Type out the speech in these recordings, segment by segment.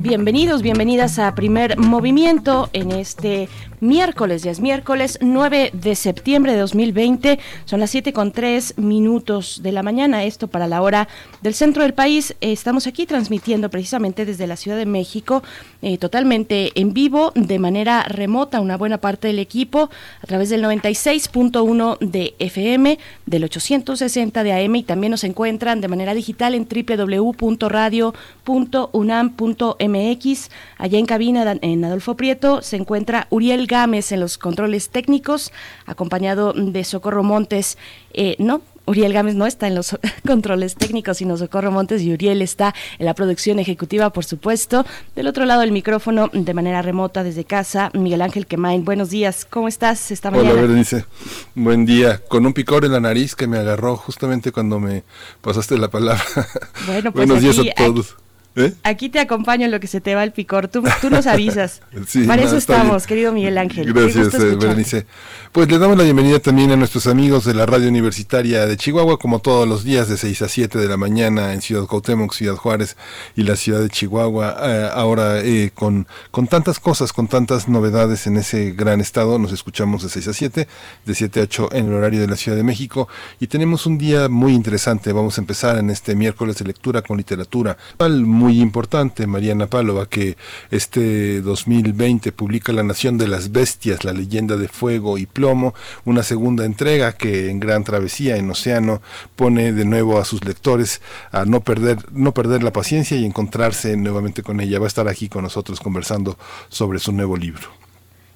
bienvenidos, bienvenidas a Primer Movimiento en este miércoles, ya es miércoles 9 de septiembre de 2020, son las 7 con 3 minutos de la mañana, esto para la hora del centro del país. Estamos aquí transmitiendo precisamente desde la Ciudad de México, eh, totalmente en vivo, de manera remota, una buena parte del equipo, a través del 96.1 de FM, del 860 de AM y también nos encuentran de manera digital en www.radio.unam.mx. Allá en cabina, en Adolfo Prieto, se encuentra Uriel Gámez en los controles técnicos, acompañado de Socorro Montes. Eh, no, Uriel Gámez no está en los controles técnicos, sino Socorro Montes y Uriel está en la producción ejecutiva, por supuesto. Del otro lado del micrófono, de manera remota desde casa, Miguel Ángel Quemain. Buenos días, ¿cómo estás esta mañana? Hola, Berenice. Buen día. Con un picor en la nariz que me agarró justamente cuando me pasaste la palabra. Bueno, pues Buenos días a todos. ¿Eh? Aquí te acompaño en lo que se te va el picor. Tú, tú nos avisas. Para eso estamos, querido Miguel Ángel. Gracias, eh, Berenice. Pues le damos la bienvenida también a nuestros amigos de la Radio Universitaria de Chihuahua, como todos los días de 6 a 7 de la mañana en Ciudad Cuauhtémoc, Ciudad Juárez y la ciudad de Chihuahua. Eh, ahora con, con tantas cosas, con tantas novedades en ese gran estado, nos escuchamos de 6 a 7, de 7 a 8 en el horario de la Ciudad de México. Y tenemos un día muy interesante. Vamos a empezar en este miércoles de lectura con literatura. Muy importante, Mariana Pálova, que este 2020 publica La Nación de las Bestias, la leyenda de fuego y plomo, una segunda entrega que en Gran Travesía en Océano pone de nuevo a sus lectores a no perder, no perder la paciencia y encontrarse nuevamente con ella. Va a estar aquí con nosotros conversando sobre su nuevo libro.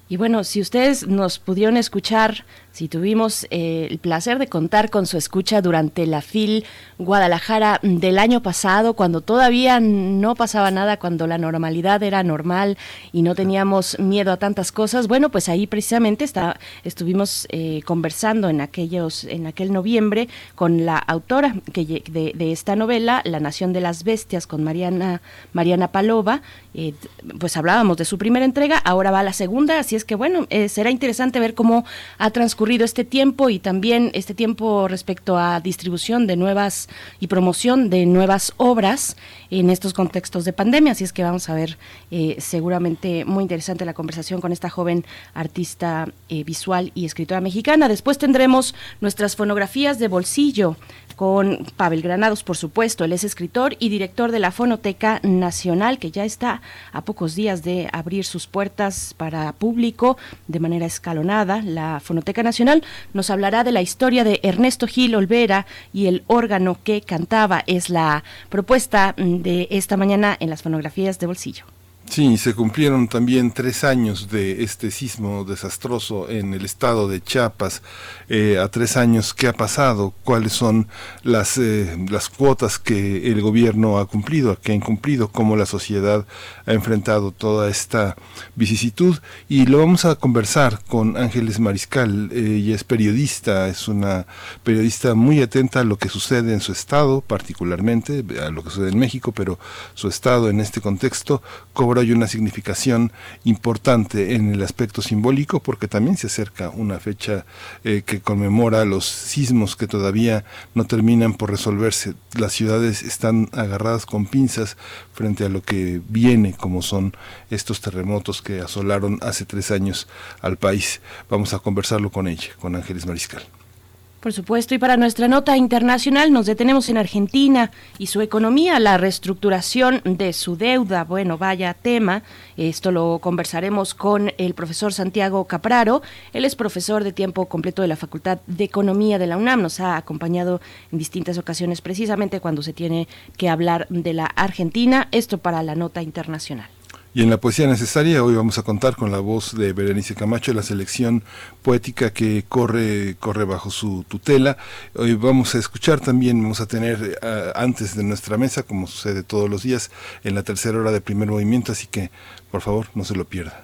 Y bueno, si ustedes nos pudieron escuchar si tuvimos eh, el placer de contar con su escucha durante la FIL Guadalajara del año pasado, cuando todavía no pasaba nada, cuando la normalidad era normal y no teníamos miedo a tantas cosas. Bueno, pues ahí precisamente está, estuvimos eh, conversando en aquellos, en aquel noviembre con la autora que, de, de, esta novela, La Nación de las Bestias, con Mariana, Mariana Palova. Eh, pues hablábamos de su primera entrega, ahora va la segunda, así es que bueno, será interesante ver cómo ha transcurrido este tiempo y también este tiempo respecto a distribución de nuevas y promoción de nuevas obras en estos contextos de pandemia. Así es que vamos a ver eh, seguramente muy interesante la conversación con esta joven artista eh, visual y escritora mexicana. Después tendremos nuestras fonografías de bolsillo con Pavel Granados, por supuesto. Él es escritor y director de la Fonoteca Nacional, que ya está a pocos días de abrir sus puertas para público de manera escalonada. La Fonoteca Nacional nos hablará de la historia de Ernesto Gil Olvera y el órgano que cantaba. Es la propuesta de esta mañana en las fonografías de bolsillo. Sí, se cumplieron también tres años de este sismo desastroso en el estado de Chiapas. Eh, a tres años, ¿qué ha pasado? ¿Cuáles son las, eh, las cuotas que el gobierno ha cumplido, que ha incumplido? ¿Cómo la sociedad ha enfrentado toda esta vicisitud? Y lo vamos a conversar con Ángeles Mariscal. ella es periodista, es una periodista muy atenta a lo que sucede en su estado, particularmente a lo que sucede en México, pero su estado en este contexto cobra hay una significación importante en el aspecto simbólico porque también se acerca una fecha eh, que conmemora los sismos que todavía no terminan por resolverse. Las ciudades están agarradas con pinzas frente a lo que viene como son estos terremotos que asolaron hace tres años al país. Vamos a conversarlo con ella, con Ángeles Mariscal. Por supuesto, y para nuestra nota internacional nos detenemos en Argentina y su economía, la reestructuración de su deuda. Bueno, vaya tema. Esto lo conversaremos con el profesor Santiago Capraro. Él es profesor de tiempo completo de la Facultad de Economía de la UNAM. Nos ha acompañado en distintas ocasiones precisamente cuando se tiene que hablar de la Argentina. Esto para la nota internacional. Y en la poesía necesaria hoy vamos a contar con la voz de Berenice Camacho, la selección poética que corre, corre bajo su tutela. Hoy vamos a escuchar también, vamos a tener eh, antes de nuestra mesa, como sucede todos los días, en la tercera hora de primer movimiento, así que por favor no se lo pierda.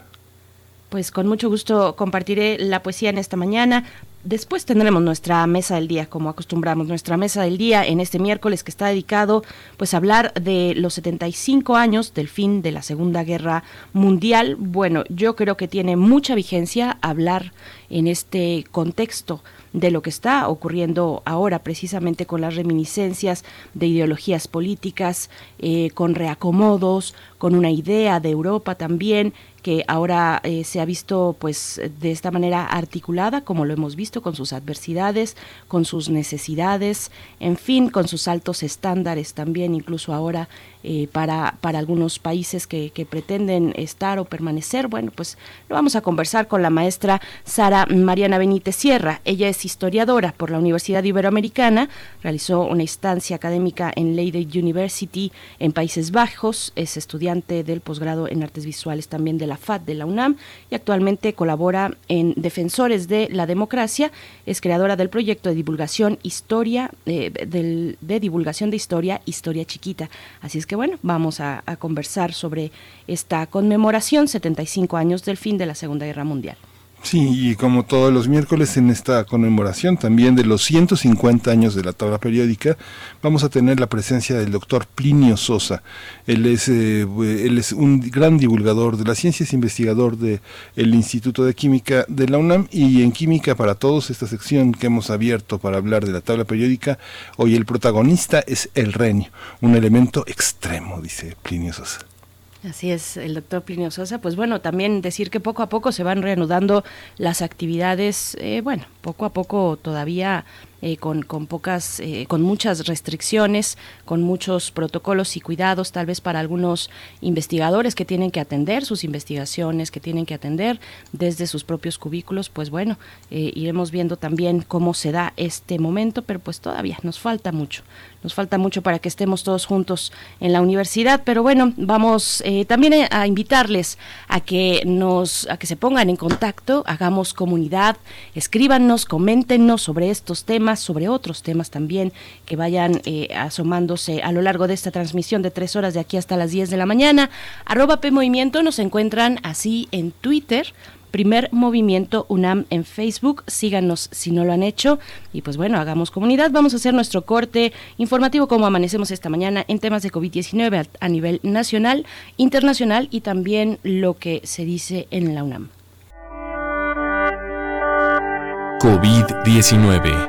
Pues con mucho gusto compartiré la poesía en esta mañana. Después tendremos nuestra mesa del día, como acostumbramos, nuestra mesa del día en este miércoles que está dedicado pues a hablar de los 75 años del fin de la Segunda Guerra Mundial. Bueno, yo creo que tiene mucha vigencia hablar en este contexto de lo que está ocurriendo ahora, precisamente con las reminiscencias de ideologías políticas, eh, con reacomodos, con una idea de Europa también que ahora eh, se ha visto pues de esta manera articulada como lo hemos visto con sus adversidades con sus necesidades en fin con sus altos estándares también incluso ahora eh, para, para algunos países que, pretenden estar o permanecer. Bueno, pues lo vamos a conversar con la maestra Sara Mariana Benítez Sierra. Ella es historiadora por la Universidad Iberoamericana, realizó una instancia académica en Leiden University en Países Bajos, es estudiante del posgrado en artes visuales también de la FAD de la UNAM y actualmente colabora en Defensores de la Democracia, es creadora del proyecto de divulgación historia, eh, del, de divulgación de historia, Historia Chiquita. Así es que bueno, vamos a, a conversar sobre esta conmemoración, 75 años del fin de la Segunda Guerra Mundial. Sí, y como todos los miércoles en esta conmemoración también de los 150 años de la tabla periódica, vamos a tener la presencia del doctor Plinio Sosa. Él es, eh, él es un gran divulgador de las ciencias, investigador del el Instituto de Química de la UNAM y en Química para Todos, esta sección que hemos abierto para hablar de la tabla periódica, hoy el protagonista es el renio, un elemento extremo, dice Plinio Sosa. Así es, el doctor Plinio Sosa. Pues bueno, también decir que poco a poco se van reanudando las actividades, eh, bueno, poco a poco todavía eh, con, con, pocas, eh, con muchas restricciones, con muchos protocolos y cuidados, tal vez para algunos investigadores que tienen que atender sus investigaciones, que tienen que atender desde sus propios cubículos, pues bueno, eh, iremos viendo también cómo se da este momento, pero pues todavía nos falta mucho, nos falta mucho para que estemos todos juntos en la universidad, pero bueno, vamos también a invitarles a que nos, a que se pongan en contacto, hagamos comunidad, escríbanos, coméntenos sobre estos temas sobre otros temas también que vayan eh, asomándose a lo largo de esta transmisión de tres horas de aquí hasta las 10 de la mañana. Arroba P Movimiento nos encuentran así en Twitter. Primer Movimiento UNAM en Facebook. Síganos si no lo han hecho. Y pues bueno, hagamos comunidad. Vamos a hacer nuestro corte informativo como amanecemos esta mañana en temas de COVID-19 a, a nivel nacional, internacional y también lo que se dice en la UNAM. COVID-19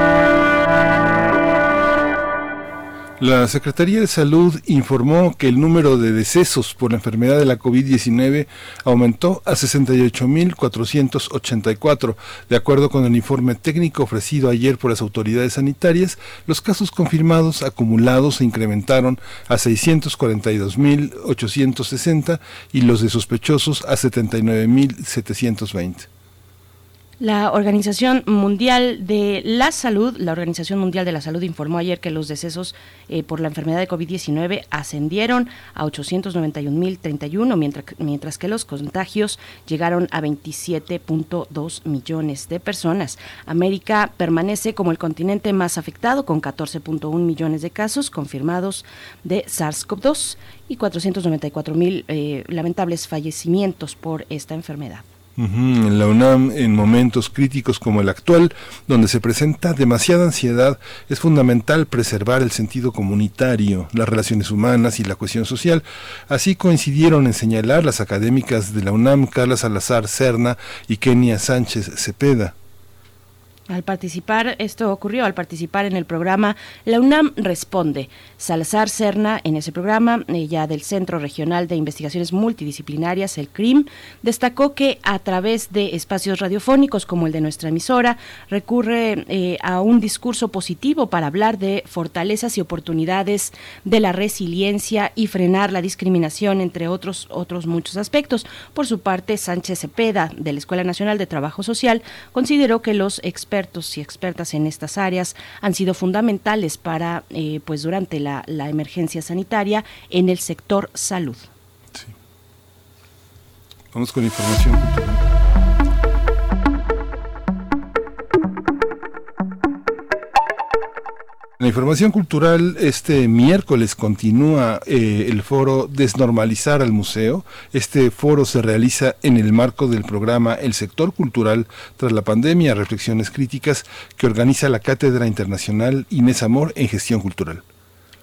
La Secretaría de Salud informó que el número de decesos por la enfermedad de la COVID-19 aumentó a 68.484. De acuerdo con el informe técnico ofrecido ayer por las autoridades sanitarias, los casos confirmados acumulados se incrementaron a 642.860 y los de sospechosos a 79.720. La Organización Mundial de la Salud, la Organización Mundial de la Salud informó ayer que los decesos eh, por la enfermedad de COVID-19 ascendieron a 891.031, mientras, mientras que los contagios llegaron a 27.2 millones de personas. América permanece como el continente más afectado, con 14.1 millones de casos confirmados de SARS-CoV-2 y 494.000 eh, lamentables fallecimientos por esta enfermedad. En la UNAM, en momentos críticos como el actual, donde se presenta demasiada ansiedad, es fundamental preservar el sentido comunitario, las relaciones humanas y la cohesión social. Así coincidieron en señalar las académicas de la UNAM, Carla Salazar Cerna y Kenia Sánchez Cepeda. Al participar, esto ocurrió al participar en el programa La UNAM Responde. Salazar Cerna, en ese programa, ya del Centro Regional de Investigaciones Multidisciplinarias, el CRIM, destacó que a través de espacios radiofónicos como el de nuestra emisora, recurre eh, a un discurso positivo para hablar de fortalezas y oportunidades de la resiliencia y frenar la discriminación, entre otros, otros muchos aspectos. Por su parte, Sánchez Cepeda, de la Escuela Nacional de Trabajo Social, consideró que los expertos expertos y expertas en estas áreas han sido fundamentales para, eh, pues durante la, emergencia sanitaria en el sector salud. Vamos con información la información cultural, este miércoles continúa eh, el foro Desnormalizar al Museo. Este foro se realiza en el marco del programa El Sector Cultural tras la pandemia, reflexiones críticas que organiza la Cátedra Internacional Inés Amor en Gestión Cultural.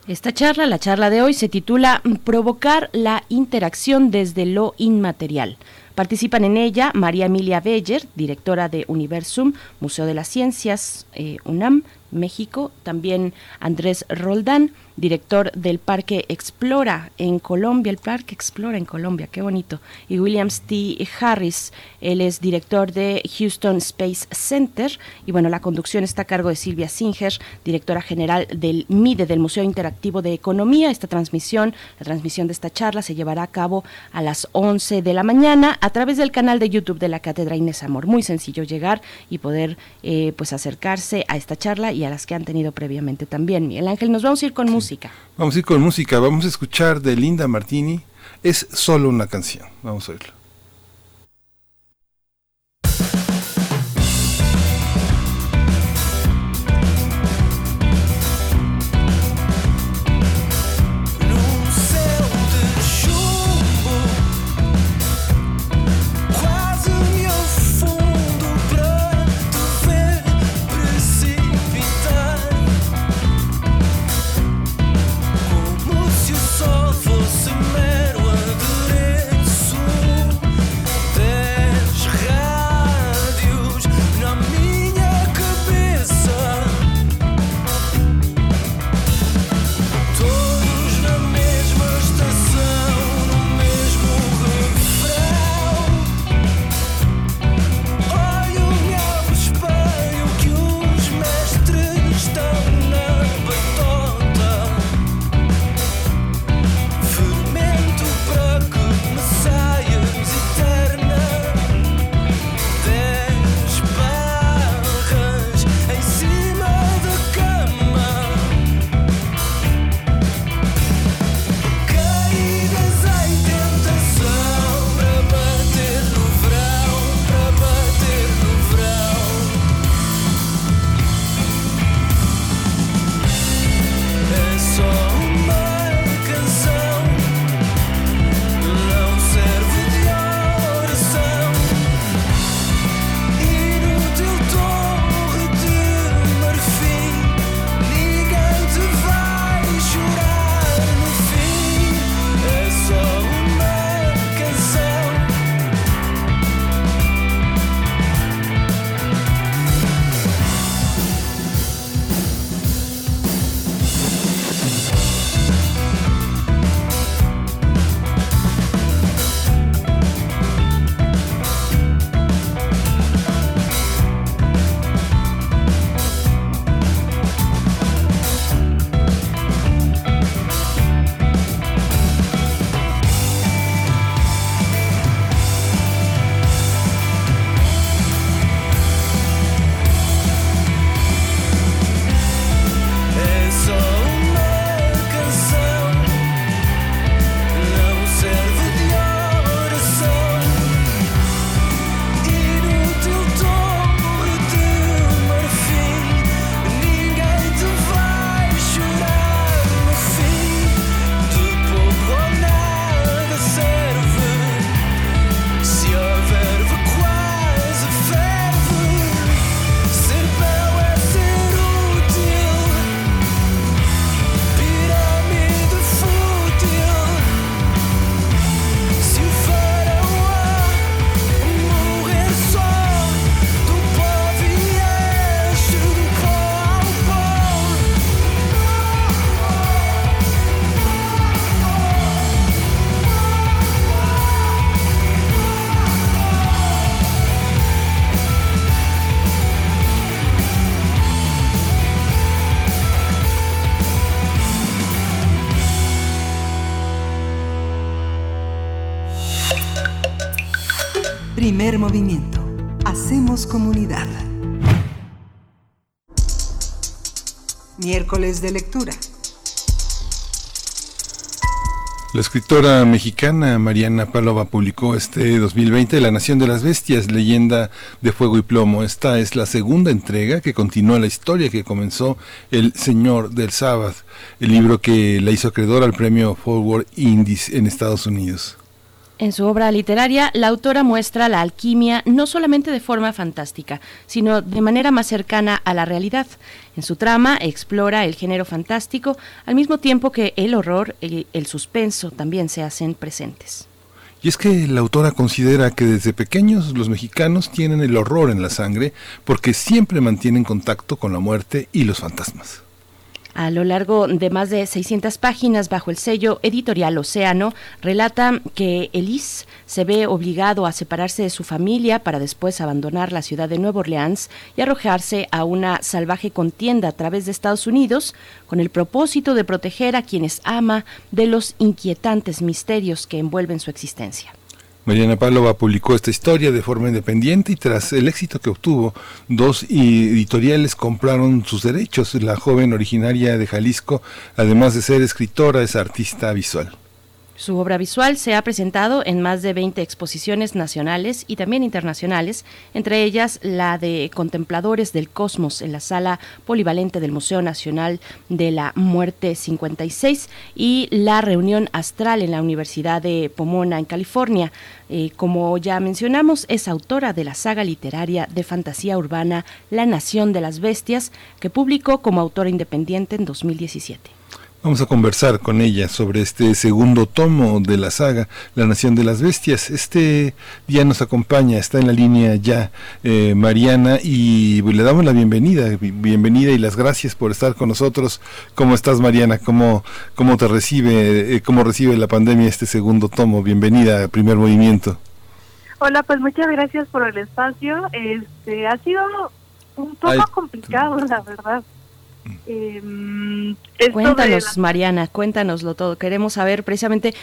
Esta charla, la charla de hoy, se titula Provocar la interacción desde lo inmaterial. Participan en ella María Emilia Beller, directora de Universum, Museo de las Ciencias, eh, UNAM, México, también Andrés Roldán, director del Parque Explora en Colombia, el Parque Explora en Colombia, qué bonito, y William T. Harris, él es director de Houston Space Center, y bueno, la conducción está a cargo de Silvia Singer, directora general del MIDE, del Museo Interactivo de Economía. Esta transmisión, la transmisión de esta charla se llevará a cabo a las 11 de la mañana a través del canal de YouTube de la Cátedra Inés Amor. Muy sencillo llegar y poder eh, pues acercarse a esta charla y a las que han tenido previamente también. Miguel Ángel, nos vamos a ir con música. Vamos a ir con música, vamos a escuchar de Linda Martini. Es solo una canción, vamos a oírlo. Movimiento. Hacemos comunidad. Miércoles de lectura. La escritora mexicana Mariana Palova publicó este 2020 La Nación de las Bestias, leyenda de fuego y plomo. Esta es la segunda entrega que continúa la historia que comenzó El Señor del Sábado, el libro que la hizo acreedor al premio Forward Indies en Estados Unidos. En su obra literaria, la autora muestra la alquimia no solamente de forma fantástica, sino de manera más cercana a la realidad. En su trama explora el género fantástico, al mismo tiempo que el horror y el suspenso también se hacen presentes. Y es que la autora considera que desde pequeños los mexicanos tienen el horror en la sangre porque siempre mantienen contacto con la muerte y los fantasmas. A lo largo de más de 600 páginas bajo el sello editorial Océano, relata que Elise se ve obligado a separarse de su familia para después abandonar la ciudad de Nueva Orleans y arrojarse a una salvaje contienda a través de Estados Unidos con el propósito de proteger a quienes ama de los inquietantes misterios que envuelven su existencia. Mariana Pálova publicó esta historia de forma independiente y tras el éxito que obtuvo, dos editoriales compraron sus derechos. La joven originaria de Jalisco, además de ser escritora, es artista visual. Su obra visual se ha presentado en más de 20 exposiciones nacionales y también internacionales, entre ellas la de Contempladores del Cosmos en la sala polivalente del Museo Nacional de la Muerte 56 y la Reunión Astral en la Universidad de Pomona en California. Eh, como ya mencionamos, es autora de la saga literaria de fantasía urbana La Nación de las Bestias, que publicó como autora independiente en 2017. Vamos a conversar con ella sobre este segundo tomo de la saga, La Nación de las Bestias. Este día nos acompaña, está en la línea ya eh, Mariana y le damos la bienvenida, bienvenida y las gracias por estar con nosotros. ¿Cómo estás Mariana? ¿Cómo, cómo te recibe, eh, cómo recibe la pandemia este segundo tomo? Bienvenida a Primer Movimiento. Hola, pues muchas gracias por el espacio. Este ha sido un poco complicado, la verdad. Eh, cuéntanos, Mariana, cuéntanoslo todo. Queremos saber precisamente,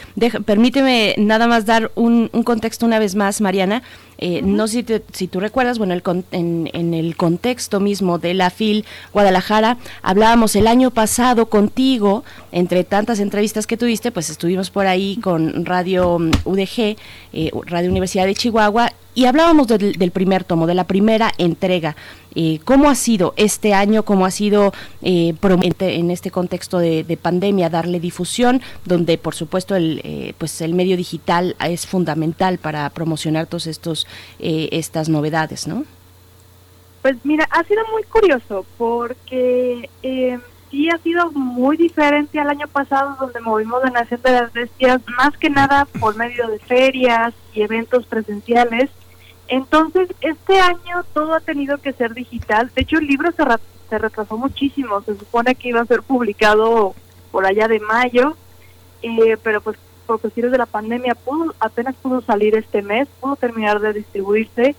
permíteme nada más dar un, contexto una vez más, Mariana. Eh, no sé si, si, tú recuerdas, bueno, el en, en, el contexto mismo de la FIL Guadalajara, hablábamos el año pasado contigo, entre tantas entrevistas que tuviste, pues estuvimos por ahí con Radio mm, UDG, eh, Radio Universidad de Chihuahua, y hablábamos del, primer tomo, de la primera entrega. Eh, ¿Cómo ha sido este año? ¿Cómo ha sido eh, en este contexto de, pandemia darle difusión? Donde, por supuesto, el, eh, pues el medio digital es fundamental para promocionar todas estos estas novedades, ¿no? Pues mira, ha sido muy curioso porque sí ha sido muy diferente al año pasado donde movimos la Nación de las Bestias, más que nada por medio de ferias y eventos presenciales entonces, este año todo ha tenido que ser digital. De hecho, el libro se, se retrasó muchísimo. Se supone que iba a ser publicado por allá de mayo, eh, pero pues por cuestiones de la pandemia pudo, apenas pudo salir este mes, pudo terminar de distribuirse.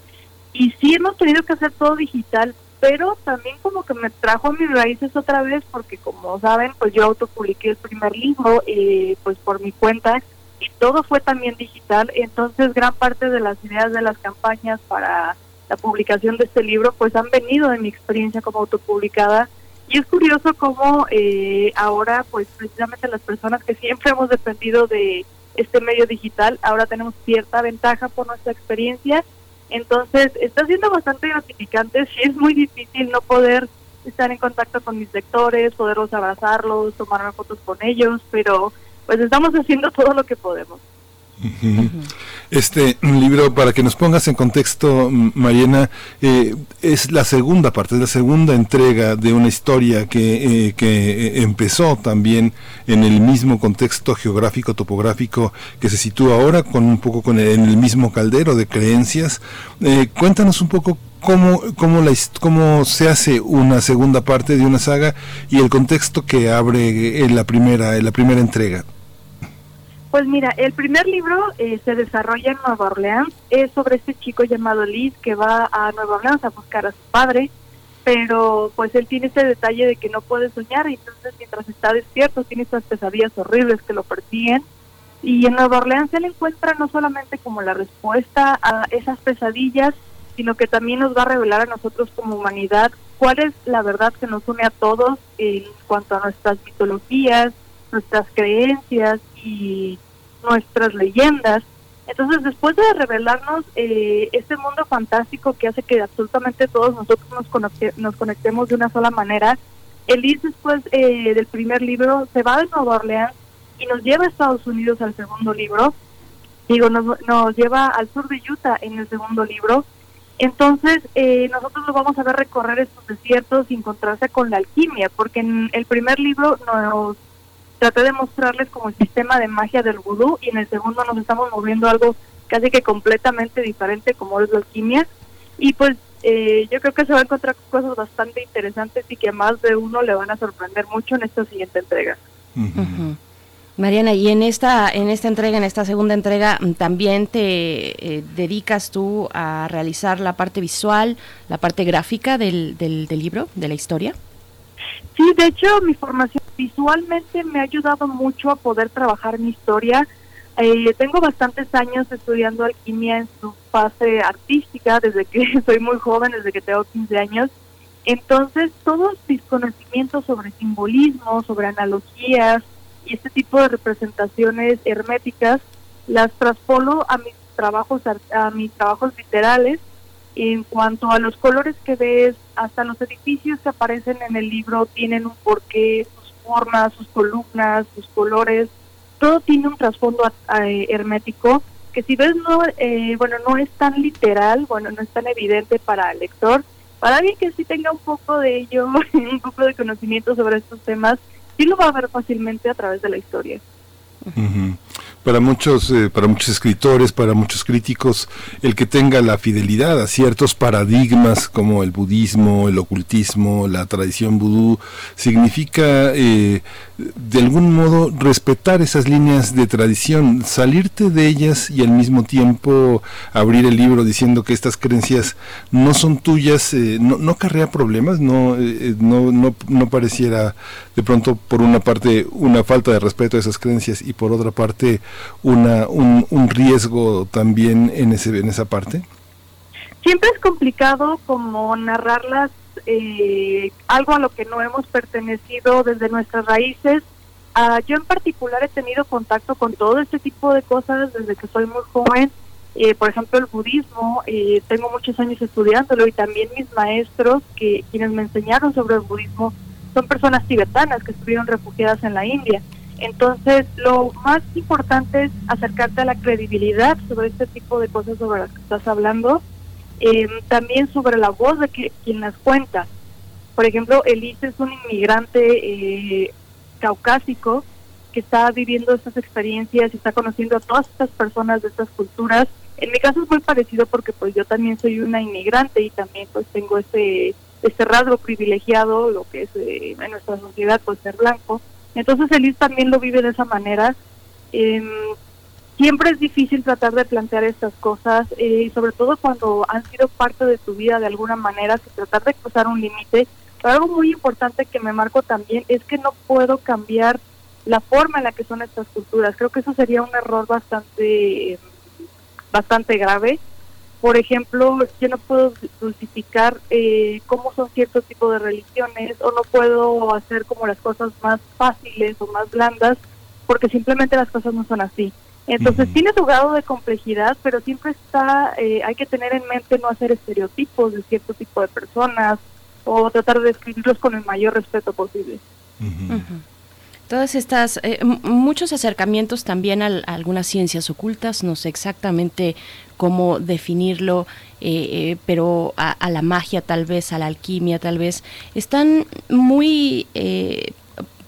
Y sí hemos tenido que hacer todo digital, pero también como que me trajo a mis raíces otra vez, porque como saben, pues yo autopubliqué el primer libro, eh, pues por mi cuenta y todo fue también digital, entonces gran parte de las ideas de las campañas para la publicación de este libro pues han venido de mi experiencia como autopublicada y es curioso cómo eh, ahora pues precisamente las personas que siempre hemos dependido de este medio digital ahora tenemos cierta ventaja por nuestra experiencia entonces está siendo bastante gratificante sí es muy difícil no poder estar en contacto con mis lectores poderlos abrazarlos tomarme fotos con ellos pero pues estamos haciendo todo lo que podemos. Este libro, para que nos pongas en contexto, Mariana, eh, es la segunda parte, es la segunda entrega de una historia que, eh, que empezó también en el mismo contexto geográfico, topográfico que se sitúa ahora, con un poco con el, en el mismo caldero de creencias. Eh, cuéntanos un poco cómo, cómo, la, cómo se hace una segunda parte de una saga y el contexto que abre en la primera, en la primera entrega. Pues mira, el primer libro eh, se desarrolla en Nueva Orleans, es sobre este chico llamado Liz que va a Nueva Orleans a buscar a su padre, pero pues él tiene ese detalle de que no puede soñar. Y entonces mientras está despierto tiene estas pesadillas horribles que lo persiguen. Y en Nueva Orleans él encuentra no solamente como la respuesta a esas pesadillas, sino que también nos va a revelar a nosotros como humanidad cuál es la verdad que nos une a todos en cuanto a nuestras mitologías, nuestras creencias y nuestras leyendas. Entonces, después de revelarnos eh, este mundo fantástico que hace que absolutamente todos nosotros nos, nos conectemos de una sola manera, Elise después eh, del primer libro se va de Nueva Orleans y nos lleva a Estados Unidos al segundo libro. Digo, nos, nos lleva al sur de Utah en el segundo libro. Entonces, eh, nosotros lo vamos a ver recorrer estos desiertos y encontrarse con la alquimia, porque en el primer libro nos traté de mostrarles como el sistema de magia del vudú y en el segundo nos estamos moviendo algo casi que completamente diferente como es la alquimia y pues eh, yo creo que se va a encontrar cosas bastante interesantes y que más de uno le van a sorprender mucho en esta siguiente entrega. Mariana, y en esta, en esta entrega, en esta segunda entrega, mm, también te eh, dedicas tú a realizar la parte visual, la parte gráfica del, del, del libro, de la historia. Sí, de hecho, mi formación visualmente me ha ayudado mucho a poder trabajar mi historia. Eh, tengo bastantes años estudiando alquimia en su fase artística, desde que soy muy joven, desde que tengo 15 años. Entonces, todos mis conocimientos sobre simbolismo, sobre analogías y este tipo de representaciones herméticas, las traspolo a mis trabajos, a mis trabajos literales en cuanto a los colores que ves, hasta los edificios que aparecen en el libro tienen un porqué, formas, sus columnas, sus colores, todo tiene un trasfondo eh, hermético que si ves no, eh, bueno, no es tan literal, bueno, no es tan evidente para el lector. Para alguien que sí tenga un poco de ello, un poco de conocimiento sobre estos temas, sí lo va a ver fácilmente a través de la historia para muchos, eh, para muchos escritores, para muchos críticos, el que tenga la fidelidad a ciertos paradigmas como el budismo, el ocultismo, la tradición vudú, significa eh, de algún modo respetar esas líneas de tradición, salirte de ellas y al mismo tiempo abrir el libro diciendo que estas creencias no son tuyas, eh, no, no carrea problemas, no, no, no, no pareciera de pronto por una parte una falta de respeto a esas creencias y por otra parte una, un, riesgo también en, ese, en esa parte? Siempre es complicado como narrarlas eh, algo a lo que no hemos pertenecido desde nuestras raíces. Uh, yo en particular he tenido contacto con todo este tipo de cosas desde que soy muy joven. Eh, por ejemplo, el budismo, eh, tengo muchos años estudiándolo y también mis maestros, que quienes me enseñaron sobre el budismo, son personas tibetanas que estuvieron refugiadas en la India. Entonces, lo más importante es acercarte a la credibilidad sobre este tipo de cosas sobre las que estás hablando, eh, también sobre la voz de quien las cuenta. Por ejemplo, Elise es un inmigrante eh, caucásico que está viviendo estas experiencias y está conociendo a todas estas personas de estas culturas. En mi caso es muy parecido porque pues yo también soy una inmigrante y también pues tengo ese, ese rasgo privilegiado, lo que es eh, en nuestra sociedad pues ser blanco. Entonces Elis también lo vive de esa manera. Em, siempre es difícil tratar de plantear estas cosas, eh, sobre todo cuando han sido parte de tu vida de alguna manera, que tratar de cruzar un límite. Pero algo muy importante que me marco también es que no puedo cambiar la forma en la que son estas culturas. Creo que eso sería un error bastante, bastante grave por ejemplo, yo no puedo dulcificar eh, cómo son ciertos tipos de religiones o no puedo hacer como las cosas más fáciles o más blandas porque simplemente las cosas no son así. Entonces tiene su grado de complejidad, pero siempre está, eh, hay que tener en mente no hacer estereotipos de cierto tipo de personas o tratar de describirlos con el mayor respeto posible. Todas estas, eh, muchos acercamientos también a, algunas ciencias ocultas, no sé exactamente cómo definirlo, eh, eh, pero a, la magia tal vez, a la alquimia tal vez, están muy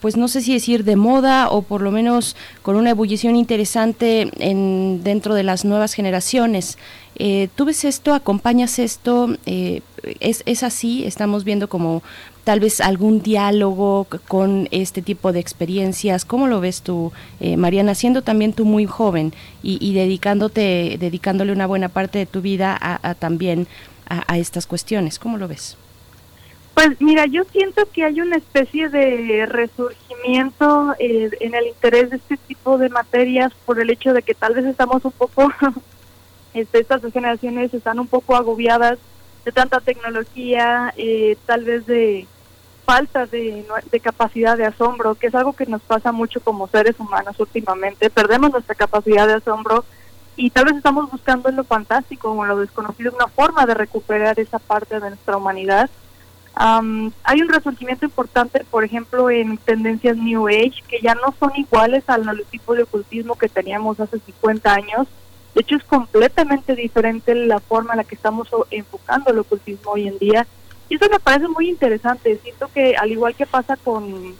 pues no sé si decir de moda o por lo menos con una ebullición interesante en, dentro de las nuevas generaciones. Eh, ¿Tú ves esto? ¿Acompañas esto? Eh, ¿es, ¿Es así? Estamos viendo como tal vez algún diálogo con este tipo de experiencias. ¿Cómo lo ves tú, eh, Mariana, siendo también tú muy joven y, dedicándote, dedicándole una buena parte de tu vida a, también a estas cuestiones? ¿Cómo lo ves? Pues mira, yo siento que hay una especie de resurgimiento eh, en el interés de este tipo de materias por el hecho de que tal vez estamos un poco, este, estas generaciones están un poco agobiadas de tanta tecnología, eh, tal vez de falta de, de, capacidad de asombro, que es algo que nos pasa mucho como seres humanos últimamente. Perdemos nuestra capacidad de asombro y tal vez estamos buscando en lo fantástico o en lo desconocido una forma de recuperar esa parte de nuestra humanidad. hay un resurgimiento importante, por ejemplo, en tendencias New Age, que ya no son iguales al tipo de ocultismo que teníamos hace 50 años. De hecho, es completamente diferente la forma en la que estamos enfocando el ocultismo hoy en día. Y eso me parece muy interesante. Siento que, al igual que pasa con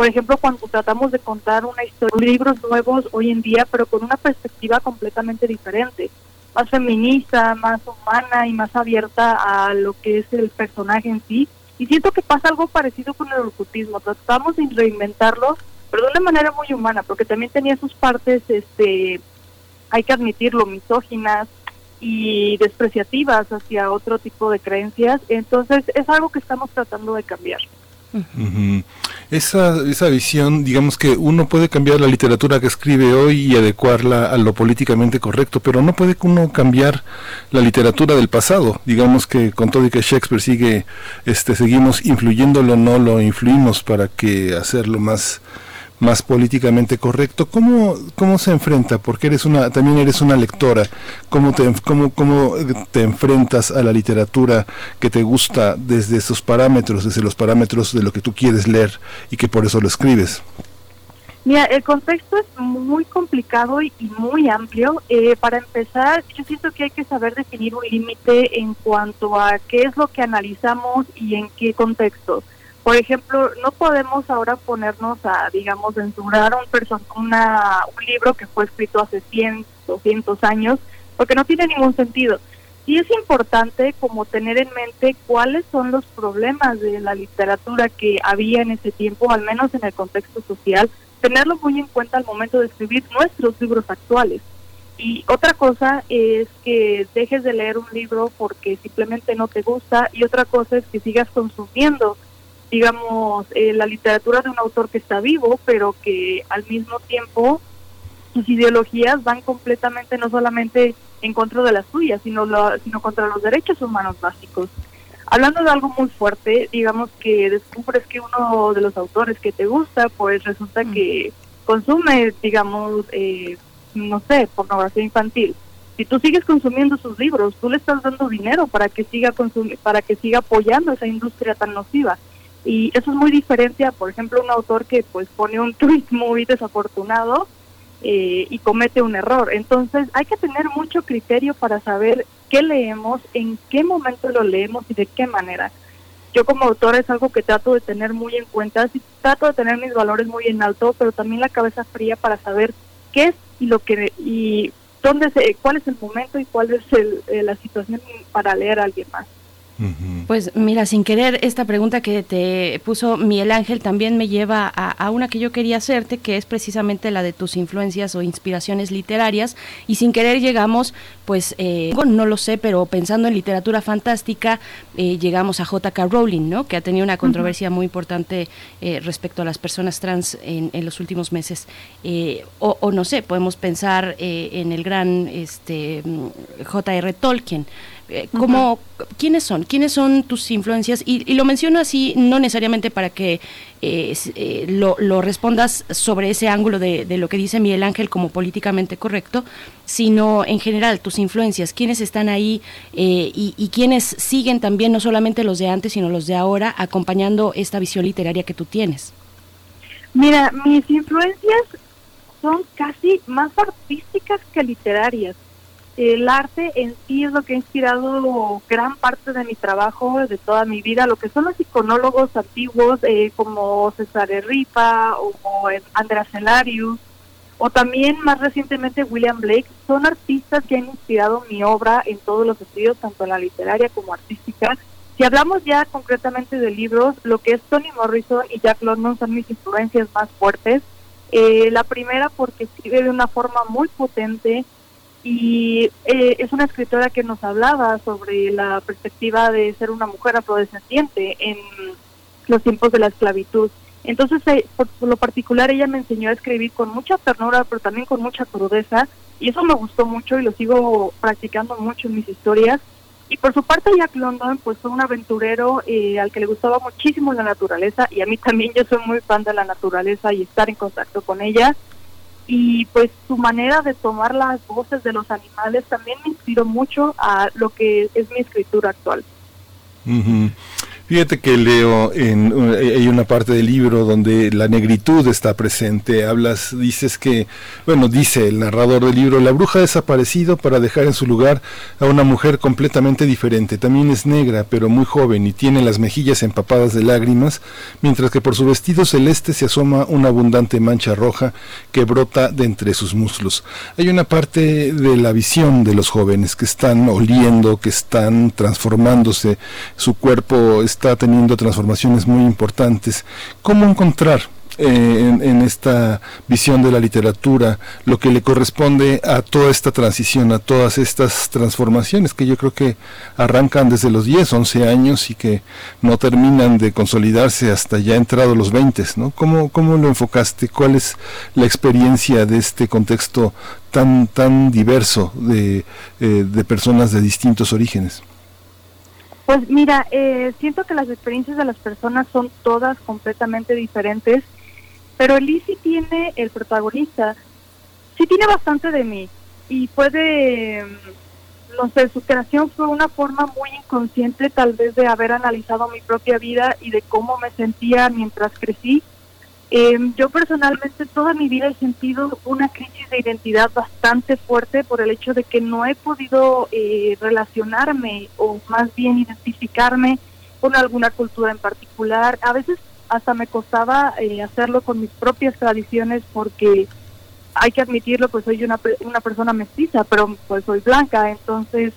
por ejemplo, cuando tratamos de contar una historia, libros nuevos hoy en día, pero con una perspectiva completamente diferente, más feminista, más humana y más abierta a lo que es el personaje en sí. Y siento que pasa algo parecido con el ocultismo, tratamos de reinventarlo, pero de una manera muy humana, porque también tenía sus partes, este, hay que admitirlo, misóginas y despreciativas hacia otro tipo de creencias. Entonces es algo que estamos tratando de cambiar. Esa, esa visión, digamos que uno puede cambiar la literatura que escribe hoy y adecuarla a lo políticamente correcto, pero no puede uno cambiar la literatura del pasado. Digamos que con todo y que Shakespeare sigue, este, seguimos influyéndolo, no lo influimos para que hacerlo más más políticamente correcto. ¿Cómo, cómo se enfrenta? Porque eres una, también eres una lectora. ¿Cómo te, cómo, ¿Cómo te enfrentas a la literatura que te gusta desde esos parámetros, desde los parámetros de lo que tú quieres leer y que por eso lo escribes? Mira, el contexto es muy complicado y, muy amplio. Eh, para empezar, yo siento que hay que saber definir un límite en cuanto a qué es lo que analizamos y en qué contexto. Por ejemplo, no podemos ahora ponernos a, digamos, censurar un, una, un libro que fue escrito hace 100, 200 años, porque no tiene ningún sentido. Sí es importante como tener en mente cuáles son los problemas de la literatura que había en ese tiempo, al menos en el contexto social, tenerlo muy en cuenta al momento de escribir nuestros libros actuales. Y otra cosa es que dejes de leer un libro porque simplemente no te gusta y otra cosa es que sigas consumiendo digamos, eh, la literatura de un autor que está vivo, pero que al mismo tiempo sus ideologías van completamente no solamente en contra de las suyas, sino, sino contra los derechos humanos básicos. Hablando de algo muy fuerte, digamos que descubres que uno de los autores que te gusta, pues resulta mm. que consume, digamos, eh, no sé, pornografía infantil. Si tú sigues consumiendo sus libros, tú le estás dando dinero para que siga para que siga apoyando esa industria tan nociva. Y eso es muy diferente a, por ejemplo, un autor que pues pone un tweet muy desafortunado eh, y comete un error. Entonces hay que tener mucho criterio para saber qué leemos, en qué momento lo leemos y de qué manera. Yo como autor es algo que trato de tener muy en cuenta, sí, trato de tener mis valores muy en alto, pero también la cabeza fría para saber qué es y lo que y dónde se, cuál es el momento y cuál es el, eh, la situación para leer a alguien más. Pues mira, sin querer, esta pregunta que te puso Miguel Ángel también me lleva a, una que yo quería hacerte, que es precisamente la de tus influencias o inspiraciones literarias. Y sin querer llegamos, pues, eh, no lo sé, pero pensando en literatura fantástica, eh, llegamos a J.K. Rowling, ¿no? Que ha tenido una controversia muy importante eh, respecto a las personas trans en, los últimos meses. O, o, no sé, podemos pensar en el gran este, J.R. Tolkien. Eh, ¿Cómo, ¿Quiénes son? ¿Quiénes son tus influencias? Y, lo menciono así, no necesariamente para que eh, eh, lo, respondas sobre ese ángulo de, lo que dice Miguel Ángel como políticamente correcto, sino en general tus influencias, quiénes están ahí y, y quiénes siguen también, no solamente los de antes, sino los de ahora, acompañando esta visión literaria que tú tienes. Mira, mis influencias son casi más artísticas que literarias el arte en sí es lo que ha inspirado gran parte de mi trabajo, de toda mi vida, lo que son los iconólogos antiguos eh, como César Ripa o, Andrea Celarius o también más recientemente William Blake, son artistas que han inspirado mi obra en todos los sentidos, tanto en la literaria como artística. Si hablamos ya concretamente de libros, lo que es Toni Morrison y Jack London son mis influencias más fuertes. Eh, la primera porque escribe de una forma muy potente, y eh, es una escritora que nos hablaba sobre la perspectiva de ser una mujer afrodescendiente en los tiempos de la esclavitud. Entonces, eh, por, lo particular, ella me enseñó a escribir con mucha ternura, pero también con mucha crudeza, y eso me gustó mucho y lo sigo practicando mucho en mis historias. Y por su parte Jack London pues fue un aventurero eh, al que le gustaba muchísimo la naturaleza y a mí también yo soy muy fan de la naturaleza y estar en contacto con ella. Y pues su manera de tomar las voces de los animales también me inspiró mucho a lo que es mi escritura actual. Fíjate que leo en hay una parte del libro donde la negritud está presente. Hablas, dices que, bueno, dice el narrador del libro, la bruja ha desaparecido para dejar en su lugar a una mujer completamente diferente. También es negra, pero muy joven y tiene las mejillas empapadas de lágrimas, mientras que por su vestido celeste se asoma una abundante mancha roja que brota de entre sus muslos. Hay una parte de la visión de los jóvenes que están oliendo, que están transformándose, su cuerpo está está teniendo transformaciones muy importantes. ¿Cómo encontrar eh, en, esta visión de la literatura lo que le corresponde a toda esta transición, a todas estas transformaciones que yo creo que arrancan desde los 10, 11 años y que no terminan de consolidarse hasta ya entrado los 20, ¿no? ¿Cómo, cómo lo enfocaste? ¿Cuál es la experiencia de este contexto tan, tan diverso de, eh, de personas de distintos orígenes? Pues mira, eh, siento que las experiencias de las personas son todas completamente diferentes, pero Eli sí tiene, el protagonista, sí tiene bastante de mí y puede, mm, no sé, su creación fue una forma muy inconsciente tal vez de haber analizado mi propia vida y de cómo me sentía mientras crecí eh, yo personalmente toda mi vida he sentido una crisis de identidad bastante fuerte por el hecho de que no he podido eh, relacionarme o más bien identificarme con alguna cultura en particular. A veces hasta me costaba eh, hacerlo con mis propias tradiciones porque hay que admitirlo, pues soy una, una persona mestiza, pero pues soy blanca, entonces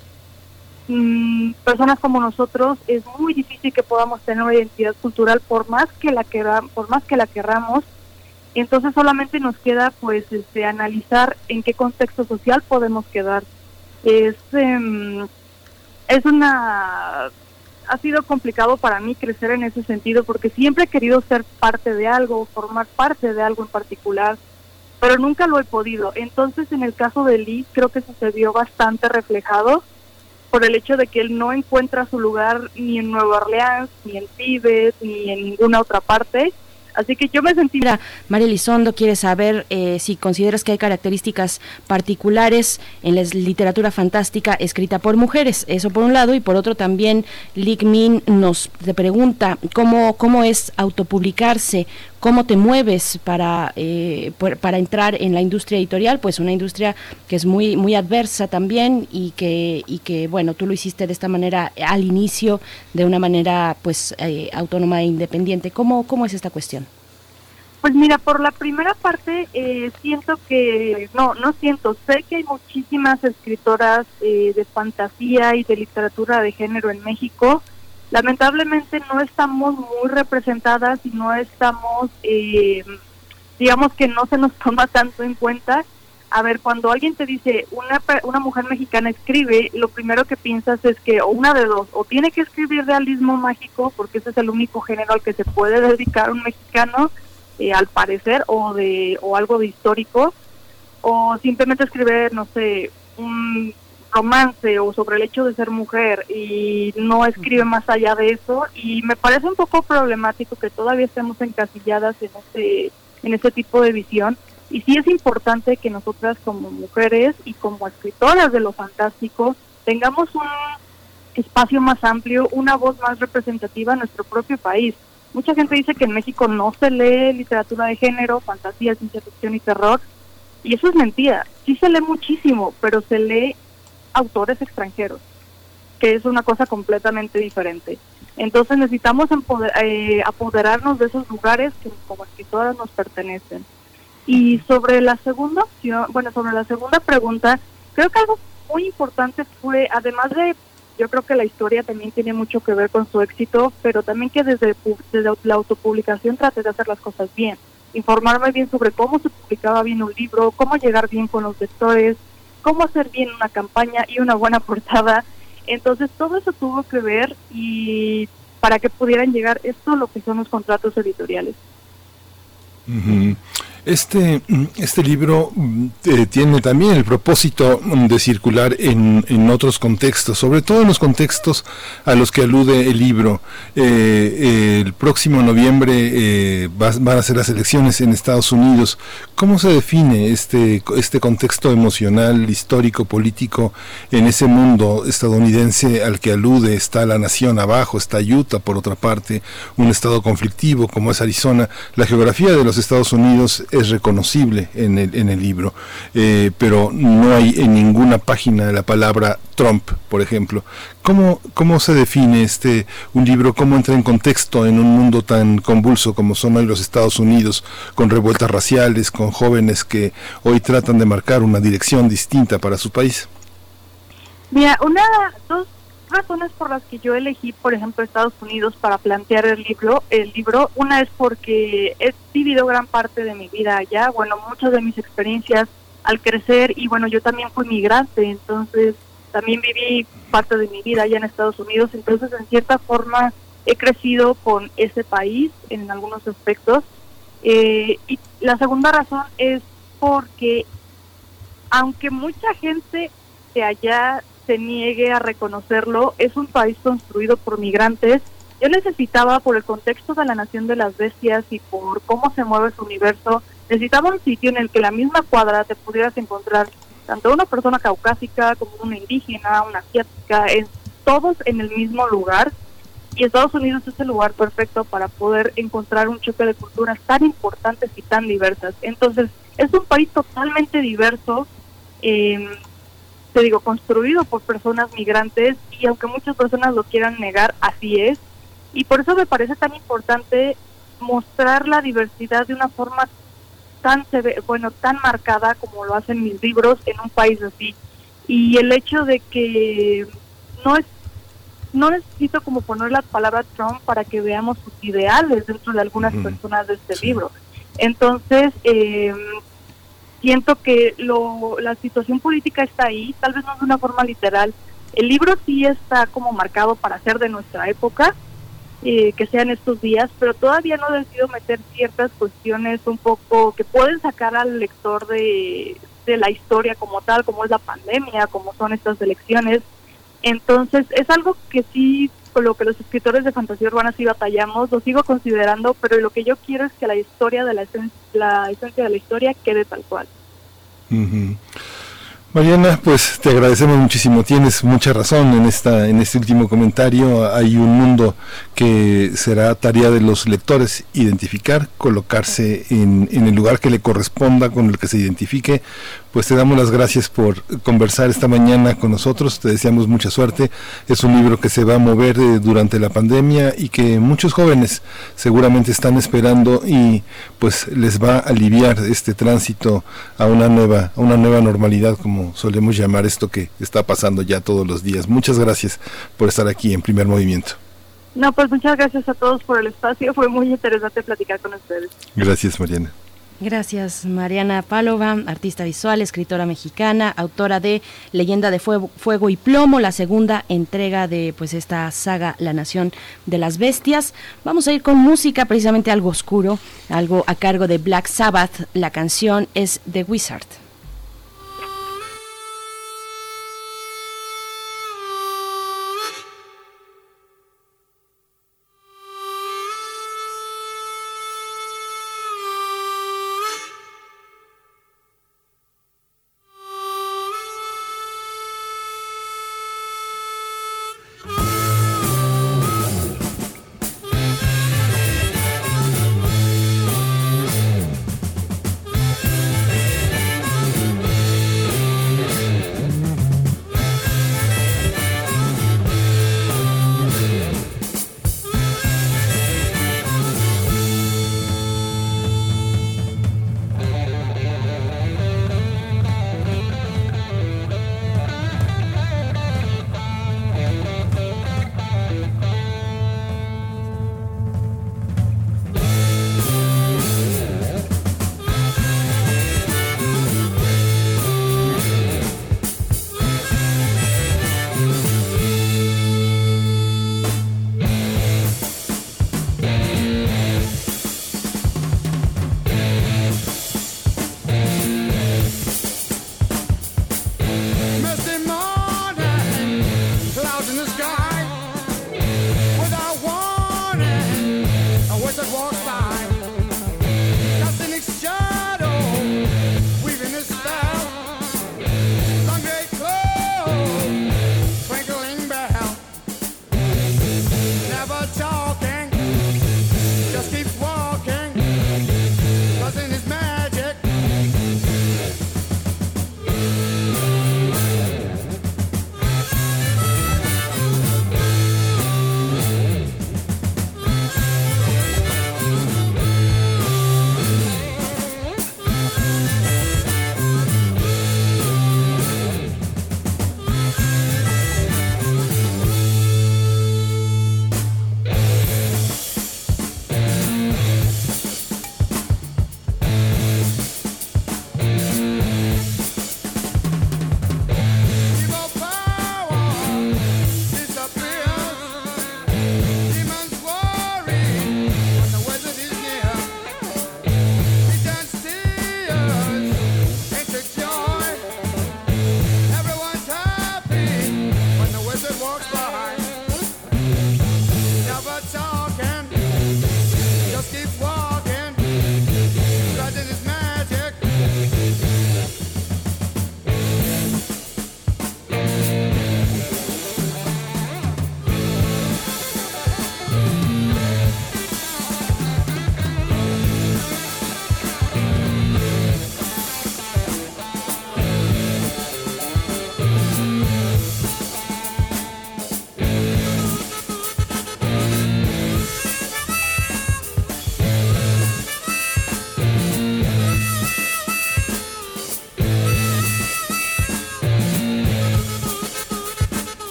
Mm, personas como nosotros es muy difícil que podamos tener una identidad cultural por más que la por más que la querramos. Entonces solamente nos queda pues este analizar en qué contexto social podemos quedar. Es em, es una ha sido complicado para mí crecer en ese sentido porque siempre he querido ser parte de algo formar parte de algo en particular pero nunca lo he podido. Entonces en el caso de Liz creo que se vio bastante reflejado por el hecho de que él no encuentra su lugar ni en Nueva Orleans, ni en Tibet, ni en ninguna otra parte. Así que yo me sentí... María Elizondo quiere saber eh, si consideras que hay características particulares en la literatura fantástica escrita por mujeres, eso por un lado, y por otro también Lick Min nos pregunta cómo, cómo es autopublicarse, cómo te mueves para, eh, para entrar en la industria editorial, pues una industria que es muy, muy adversa también y que, y que, bueno, tú lo hiciste de esta manera al inicio, de una manera pues eh, autónoma e independiente. ¿Cómo, ¿Cómo es esta cuestión? Pues mira, por la primera parte eh, siento que, no, no siento, sé que hay muchísimas escritoras de fantasía y de literatura de género en México, lamentablemente no estamos muy representadas y no estamos, eh, digamos que no se nos toma tanto en cuenta. A ver, cuando alguien te dice una, una mujer mexicana escribe, lo primero que piensas es que o una de dos, o tiene que escribir realismo mágico, porque ese es el único género al que se puede dedicar un mexicano, eh, al parecer, o, de, o algo de histórico, o simplemente escribir, no sé, un romance o sobre el hecho de ser mujer y no escribe más allá de eso y me parece un poco problemático que todavía estemos encasilladas en ese en ese tipo de visión y sí es importante que nosotras como mujeres y como escritoras de lo fantástico tengamos un espacio más amplio, una voz más representativa en nuestro propio país. Mucha gente dice que en México no se lee literatura de género, fantasía, ciencia ficción y terror, y eso es mentira. Sí se lee muchísimo, pero se lee autores extranjeros, que es una cosa completamente diferente. Entonces necesitamos eh, apoderarnos de esos lugares que como escritoras nos pertenecen. Y sobre la segunda opción, bueno, sobre la segunda pregunta, creo que algo muy importante fue, además de, yo creo que la historia también tiene mucho que ver con su éxito, pero también que desde, desde la autopublicación traté de hacer las cosas bien, informarme bien sobre cómo se publicaba bien un libro, cómo llegar bien con los lectores, cómo hacer bien una campaña y una buena portada. Entonces todo eso tuvo que ver y para que pudieran llegar esto lo que son los contratos editoriales. Este, este libro mm, eh, tiene también el propósito mm, de circular en, en, otros contextos, sobre todo en los contextos a los que alude el libro. Eh, el próximo noviembre eh, van a ser las elecciones en Estados Unidos. ¿Cómo se define este, este contexto emocional, histórico, político en ese mundo estadounidense al que alude? Está la nación abajo, está Utah por otra parte, un estado conflictivo como es Arizona. La geografía de los Estados Unidos es reconocible en el, en el libro, eh, pero no hay en ninguna página la palabra Trump, por ejemplo. ¿Cómo, ¿Cómo se define este un libro? ¿Cómo entra en contexto en un mundo tan convulso como son hoy los Estados Unidos, con revueltas raciales, con jóvenes que hoy tratan de marcar una dirección distinta para su país? Mira, una, dos razones por las que yo elegí, por ejemplo, Estados Unidos para plantear el libro, el libro, una es porque he vivido gran parte de mi vida allá, bueno, muchas de mis experiencias al crecer y bueno, yo también fui migrante, entonces también viví parte de mi vida allá en Estados Unidos, entonces en cierta forma he crecido con ese país en algunos aspectos. Eh, y la segunda razón es porque aunque mucha gente de allá se niegue a reconocerlo, es un país construido por migrantes. Yo necesitaba, por el contexto de la nación de las bestias y por cómo se mueve su universo, necesitaba un sitio en el que la misma cuadra te pudieras encontrar tanto una persona caucásica como una indígena, una asiática, en, todos en el mismo lugar. Y Estados Unidos es el lugar perfecto para poder encontrar un choque de culturas tan importantes y tan diversas. Entonces, es un país totalmente diverso. Eh, te digo, construido por personas migrantes y aunque muchas personas lo quieran negar, así es. Y por eso me parece tan importante mostrar la diversidad de una forma tan bueno, tan marcada como lo hacen mis libros en un país así. Y el hecho de que no es no necesito como poner la palabra Trump para que veamos sus ideales dentro de algunas personas de este libro. Entonces, eh, siento que lo, la situación política está ahí, tal vez no de una forma literal. El libro sí está como marcado para ser de nuestra época, eh, que sean estos días, pero todavía no decido meter ciertas cuestiones un poco que pueden sacar al lector de, de la historia como tal, como es la pandemia, como son estas elecciones. Entonces es algo que sí con lo que los escritores de fantasía urbana sí batallamos, lo sigo considerando, pero lo que yo quiero es que la historia de la, esencia de la historia quede tal cual. Mariana, pues te agradecemos muchísimo. Tienes mucha razón en esta, en este último comentario. Hay un mundo que será tarea de los lectores identificar, colocarse en el lugar que le corresponda, con el que se identifique, pues te damos las gracias por conversar esta mañana con nosotros, te deseamos mucha suerte. Es un libro que se va a mover eh, durante la pandemia y que muchos jóvenes seguramente están esperando y pues les va a aliviar este tránsito a una nueva, a una nueva normalidad, como solemos llamar esto que está pasando ya todos los días. Muchas gracias por estar aquí en primer movimiento. No, pues muchas gracias a todos por el espacio, fue muy interesante platicar con ustedes. Gracias, Mariana. Gracias, Mariana Pálova, artista visual, escritora mexicana, autora de Leyenda de Fuego, y Plomo, la segunda entrega de pues esta saga La Nación de las Bestias. Vamos a ir con música, precisamente algo oscuro, algo a cargo de Black Sabbath. La canción es The Wizard.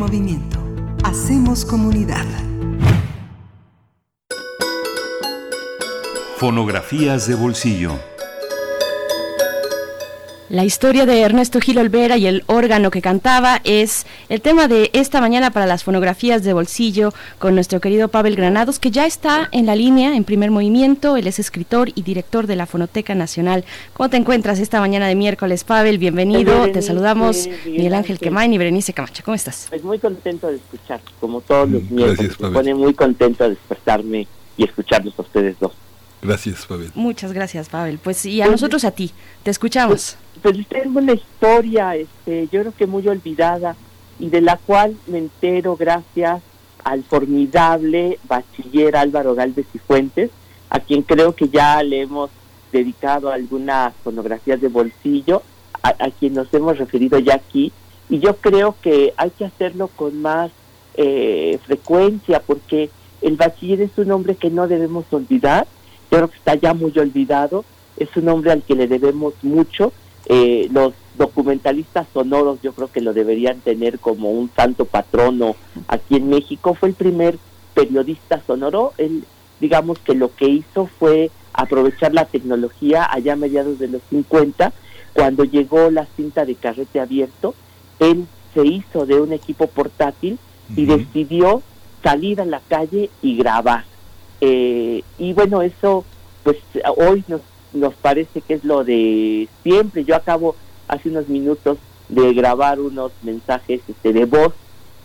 Movimiento. Hacemos comunidad. Fonografías de bolsillo. La historia de Ernesto Gil Olvera y el órgano que cantaba es el tema de esta mañana para las fonografías de bolsillo con nuestro querido Pavel Granados, que ya está en la línea en primer movimiento. Él es escritor y director de la Fonoteca Nacional. ¿Cómo te encuentras esta mañana de miércoles, Pavel? Bienvenido. te saludamos Miguel Ángel Quemain y Berenice Camacho. ¿Cómo estás? Pues muy contento de escuchar, como todos los miércoles. Me pone muy contento de despertarme y escucharlos a ustedes dos. Gracias, Pavel. Muchas gracias, Pavel. Pues y a pues, nosotros a ti, te escuchamos. Pues, pues tengo una historia, este, yo creo que muy olvidada y de la cual me entero gracias al formidable bachiller Álvaro Galvez y Fuentes, a quien creo que ya le hemos dedicado algunas fonografías de bolsillo, a, quien nos hemos referido ya aquí, y yo creo que hay que hacerlo con más eh, frecuencia, porque el bachiller es un hombre que no debemos olvidar, yo creo que está ya muy olvidado, es un hombre al que le debemos mucho, eh, los documentalistas sonoros yo creo que lo deberían tener como un santo patrono aquí en México, fue el primer periodista sonoro, él digamos que lo que hizo fue aprovechar la tecnología allá a mediados de los 50, cuando llegó la cinta de carrete abierto, él se hizo de un equipo portátil y decidió salir a la calle y grabar. Eh, y bueno, eso pues hoy nos, nos parece que es lo de siempre. Yo acabo hace unos minutos de grabar unos mensajes este, de voz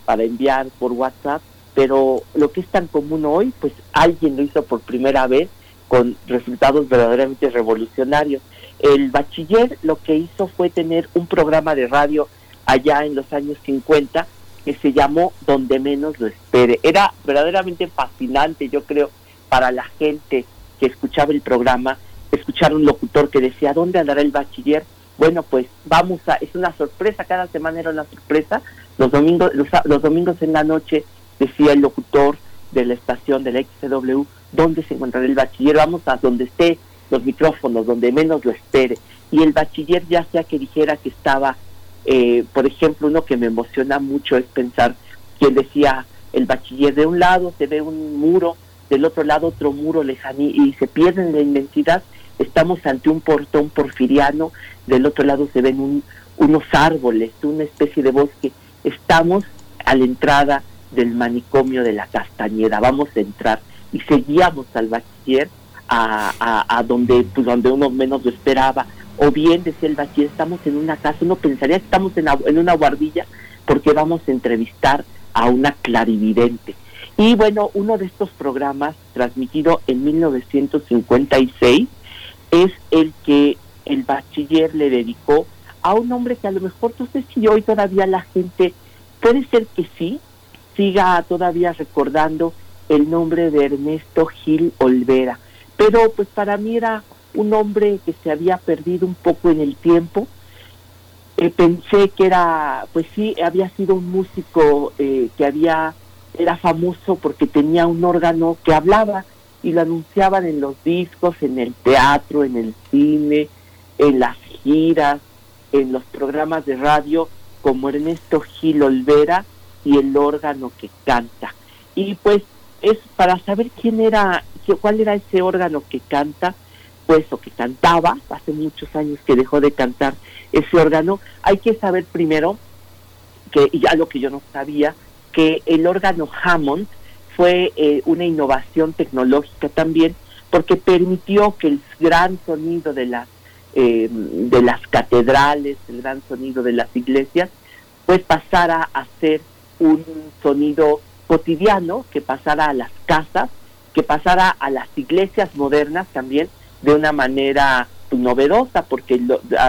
para enviar por WhatsApp, pero lo que es tan común hoy, pues alguien lo hizo por primera vez con resultados verdaderamente revolucionarios. El bachiller lo que hizo fue tener un programa de radio allá en los años 50 que se llamó Donde menos lo espere. Era verdaderamente fascinante, yo creo, para la gente que escuchaba el programa, escuchar un locutor que decía, ¿dónde andará el bachiller? Bueno, pues vamos a, es una sorpresa, cada semana era una sorpresa. Los domingos, los, domingos en la noche decía el locutor de la estación de la XW, ¿dónde se encontrará el bachiller? Vamos a donde esté los micrófonos, donde menos lo espere. Y el bachiller ya sea que dijera que estaba, eh, por ejemplo, uno que me emociona mucho es pensar, quien decía, el bachiller de un lado se ve un muro del otro lado otro muro lejano y se pierde en la inmensidad, estamos ante un portón porfiriano, del otro lado se ven unos árboles, una especie de bosque, estamos a la entrada del manicomio de la Castañeda, vamos a entrar y seguíamos al bachiller a, a, donde, pues, donde uno menos lo esperaba, o bien decía el bachiller, estamos en una casa, uno pensaría que estamos en, en una guardilla porque vamos a entrevistar a una clarividente y bueno, uno de estos programas, transmitido en 1956, es el que el bachiller le dedicó a un hombre que a lo mejor no sé si hoy todavía la gente, puede ser que sí, siga todavía recordando el nombre de Ernesto Gil Olvera. Pero pues para mí era un hombre que se había perdido un poco en el tiempo. Eh, pensé que era, pues sí, había sido un músico eh, que había era famoso porque tenía un órgano que hablaba y lo anunciaban en los discos, en el teatro, en el cine, en las giras, en los programas de radio como Ernesto Gil Olvera y el órgano que canta. Y pues es para saber quién era, cuál era ese órgano que canta, pues o que cantaba, hace muchos años que dejó de cantar ese órgano, hay que saber primero que ya lo que yo no sabía, que el órgano Hammond fue eh, una innovación tecnológica también porque permitió que el gran sonido de las eh, de las catedrales, el gran sonido de las iglesias, pues pasara a ser un sonido cotidiano, que pasara a las casas, que pasara a las iglesias modernas también de una manera novedosa, porque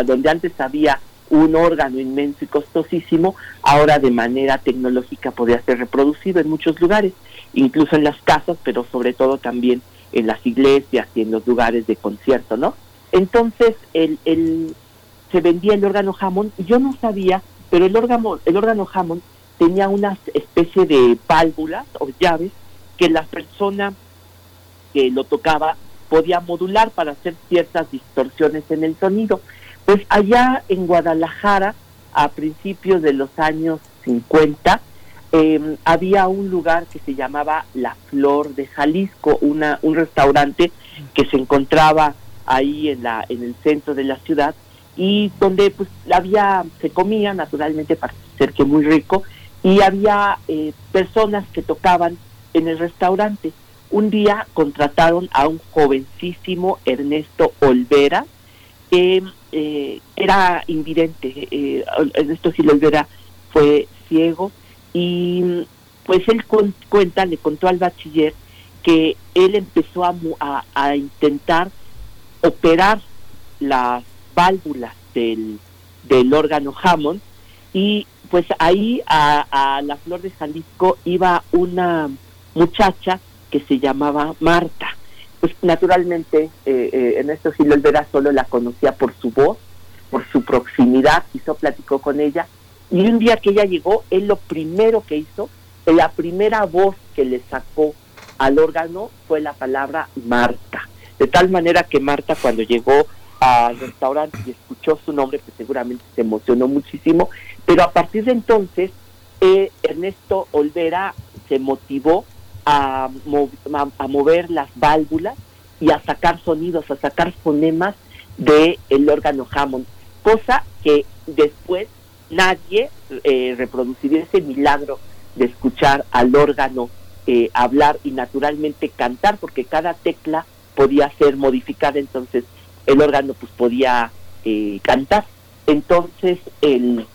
donde antes había un órgano inmenso y costosísimo, ahora de manera tecnológica podría ser reproducido en muchos lugares, incluso en las casas, pero sobre todo también en las iglesias y en los lugares de concierto, ¿no? Entonces, el, el, se vendía el órgano Hammond y yo no sabía, pero el órgano, el órgano Hammond tenía una especie de válvulas o llaves que la persona que lo tocaba podía modular para hacer ciertas distorsiones en el sonido. Pues allá en Guadalajara, a principios de los años 50, em, había un lugar que se llamaba La Flor de Jalisco, una, un restaurante que se encontraba ahí en, la, en el centro de la ciudad y donde pues había, se comía naturalmente para ser que muy rico y había eh, personas que tocaban en el restaurante. Un día contrataron a un jovencísimo Ernesto Olvera, que eh, era invidente. Eh, Ernesto Gil fue ciego y pues él cuenta, le contó al bachiller que él empezó a, a, intentar operar las válvulas del, del órgano Hammond y pues ahí a, a la Flor de Jalisco iba una muchacha que se llamaba Marta. Pues naturalmente eh, eh, Ernesto Gil Olvera solo la conocía por su voz, por su proximidad, hizo platicó con ella y un día que ella llegó, él lo primero que hizo, la primera voz que le sacó al órgano fue la palabra Marta. De tal manera que Marta cuando llegó al restaurante y escuchó su nombre, pues seguramente se emocionó muchísimo, pero a partir de entonces eh, Ernesto Olvera se motivó a, mover las válvulas y a sacar sonidos, a sacar fonemas del el órgano Hammond, cosa que después nadie eh, reproduciría ese milagro de escuchar al órgano eh, hablar y naturalmente cantar, porque cada tecla podía ser modificada, entonces el órgano pues podía eh, cantar. Entonces el,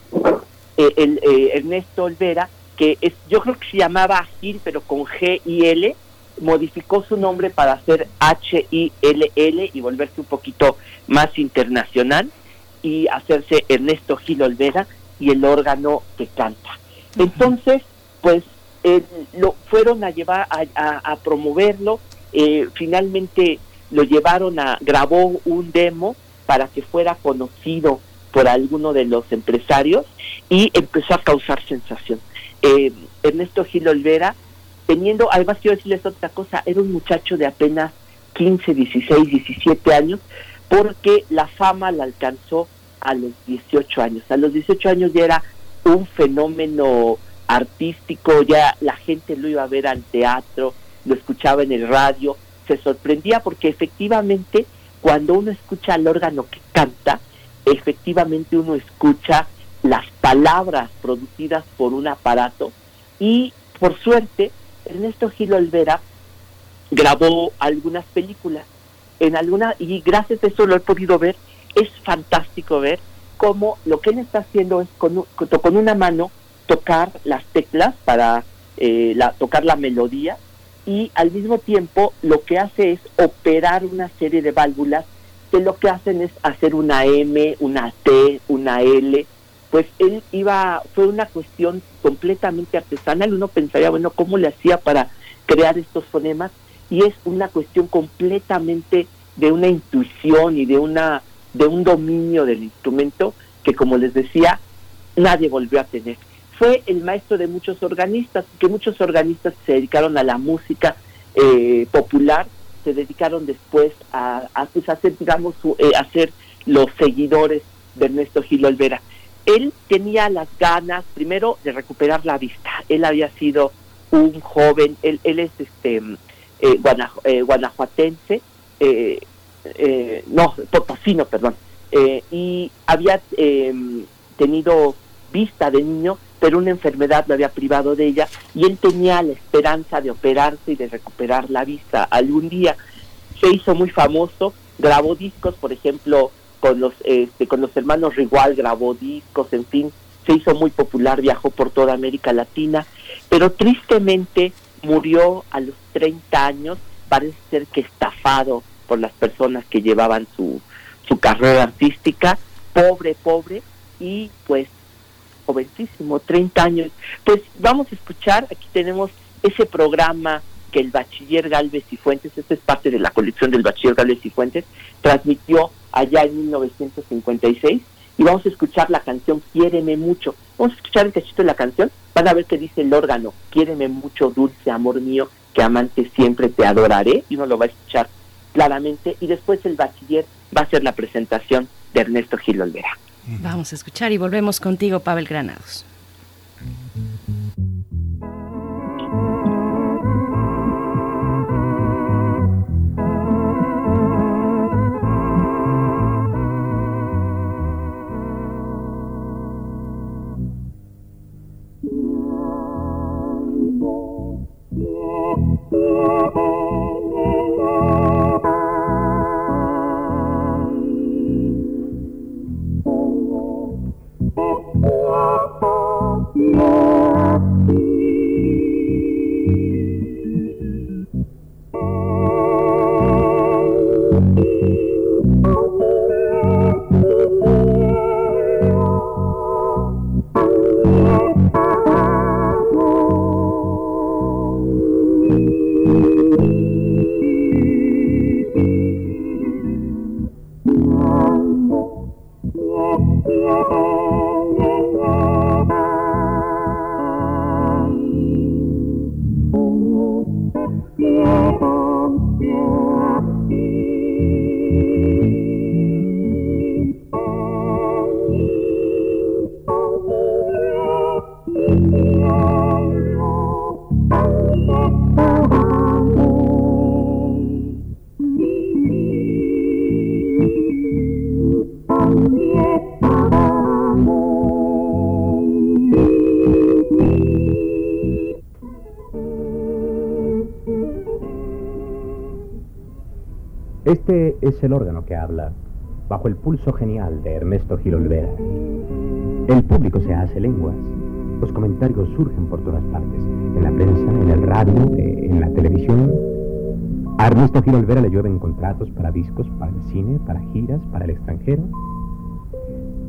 el Ernesto Olvera que es, yo creo que se llamaba Gil, pero con G y L, modificó su nombre para hacer H I L L y volverse un poquito más internacional y hacerse Ernesto Gil Olvera y el órgano que canta. Entonces, pues lo fueron a llevar a, promoverlo, eh, finalmente lo llevaron a grabó un demo para que fuera conocido por alguno de los empresarios y empezó a causar sensación eh, Ernesto Gil Olvera, teniendo, además quiero decirles otra cosa, era un muchacho de apenas 15, 16, 17 años, porque la fama la alcanzó a los 18 años. A los 18 años ya era un fenómeno artístico, ya la gente lo iba a ver al teatro, lo escuchaba en el radio, se sorprendía porque efectivamente cuando uno escucha al órgano que canta, efectivamente uno escucha las palabras producidas por un aparato. Y por suerte Ernesto Gil Olvera grabó algunas películas. En alguna y gracias a eso lo he podido ver. Es fantástico ver cómo lo que él está haciendo es con, con una mano tocar las teclas para eh, la, tocar la melodía y al mismo tiempo lo que hace es operar una serie de válvulas que lo que hacen es hacer una M, una T, una L, pues él iba, fue una cuestión completamente artesanal, uno pensaría, bueno, ¿cómo le hacía para crear estos fonemas? Y es una cuestión completamente de una intuición y de una de un dominio del instrumento que como les decía nadie volvió a tener. Fue el maestro de muchos organistas que muchos organistas se dedicaron a la música eh, popular se dedicaron después a, a, pues, hacer digamos eh, a ser los seguidores de Ernesto Gil Olvera él tenía las ganas, primero, de recuperar la vista. Él había sido un joven, él, él es este eh, eh guanajuatense, eh, eh, no, potosino, perdón, y había em, tenido vista de niño, pero una enfermedad lo había privado de ella, y él tenía la esperanza de operarse y de recuperar la vista algún día. Se hizo muy famoso, grabó discos, por ejemplo, con los, este, con los hermanos Rigual, grabó discos, en fin, se hizo muy popular, viajó por toda América Latina, pero tristemente murió a los 30 años, parece ser que estafado por las personas que llevaban su, su carrera artística, pobre, pobre, y pues jovencísimo, 30 años. Pues vamos a escuchar, aquí tenemos ese programa que el bachiller Galvez y Fuentes, esta es parte de la colección del bachiller Galvez y Fuentes, transmitió allá en 1956 y vamos a escuchar la canción Quiéreme mucho. Vamos a escuchar el cachito de la canción, van a ver que dice el órgano, Quiéreme mucho, dulce amor mío, que amante siempre te adoraré, y uno lo va a escuchar claramente, y después el bachiller va a hacer la presentación de Ernesto Gil Olvera. Vamos a escuchar y volvemos contigo, Pavel Granados. Este es el órgano que habla, bajo el pulso genial de Ernesto Gil Olvera. El público se hace lenguas, los comentarios surgen por todas partes, en la prensa, en el radio, eh, en la televisión. A Ernesto Gil Olvera le llueven contratos para discos, para el cine, para giras, para el extranjero.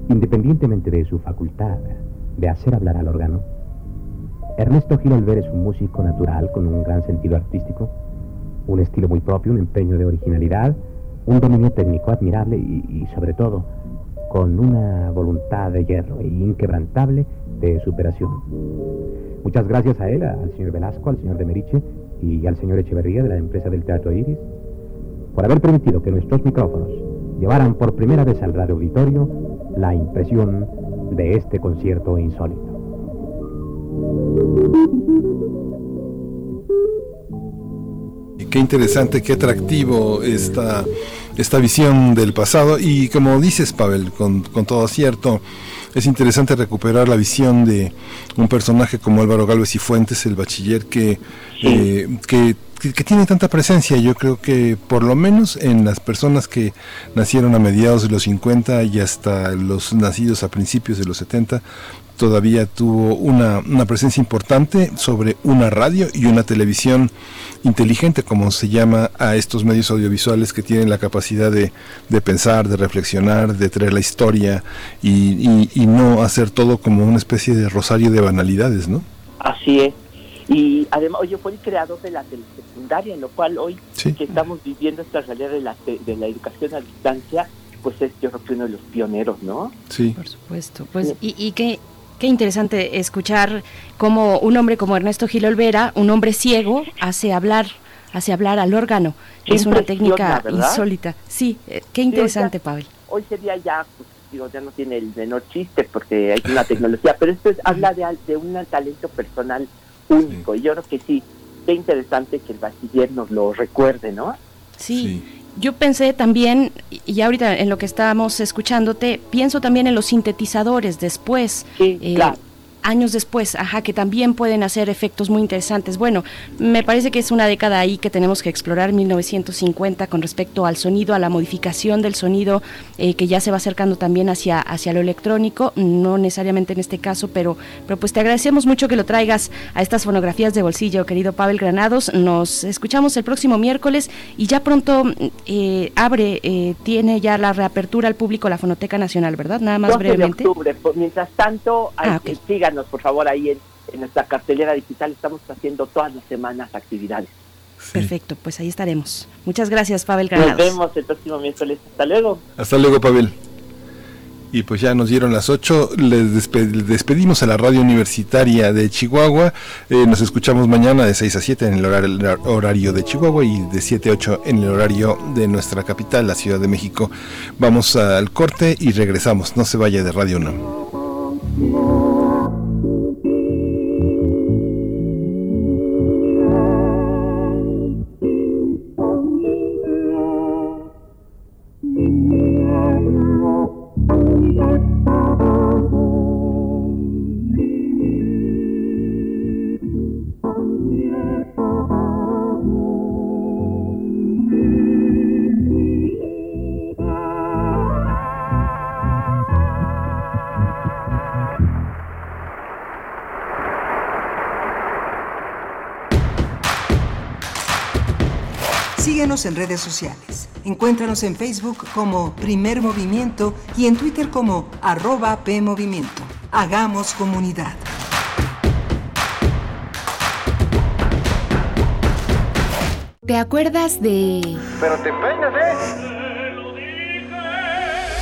Independientemente de su facultad de hacer hablar al órgano, Ernesto Gil Olvera es un músico natural con un gran sentido artístico un estilo muy propio, un empeño de originalidad, un dominio técnico admirable y, sobre todo con una voluntad de hierro e inquebrantable de superación. Muchas gracias a él, al señor Velasco, al señor de Meriche y al señor Echeverría de la empresa del Teatro Iris, por haber permitido que nuestros micrófonos llevaran por primera vez al radio auditorio la impresión de este concierto insólito. Qué interesante, qué atractivo esta, esta visión del pasado. Y como dices, Pavel, con, todo acierto, es interesante recuperar la visión de un personaje como Álvaro Galvez y Fuentes, el bachiller que, eh, que que, tiene tanta presencia. Yo creo que por lo menos en las personas que nacieron a mediados de los 50 y hasta los nacidos a principios de los 70, todavía tuvo una, una, presencia importante sobre una radio y una televisión inteligente, como se llama a estos medios audiovisuales que tienen la capacidad de, de pensar, de reflexionar, de traer la historia y, y, no hacer todo como una especie de rosario de banalidades, ¿no? Así es. Y además, oye, fue el creador de la telesecundaria, en lo cual hoy que estamos viviendo esta realidad de la, de la educación a distancia, pues es yo creo que uno de los pioneros, ¿no? Sí. Por supuesto. Pues, y, y que Qué interesante escuchar cómo un hombre como Ernesto Gil Olvera, un hombre ciego, hace hablar, hace hablar al órgano. es una técnica insólita. Sí, eh, qué interesante, Pavel. Hoy sería ya, pues, digo, ya no tiene el menor chiste porque hay una tecnología, pero esto habla de, de un talento personal único. Y yo creo que sí, qué interesante que el bachiller nos lo recuerde, ¿no? sí yo pensé también, y ahorita en lo que estábamos escuchándote, pienso también en los sintetizadores después. Sí, eh, claro años después, ajá, que también pueden hacer efectos muy interesantes. Bueno, me parece que es una década ahí que tenemos que explorar, 1950, con respecto al sonido, a la modificación del sonido, eh, que ya se va acercando también hacia, hacia lo electrónico, no necesariamente en este caso, pero, pero pues te agradecemos mucho que lo traigas a estas fonografías de bolsillo, querido Pavel Granados. Nos escuchamos el próximo miércoles y ya pronto eh, abre, eh, tiene ya la reapertura al público la Fonoteca Nacional, ¿verdad? Nada más brevemente. De octubre. Mientras tanto, hay, por favor, ahí en, nuestra cartelera digital. Estamos haciendo todas las semanas actividades. Perfecto, pues ahí estaremos. Muchas gracias, Pavel Granados. Nos vemos el próximo miércoles. Hasta luego. Hasta luego, Pavel. Y pues ya nos dieron las 8, les despedimos a la radio universitaria de Chihuahua, eh, nos escuchamos mañana de 6 a 7 en el horario, de Chihuahua y de 7 a 8 en el horario de nuestra capital, la Ciudad de México. Vamos al corte y regresamos, no se vaya de Radio 1. En redes sociales. Encuéntranos en Facebook como Primer Movimiento y en Twitter como arroba PMovimiento. Hagamos comunidad. ¿Te acuerdas de...? Pero te peinas, ¿eh?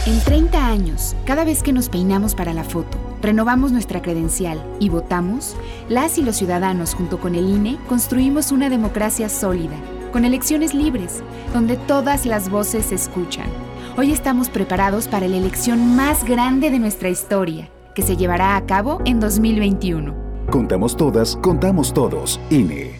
En 30 años, cada vez que nos peinamos para la foto, renovamos nuestra credencial y votamos, las y los ciudadanos junto con el INE construimos una democracia sólida, con elecciones libres, donde todas las voces se escuchan. Hoy estamos preparados para la elección más grande de nuestra historia, que se llevará a cabo en 2021. Contamos todas, contamos todos, INE.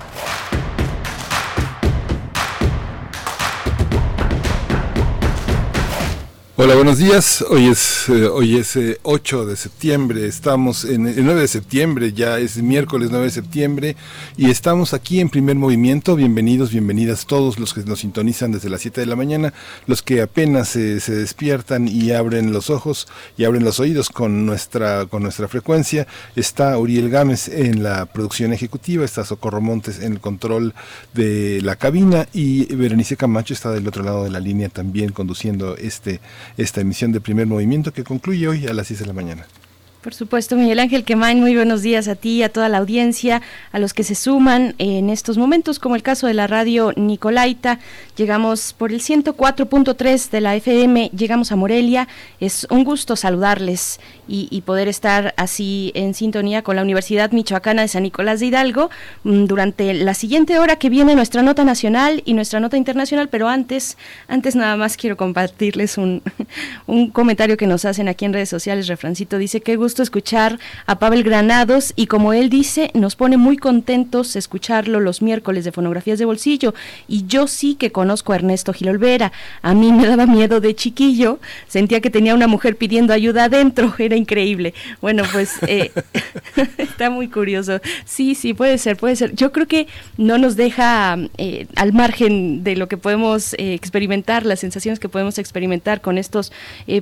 Hola, buenos días. Hoy es, eh, hoy es eh, 8 de septiembre. Estamos en el 9 de septiembre, ya es miércoles 9 de septiembre y estamos aquí en primer movimiento. Bienvenidos, bienvenidas todos los que nos sintonizan desde las 7 de la mañana, los que apenas se, se despiertan y abren los ojos y abren los oídos con nuestra, con nuestra frecuencia. Está Uriel Gámez en la producción ejecutiva, está Socorro Montes en el control de la cabina y Berenice Camacho está del otro lado de la línea también conduciendo este esta emisión de primer movimiento que concluye hoy a las 6 de la mañana. Por supuesto, Miguel Ángel Quemain, muy buenos días a ti, a toda la audiencia, a los que se suman en estos momentos, como el caso de la radio Nicolaita. Llegamos por el 104.3 de la FM, llegamos a Morelia. Es un gusto saludarles y, poder estar así en sintonía con la Universidad Michoacana de San Nicolás de Hidalgo mm, durante la siguiente hora que viene nuestra nota nacional y nuestra nota internacional, pero antes, antes nada más quiero compartirles un, un comentario que nos hacen aquí en redes sociales. Refrancito dice que gusto escuchar a Pavel Granados y como él dice, nos pone muy contentos escucharlo los miércoles de Fonografías de Bolsillo y yo sí que conozco a Ernesto Gil Olvera. A mí me daba miedo de chiquillo, sentía que tenía una mujer pidiendo ayuda adentro, era increíble. Bueno, pues eh, está muy curioso. Sí, sí, puede ser, puede ser. Yo creo que no nos deja eh, al margen de lo que podemos eh, experimentar, las sensaciones que podemos experimentar con estos,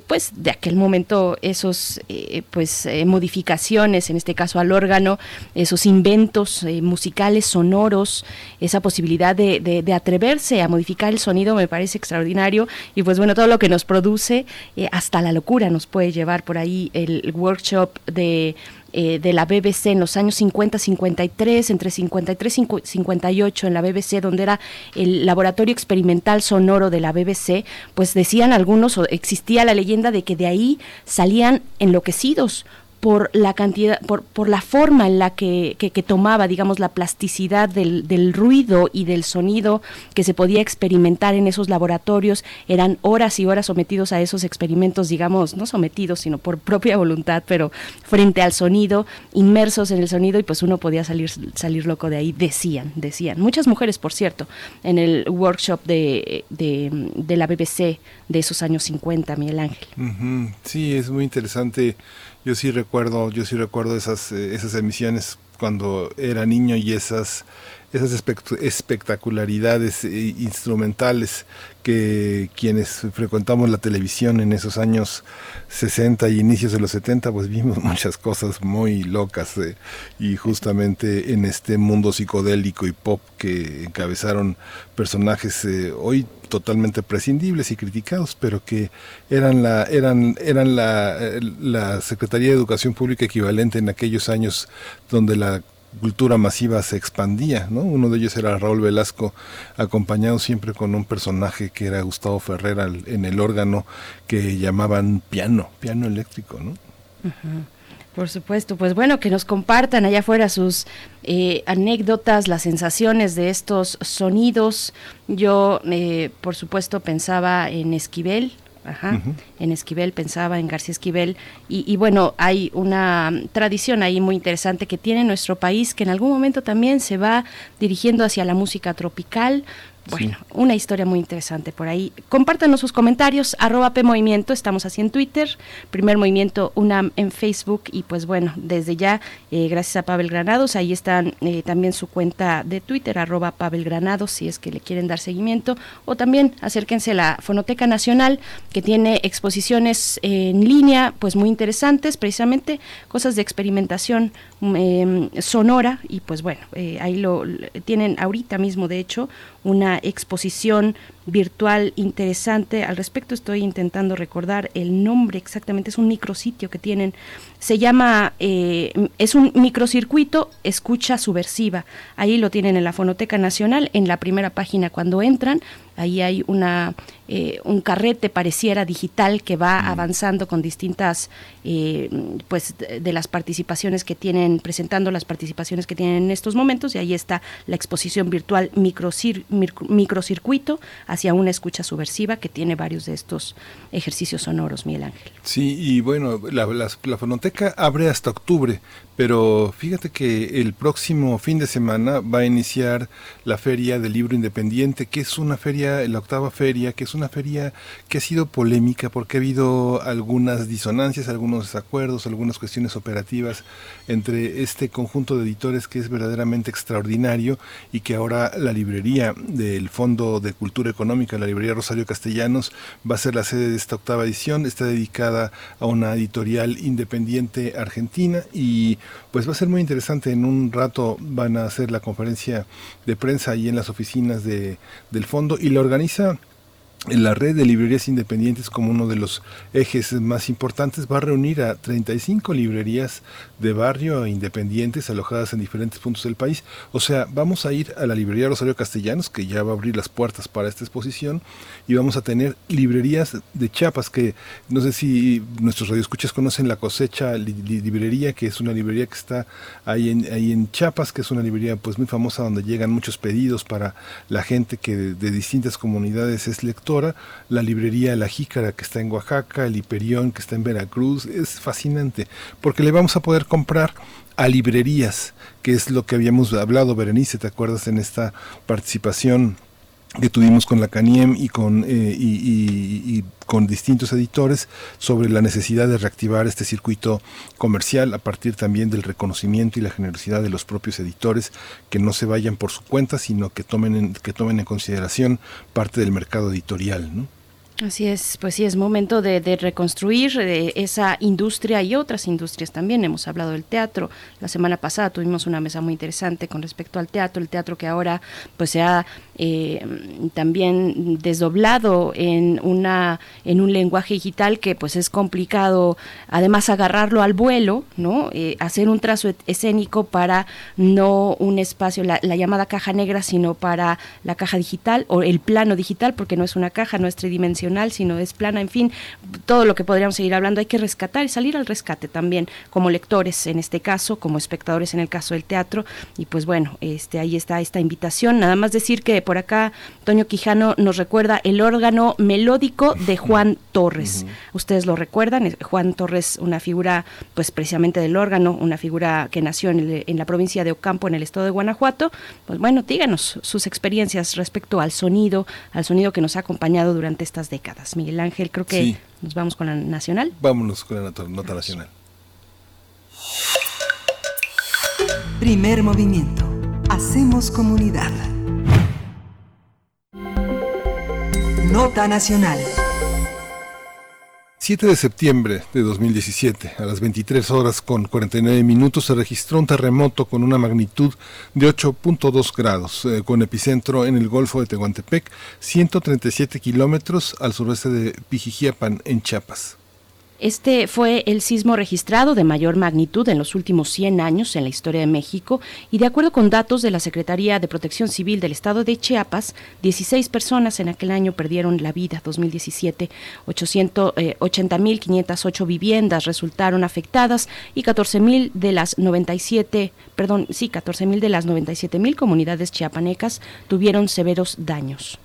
pues de aquel momento, esos, pues eh, modificaciones, en este caso al órgano, esos inventos eh, musicales, sonoros, esa posibilidad de, atreverse a modificar el sonido me parece extraordinario. Y pues bueno, todo lo que nos produce, eh, hasta la locura nos puede llevar por ahí el workshop de eh, de la BBC en los años 50-53, entre 53 y 58 en la BBC, donde era el laboratorio experimental sonoro de la BBC, pues decían algunos, o existía la leyenda de que de ahí salían enloquecidos por la cantidad, por, por la forma en la que, que, que tomaba, digamos, la plasticidad del, del, ruido y del sonido que se podía experimentar en esos laboratorios. Eran horas y horas sometidos a esos experimentos, digamos, no sometidos, sino por propia voluntad, pero frente al sonido, inmersos en el sonido, y pues uno podía salir, salir loco de ahí, decían, decían. Muchas mujeres, por cierto, en el workshop de, de, de la BBC de esos años 50, Miguel Ángel. Sí, es muy interesante yo sí recuerdo, yo sí recuerdo esas, eh, esas emisiones cuando era niño y esas, esas espectacularidades eh, instrumentales que quienes frecuentamos la televisión en esos años 60 y inicios de los 70, pues vimos muchas cosas muy locas eh, y justamente en este mundo psicodélico y pop que encabezaron personajes hoy totalmente prescindibles y criticados, pero que eran la eran eran la, la Secretaría de Educación Pública equivalente en aquellos años donde la cultura masiva se expandía, ¿no? Uno de ellos era Raúl Velasco, acompañado siempre con un personaje que era Gustavo Ferrer en el órgano que llamaban piano, piano eléctrico, ¿no? Por supuesto, pues bueno, que nos compartan allá afuera sus eh, anécdotas, las sensaciones de estos sonidos. Yo, eh, por supuesto, pensaba en Esquivel, Ajá. En Esquivel pensaba, en García Esquivel. Y, y, bueno, hay una tradición ahí muy interesante que tiene nuestro país que en algún momento también se va dirigiendo hacia la música tropical. Bueno, una historia muy interesante por ahí. Compártanos sus comentarios, arroba P Movimiento, estamos así en Twitter, Primer Movimiento UNAM en Facebook y pues bueno, desde ya, eh, gracias a Pavel Granados, ahí están eh, también su cuenta de Twitter, arroba Pavel Granados, si es que le quieren dar seguimiento, o también acérquense a la Fonoteca Nacional, que tiene exposiciones en línea, pues muy interesantes, precisamente cosas de experimentación eh, sonora y pues bueno, ahí lo tienen ahorita mismo, de hecho, una exposición virtual interesante. Al respecto estoy intentando recordar el nombre exactamente, es un micrositio que tienen, se llama, eh, es un microcircuito escucha subversiva. Ahí lo tienen en la Fonoteca Nacional, en la primera página. Cuando entran, ahí hay una eh, un carrete pareciera digital que va avanzando con distintas eh, pues de las participaciones que tienen presentando las participaciones que tienen en estos momentos. Y ahí está la exposición virtual microcir, microcircuito hacia una escucha subversiva que tiene varios de estos ejercicios sonoros Miguel Ángel. Sí y bueno la, la, la fonoteca abre hasta octubre pero fíjate que el próximo fin de semana va a iniciar la feria del libro independiente que es una feria la octava feria que es una feria que ha sido polémica porque ha habido algunas disonancias, algunos desacuerdos, algunas cuestiones operativas entre este conjunto de editores que es verdaderamente extraordinario y que ahora la librería del Fondo de Cultura Económica, la librería Rosario Castellanos, va a ser la sede de esta octava edición. Está dedicada a una editorial independiente argentina y pues va a ser muy interesante. En un rato van a hacer la conferencia de prensa ahí en las oficinas de, del fondo y la organiza la red de librerías independientes como uno de los ejes más importantes va a reunir a 35 librerías de barrio independientes alojadas en diferentes puntos del país. O sea, vamos a ir a la librería Rosario Castellanos, que ya va a abrir las puertas para esta exposición, y vamos a tener librerías de Chiapas, que no sé si nuestros radioescuchas conocen la cosecha li librería, que es una librería que está ahí en, ahí en Chiapas, que es una librería pues muy famosa donde llegan muchos pedidos para la gente que de, de distintas comunidades es lectora la librería La Jícara que está en Oaxaca, el Hiperión que está en Veracruz, es fascinante, porque le vamos a poder comprar a librerías, que es lo que habíamos hablado, Berenice, ¿te acuerdas en esta participación que tuvimos con la CANIEM y con, eh, y, con distintos editores sobre la necesidad de reactivar este circuito comercial a partir también del reconocimiento y la generosidad de los propios editores que no se vayan por su cuenta sino que tomen en, que tomen en consideración parte del mercado editorial ¿no? Así es, pues sí, es momento de, de reconstruir eh, esa industria y otras industrias también. Hemos hablado del teatro. La semana pasada tuvimos una mesa muy interesante con respecto al teatro, el teatro que ahora pues se ha eh, también desdoblado en una en un lenguaje digital que pues es complicado, además agarrarlo al vuelo, no, eh, hacer un trazo escénico para no un espacio, la, la llamada caja negra, sino para la caja digital o el plano digital, porque no es una caja, no es tridimensional sino es plana, en fin, todo lo que podríamos seguir hablando, hay que rescatar y salir al rescate también, como lectores en este caso, como espectadores en el caso del teatro, y pues bueno, este ahí está esta invitación, nada más decir que por acá Toño Quijano nos recuerda el órgano melódico de Juan Torres. Uh -huh. Ustedes lo recuerdan, Juan Torres, una figura pues precisamente del órgano, una figura que nació en, el, en la provincia de Ocampo, en el estado de Guanajuato. Pues bueno, díganos sus experiencias respecto al sonido, al sonido que nos ha acompañado durante estas décadas. Miguel Ángel, creo que sí. nos vamos con la nacional. Vámonos con la nota nacional. Primer movimiento. Hacemos comunidad. Nota nacional. 7 de septiembre de 2017, a las 23 horas con 49 minutos, se registró un terremoto con una magnitud de 8.2 grados, eh, con epicentro en el Golfo de Tehuantepec, 137 kilómetros al sureste de Pijijiapan, en Chiapas. Este fue el sismo registrado de mayor magnitud en los últimos 100 años en la historia de México y de acuerdo con datos de la Secretaría de Protección Civil del Estado de Chiapas, 16 personas en aquel año perdieron la vida. 2017, 80.508 eh, viviendas resultaron afectadas y 14.000 de las 97, perdón, sí, 14.000 de las 97.000 comunidades chiapanecas tuvieron severos daños.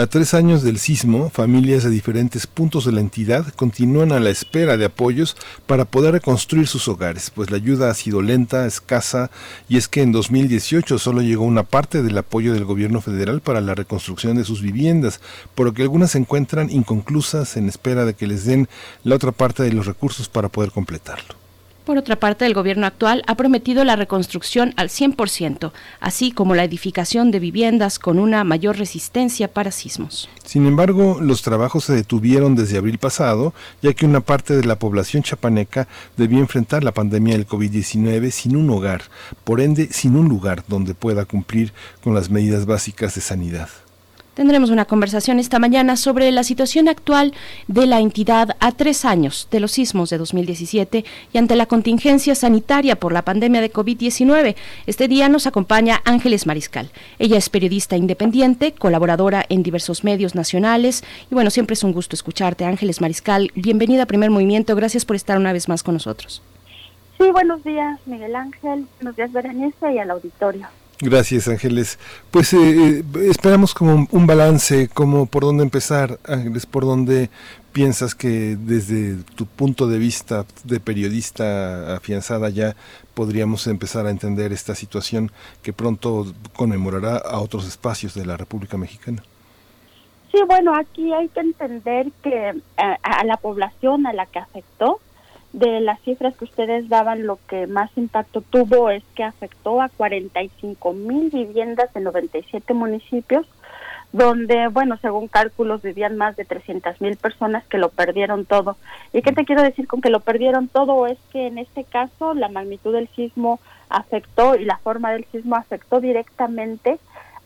A tres años del sismo, familias de diferentes puntos de la entidad continúan a la espera de apoyos para poder reconstruir sus hogares, pues la ayuda ha sido lenta, escasa, y es que en 2018 solo llegó una parte del apoyo del gobierno federal para la reconstrucción de sus viviendas, por lo que algunas se encuentran inconclusas en espera de que les den la otra parte de los recursos para poder completarlo. Por otra parte, el gobierno actual ha prometido la reconstrucción al 100%, así como la edificación de viviendas con una mayor resistencia para sismos. Sin embargo, los trabajos se detuvieron desde abril pasado, ya que una parte de la población chapaneca debía enfrentar la pandemia del COVID-19 sin un hogar, por ende sin un lugar donde pueda cumplir con las medidas básicas de sanidad. Tendremos una conversación esta mañana sobre la situación actual de la entidad a tres años de los sismos de 2017 y ante la contingencia sanitaria por la pandemia de COVID-19. Este día nos acompaña Ángeles Mariscal. Ella es periodista independiente, colaboradora en diversos medios nacionales y bueno, siempre es un gusto escucharte. Ángeles Mariscal, bienvenida a Primer Movimiento. Gracias por estar una vez más con nosotros. Sí, buenos días, Miguel Ángel. Buenos días, Berenice y al auditorio. Gracias, Ángeles. Pues eh, eh, esperamos como un balance, como por dónde empezar, Ángeles, por dónde piensas que desde tu punto de vista de periodista afianzada ya podríamos empezar a entender esta situación que pronto conmemorará a otros espacios de la República Mexicana. Sí, bueno, aquí hay que entender que eh, a la población a la que afectó, de las cifras que ustedes daban, lo que más impacto tuvo es que afectó a 45 mil viviendas en 97 municipios, donde, bueno, según cálculos vivían más de 300 mil personas que lo perdieron todo. ¿Y qué te quiero decir con que lo perdieron todo? Es que en este caso la magnitud del sismo afectó y la forma del sismo afectó directamente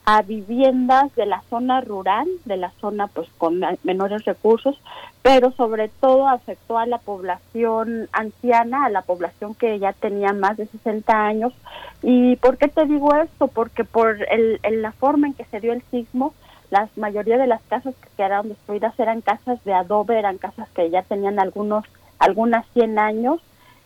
a viviendas de la zona rural, de la zona pues con menores recursos, pero sobre todo afectó a la población anciana, a la población que ya tenía más de 60 años. ¿Y por qué te digo esto? Porque por el, la forma en que se dio el sismo, la mayoría de las casas que quedaron destruidas eran casas de adobe, eran casas que ya tenían algunos algunas 100 años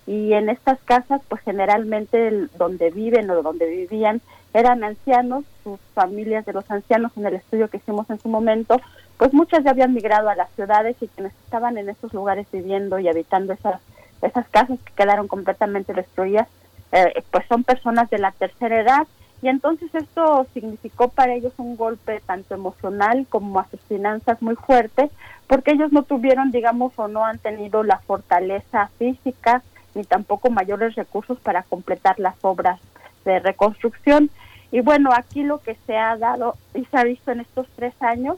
y en estas casas pues generalmente donde viven o donde vivían eran ancianos, sus familias de los ancianos en el estudio que hicimos en su momento, pues muchas ya habían migrado a las ciudades y quienes estaban en esos lugares viviendo y habitando esas, esas casas que quedaron completamente destruidas, eh, pues son personas de la tercera edad. Y entonces esto significó para ellos un golpe tanto emocional como a sus finanzas muy fuerte, porque ellos no tuvieron, digamos, o no han tenido la fortaleza física ni tampoco mayores recursos para completar las obras de reconstrucción. Y bueno, aquí lo que se ha dado y se ha visto en estos tres años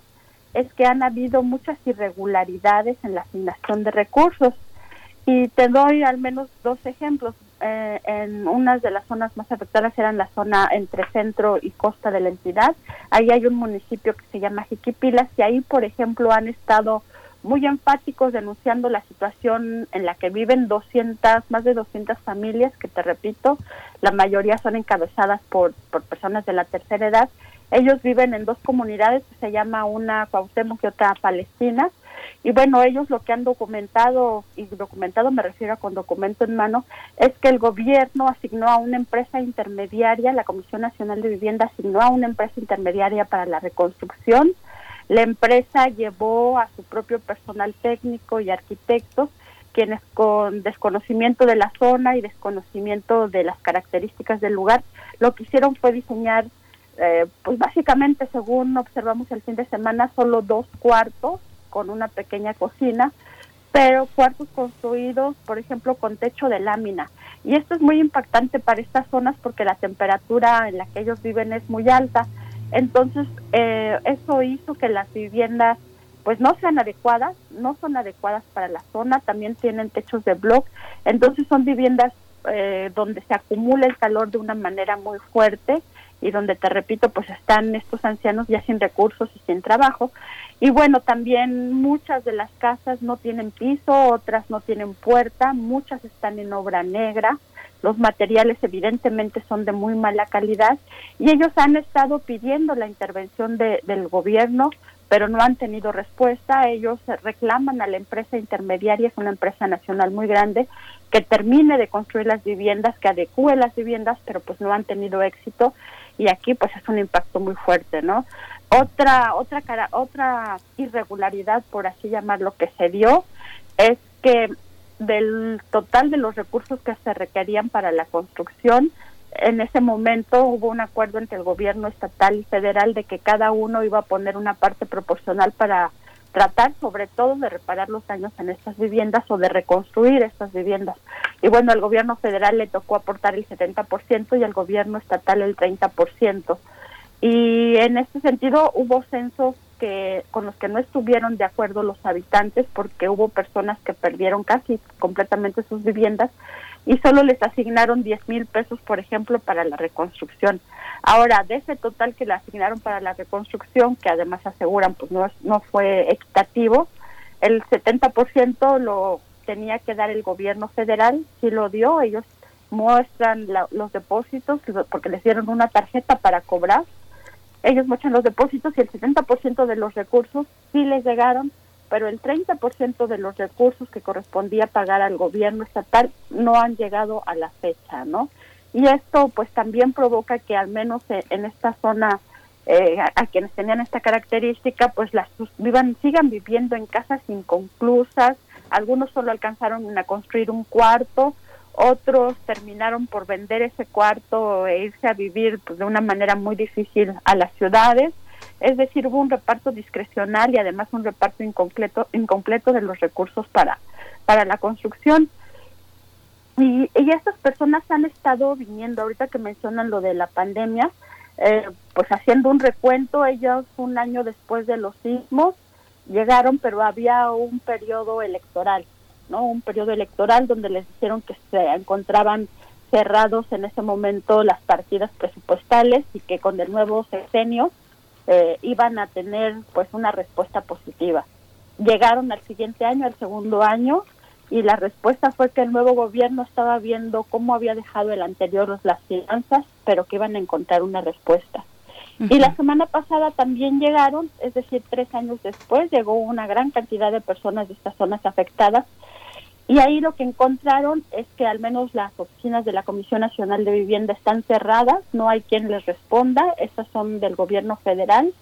es que han habido muchas irregularidades en la asignación de recursos. Y te doy al menos dos ejemplos. Eh, en unas de las zonas más afectadas eran la zona entre centro y costa de la entidad. Ahí hay un municipio que se llama Jiquipilas y ahí, por ejemplo, han estado muy enfáticos denunciando la situación en la que viven 200, más de 200 familias, que te repito, la mayoría son encabezadas por, por personas de la tercera edad. Ellos viven en dos comunidades se llama una Cuauhtémoc y otra Palestina. Y bueno, ellos lo que han documentado, y documentado me refiero a con documento en mano, es que el gobierno asignó a una empresa intermediaria, la Comisión Nacional de Vivienda asignó a una empresa intermediaria para la reconstrucción, la empresa llevó a su propio personal técnico y arquitectos, quienes con desconocimiento de la zona y desconocimiento de las características del lugar, lo que hicieron fue diseñar, eh, pues básicamente, según observamos el fin de semana, solo dos cuartos con una pequeña cocina, pero cuartos construidos, por ejemplo, con techo de lámina. Y esto es muy impactante para estas zonas porque la temperatura en la que ellos viven es muy alta. Entonces, eh, eso hizo que las viviendas pues no sean adecuadas, no son adecuadas para la zona, también tienen techos de block, entonces son viviendas eh, donde se acumula el calor de una manera muy fuerte y donde te repito, pues están estos ancianos ya sin recursos y sin trabajo. Y bueno, también muchas de las casas no tienen piso, otras no tienen puerta, muchas están en obra negra, los materiales evidentemente son de muy mala calidad y ellos han estado pidiendo la intervención de, del gobierno, pero no han tenido respuesta. Ellos reclaman a la empresa intermediaria, es una empresa nacional muy grande, que termine de construir las viviendas, que adecue las viviendas, pero pues no han tenido éxito y aquí pues es un impacto muy fuerte, ¿no? Otra otra cara, otra irregularidad por así llamarlo que se dio es que del total de los recursos que se requerían para la construcción, en ese momento hubo un acuerdo entre el gobierno estatal y federal de que cada uno iba a poner una parte proporcional para tratar sobre todo de reparar los daños en estas viviendas o de reconstruir estas viviendas. Y bueno, al gobierno federal le tocó aportar el 70% y al gobierno estatal el 30%. Y en este sentido hubo censos que con los que no estuvieron de acuerdo los habitantes porque hubo personas que perdieron casi completamente sus viviendas y solo les asignaron 10 mil pesos, por ejemplo, para la reconstrucción. Ahora, de ese total que le asignaron para la reconstrucción, que además aseguran pues no, no fue equitativo, el 70% lo tenía que dar el gobierno federal, sí lo dio, ellos muestran los depósitos porque les dieron una tarjeta para cobrar, ellos muestran los depósitos y el 70% de los recursos sí les llegaron, pero el 30% de los recursos que correspondía pagar al gobierno estatal no han llegado a la fecha, ¿no? Y esto pues también provoca que al menos eh, en esta zona eh, a, quienes tenían esta característica pues las vivan sigan viviendo en casas inconclusas, algunos solo alcanzaron a construir un cuarto, otros terminaron por vender ese cuarto e irse a vivir pues, de una manera muy difícil a las ciudades es decir, hubo un reparto discrecional y además un reparto incompleto, incompleto de los recursos para, para la construcción. Y, y estas personas han estado viniendo, ahorita que mencionan lo de la pandemia, eh, pues haciendo un recuento, ellos un año después de los sismos llegaron, pero había un periodo electoral, ¿no? Un periodo electoral donde les dijeron que se encontraban cerrados en ese momento las partidas presupuestales y que con el nuevo sexenio eh, iban a tener pues una respuesta positiva. Llegaron al siguiente año, al segundo año, y la respuesta fue que el nuevo gobierno estaba viendo cómo había dejado el anterior las finanzas, pero que iban a encontrar una respuesta. Y la semana pasada también llegaron, es decir, tres años después, llegó una gran cantidad de personas de estas zonas afectadas y ahí lo que encontraron es que al menos las oficinas de la Comisión Nacional de Vivienda están cerradas, no hay quien les responda, estas son del gobierno federal.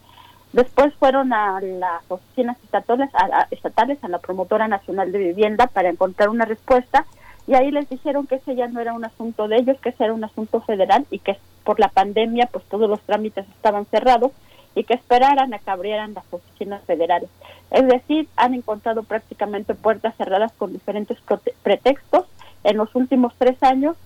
Después fueron a las oficinas estatales a, estatales, a la Promotora Nacional de Vivienda para encontrar una respuesta y ahí les dijeron que ese ya no era un asunto de ellos, que ese era un asunto federal y que por la pandemia pues todos los trámites estaban cerrados y que esperaran a que abrieran las oficinas federales. Es decir, han encontrado prácticamente puertas cerradas con diferentes pretextos en los últimos tres años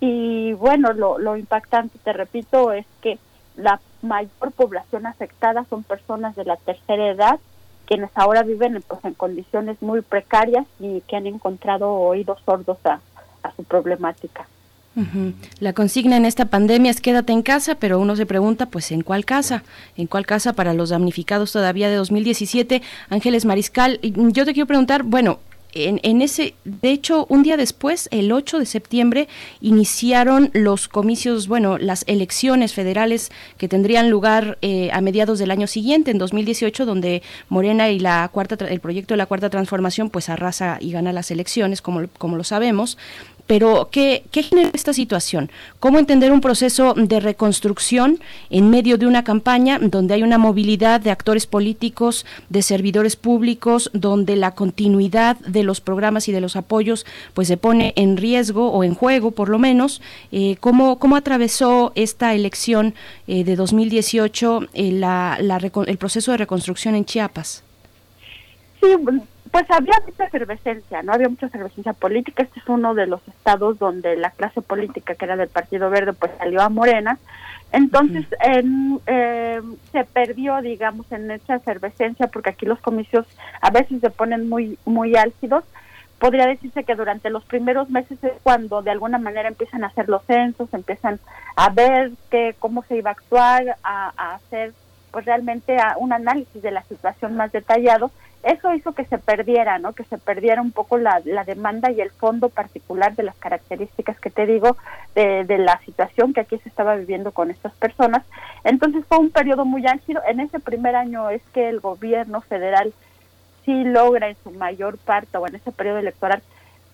y bueno, lo, lo impactante, te repito, es que la mayor población afectada son personas de la tercera edad quienes ahora viven pues, en condiciones muy precarias y que han encontrado oídos sordos a su problemática. La consigna en esta pandemia es quédate en casa, pero uno se pregunta, pues, ¿en cuál casa? ¿En cuál casa para los damnificados todavía de 2017? Ángeles Mariscal, yo te quiero preguntar, bueno, en, en, ese, de hecho, un día después, el 8 de septiembre, iniciaron los comicios, bueno, las elecciones federales que tendrían lugar eh, a mediados del año siguiente, en 2018, donde Morena y la cuarta, el proyecto de la cuarta transformación, pues arrasa y gana las elecciones, como, como lo sabemos. Pero, ¿qué, ¿qué, genera esta situación? ¿Cómo entender un proceso de reconstrucción en medio de una campaña donde hay una movilidad de actores políticos, de servidores públicos, donde la continuidad de los programas y de los apoyos pues se pone en riesgo o en juego, por lo menos? Eh, ¿cómo, ¿Cómo atravesó esta elección eh, de 2018 eh, la, el proceso de reconstrucción en Chiapas? Sí, pues había mucha efervescencia, ¿no? Había mucha efervescencia política. Este es uno de los estados donde la clase política, que era del Partido Verde, pues salió a Morena. Entonces, eh, se perdió, digamos, en esa efervescencia, porque aquí los comicios a veces se ponen muy, muy álgidos, podría decirse que durante los primeros meses es cuando de alguna manera empiezan a hacer los censos, empiezan a ver que, cómo se iba a actuar, a, hacer pues realmente a un análisis de la situación más detallado. Eso hizo que se perdiera, ¿no? Que se perdiera un poco la, la demanda y el fondo particular de las características que te digo de, de la situación que aquí se estaba viviendo con estas personas. Entonces fue un periodo muy álgido. En ese primer año es que el gobierno federal sí logra en su mayor parte o en ese periodo electoral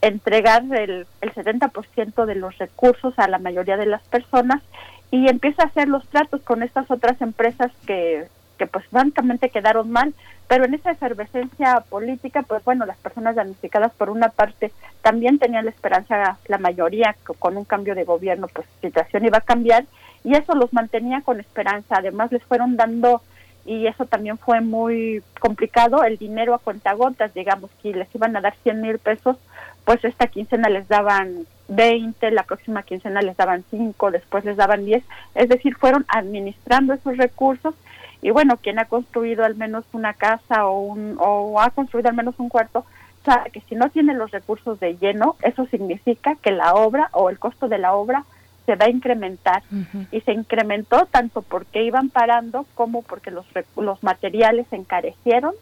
entregar el, el 70% de los recursos a la mayoría de las personas y empieza a hacer los tratos con estas otras empresas que, que pues francamente quedaron mal, pero en esa efervescencia política, pues bueno, las personas damnificadas por una parte también tenían la esperanza, la mayoría, que con un cambio de gobierno, pues la situación iba a cambiar y eso los mantenía con esperanza, además les fueron dando y eso también fue muy complicado, el dinero a cuentagotas, digamos, que les iban a dar 100 mil pesos, pues esta quincena les daban 20, la próxima quincena les daban 5, después les daban 10, es decir, fueron administrando esos recursos y bueno, quien ha construido al menos una casa o, un, o ha construido al menos un cuarto, sabe que si no tiene los recursos de lleno, eso significa que la obra o el costo de la obra se va a incrementar y se incrementó tanto porque iban parando como porque los los materiales se encarecieron,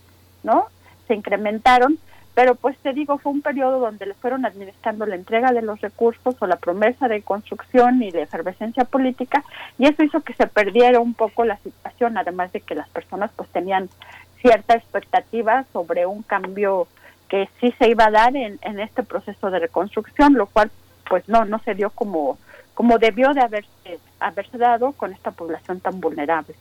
¿no? Se incrementaron, pero pues te digo, fue un periodo donde le fueron administrando la entrega de los recursos o la promesa de construcción y de efervescencia política y eso hizo que se perdiera un poco la situación, además de que las personas pues tenían cierta expectativa sobre un cambio que sí se iba a dar en, en este proceso de reconstrucción, lo cual pues no, no se dio como como debió de haberse, haberse dado con esta población tan vulnerable.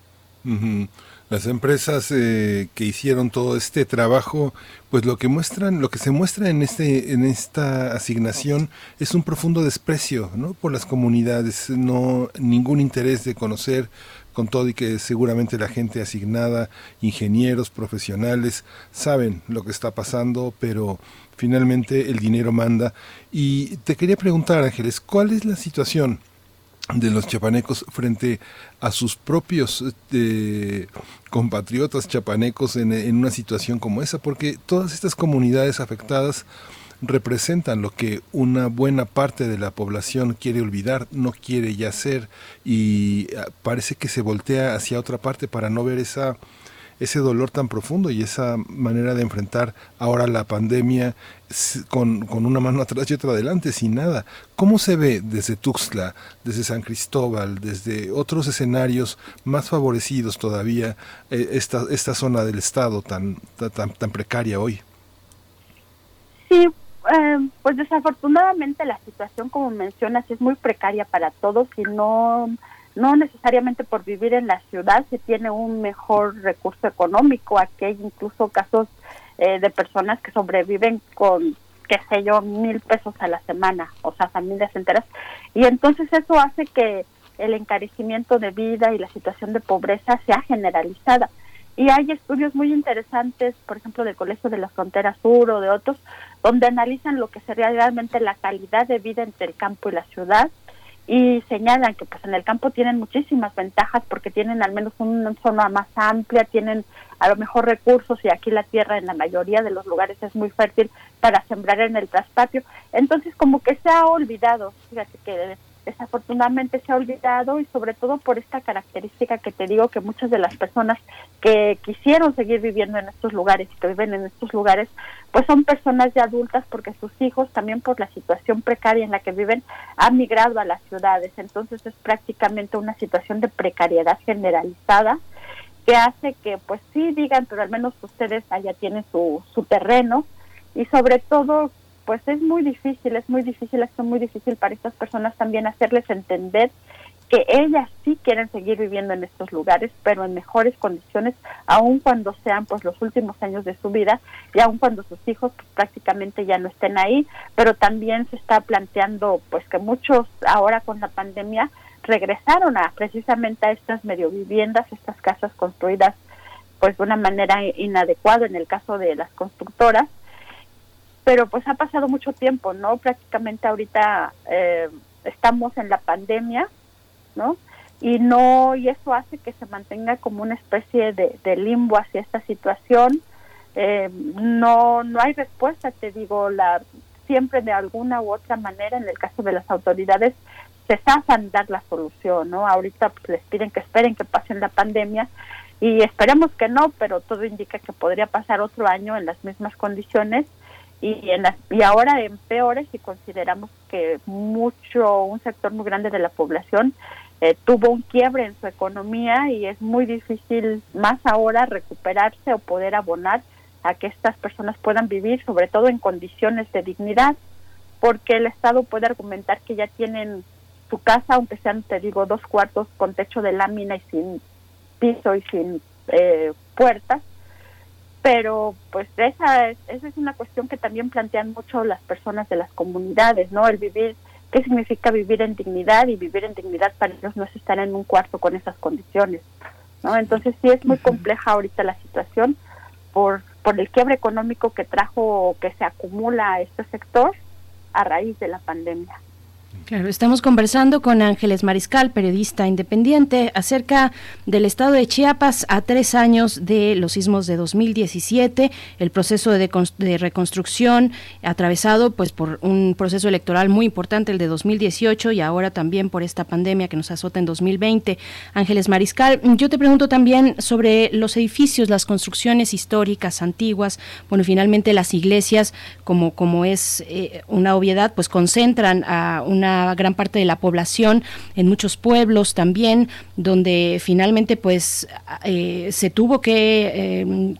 Las empresas eh, que hicieron todo este trabajo, pues lo que muestran, lo que se muestra en este, en esta asignación es un profundo desprecio, ¿no? Por las comunidades, no ningún interés de conocer con todo y que seguramente la gente asignada, ingenieros, profesionales, saben lo que está pasando, pero finalmente el dinero manda. Y te quería preguntar, Ángeles, ¿cuál es la situación de los chapanecos frente a sus propios eh, compatriotas chapanecos en, en, una situación como esa? Porque todas estas comunidades afectadas representan lo que una buena parte de la población quiere olvidar, no quiere ya ser y ah, parece que se voltea hacia otra parte para no ver esa ese dolor tan profundo y esa manera de enfrentar ahora la pandemia con, con, una mano atrás y otra adelante, sin nada. ¿Cómo se ve desde Tuxtla, desde San Cristóbal, desde otros escenarios más favorecidos todavía eh, esta, esta zona del Estado tan, tan, tan precaria hoy? Sí, eh, pues desafortunadamente la situación, como mencionas, es muy precaria para todos y no no necesariamente por vivir en la ciudad se tiene un mejor recurso económico. Aquí hay incluso casos eh, de personas que sobreviven con, qué sé yo, mil pesos a la semana, o sea, familias enteras. Y entonces eso hace que el encarecimiento de vida y la situación de pobreza sea generalizada. Y hay estudios muy interesantes, por ejemplo, del Colegio de la Frontera Sur o de otros, donde analizan lo que sería realmente la calidad de vida entre el campo y la ciudad y señalan que pues en el campo tienen muchísimas ventajas porque tienen al menos una zona más amplia, tienen a lo mejor recursos y aquí la tierra en la mayoría de los lugares es muy fértil para sembrar en el traspatio. Entonces como que se ha olvidado, fíjate que desafortunadamente se ha olvidado y sobre todo por esta característica que te digo que muchas de las personas que quisieron seguir viviendo en estos lugares y que viven en estos lugares pues son personas ya adultas porque sus hijos también por la situación precaria en la que viven han migrado a las ciudades. Entonces es prácticamente una situación de precariedad generalizada que hace que pues sí digan pero al menos ustedes allá tienen su, su terreno y sobre todo pues es muy difícil, es muy difícil, es muy difícil para estas personas también hacerles entender que ellas sí quieren seguir viviendo en estos lugares, pero en mejores condiciones, aun cuando sean pues los últimos años de su vida y aun cuando sus hijos pues, prácticamente ya no estén ahí, pero también se está planteando pues que muchos ahora con la pandemia regresaron a precisamente a estas medio viviendas, estas casas construidas pues de una manera inadecuada en el caso de las constructoras pero pues ha pasado mucho tiempo, ¿no? Prácticamente ahorita eh, estamos en la pandemia, ¿no? Y no, y eso hace que se mantenga como una especie de, limbo hacia esta situación, eh, no, no hay respuesta, te digo, la siempre de alguna u otra manera, en el caso de las autoridades, se zafan dar la solución, ¿no? Ahorita pues, les piden que esperen que pasen la pandemia y esperemos que no, pero todo indica que podría pasar otro año en las mismas condiciones y en y ahora en peores si consideramos que mucho un sector muy grande de la población eh, tuvo un quiebre en su economía y es muy difícil más ahora recuperarse o poder abonar a que estas personas puedan vivir sobre todo en condiciones de dignidad porque el Estado puede argumentar que ya tienen su casa aunque sean te digo dos cuartos con techo de lámina y sin piso y sin eh, puertas pero pues esa es, esa es una cuestión que también plantean mucho las personas de las comunidades, ¿no? El vivir, ¿qué significa vivir en dignidad? Y vivir en dignidad para ellos no es estar en un cuarto con esas condiciones, ¿no? Entonces sí es muy compleja ahorita la situación por, por el quiebre económico que trajo, que se acumula este sector a raíz de la pandemia. Claro, estamos conversando con Ángeles Mariscal, periodista independiente, acerca del estado de Chiapas a tres años de los sismos de 2017, el proceso de, reconstrucción atravesado pues por un proceso electoral muy importante, el de 2018, y ahora también por esta pandemia que nos azota en 2020. Ángeles Mariscal, yo te pregunto también sobre los edificios, las construcciones históricas antiguas, bueno, finalmente las iglesias, como, como es eh, una obviedad, pues concentran a una gran parte de la población, en muchos pueblos también, donde finalmente pues eh, se tuvo que eh,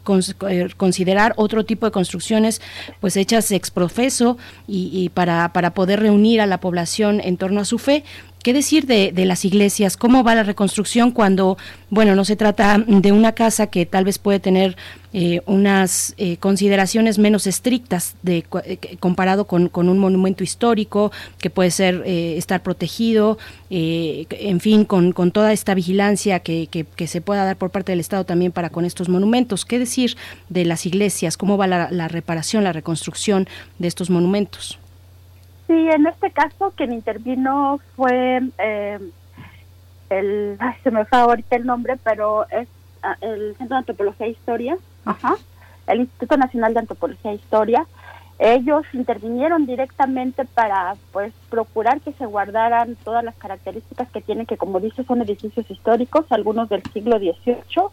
eh, considerar otro tipo de construcciones pues hechas ex profeso y, y para, para poder reunir a la población en torno a su fe. ¿Qué decir de, las iglesias? ¿Cómo va la reconstrucción cuando, bueno, no se trata de una casa que tal vez puede tener eh, unas eh, consideraciones menos estrictas de, eh, comparado con, un monumento histórico que puede ser eh, estar protegido, eh, en fin, con, toda esta vigilancia que, que, que, se pueda dar por parte del Estado también para con estos monumentos? ¿Qué decir de las iglesias? ¿Cómo va la reparación, la reconstrucción de estos monumentos? Sí, en este caso quien intervino fue eh, el, ay, se me fue ahorita el nombre, pero es uh, el Centro de Antropología e Historia, ajá, el Instituto Nacional de Antropología e Historia. Ellos intervinieron directamente para pues procurar que se guardaran todas las características que tienen, que como dice son edificios históricos, algunos del siglo XVIII,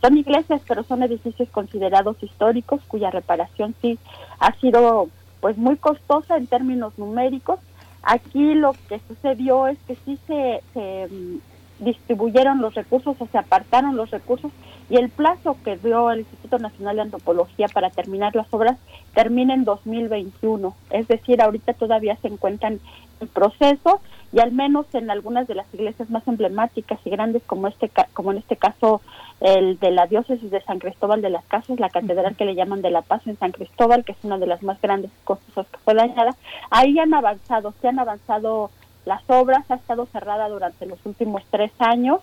son iglesias, pero son edificios considerados históricos cuya reparación sí ha sido pues muy costosa en términos numéricos. Aquí lo que sucedió es que sí se, se mm, distribuyeron los recursos o se apartaron los recursos y el plazo que dio el Instituto Nacional de Antropología para terminar las obras termina en 2021. Es decir, ahorita todavía se encuentran en proceso y al menos en algunas de las iglesias más emblemáticas y grandes como este como en este caso el de la diócesis de San Cristóbal de las Casas, la catedral que le llaman de la Paz en San Cristóbal, que es una de las más grandes costosas que fue dañada, ahí han avanzado, se han avanzado las obras, ha estado cerrada durante los últimos tres años.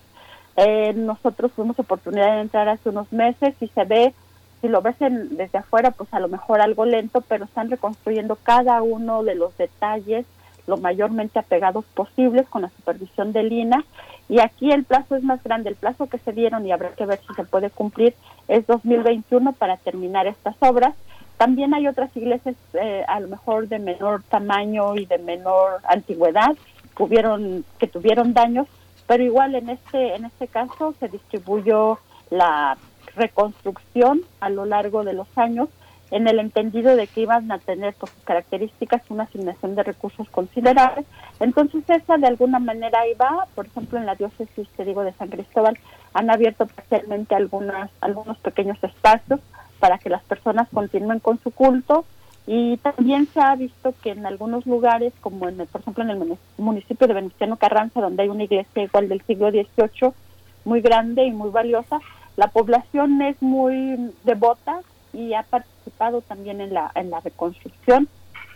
Eh, nosotros tuvimos oportunidad de entrar hace unos meses y se ve, si lo ves en, desde afuera, pues a lo mejor algo lento, pero están reconstruyendo cada uno de los detalles lo mayormente apegados posibles con la supervisión de Lina y aquí el plazo es más grande, el plazo que se dieron y habrá que ver si se puede cumplir es 2021 para terminar estas obras. También hay otras iglesias eh, a lo mejor de menor tamaño y de menor antigüedad que, hubieron, que tuvieron daños, pero igual en este en este caso se distribuyó la reconstrucción a lo largo de los años en el entendido de que iban a tener por sus características una asignación de recursos considerables. Entonces esa de alguna manera va, por ejemplo en la diócesis, te digo, de San Cristóbal, han abierto parcialmente algunas, algunos pequeños espacios para que las personas continúen con su culto y también se ha visto que en algunos lugares, como en por ejemplo en el municipio de Venustiano Carranza, donde hay una iglesia igual del siglo XVIII, muy grande y muy valiosa, la población es muy devota y ha participado también en la, en la reconstrucción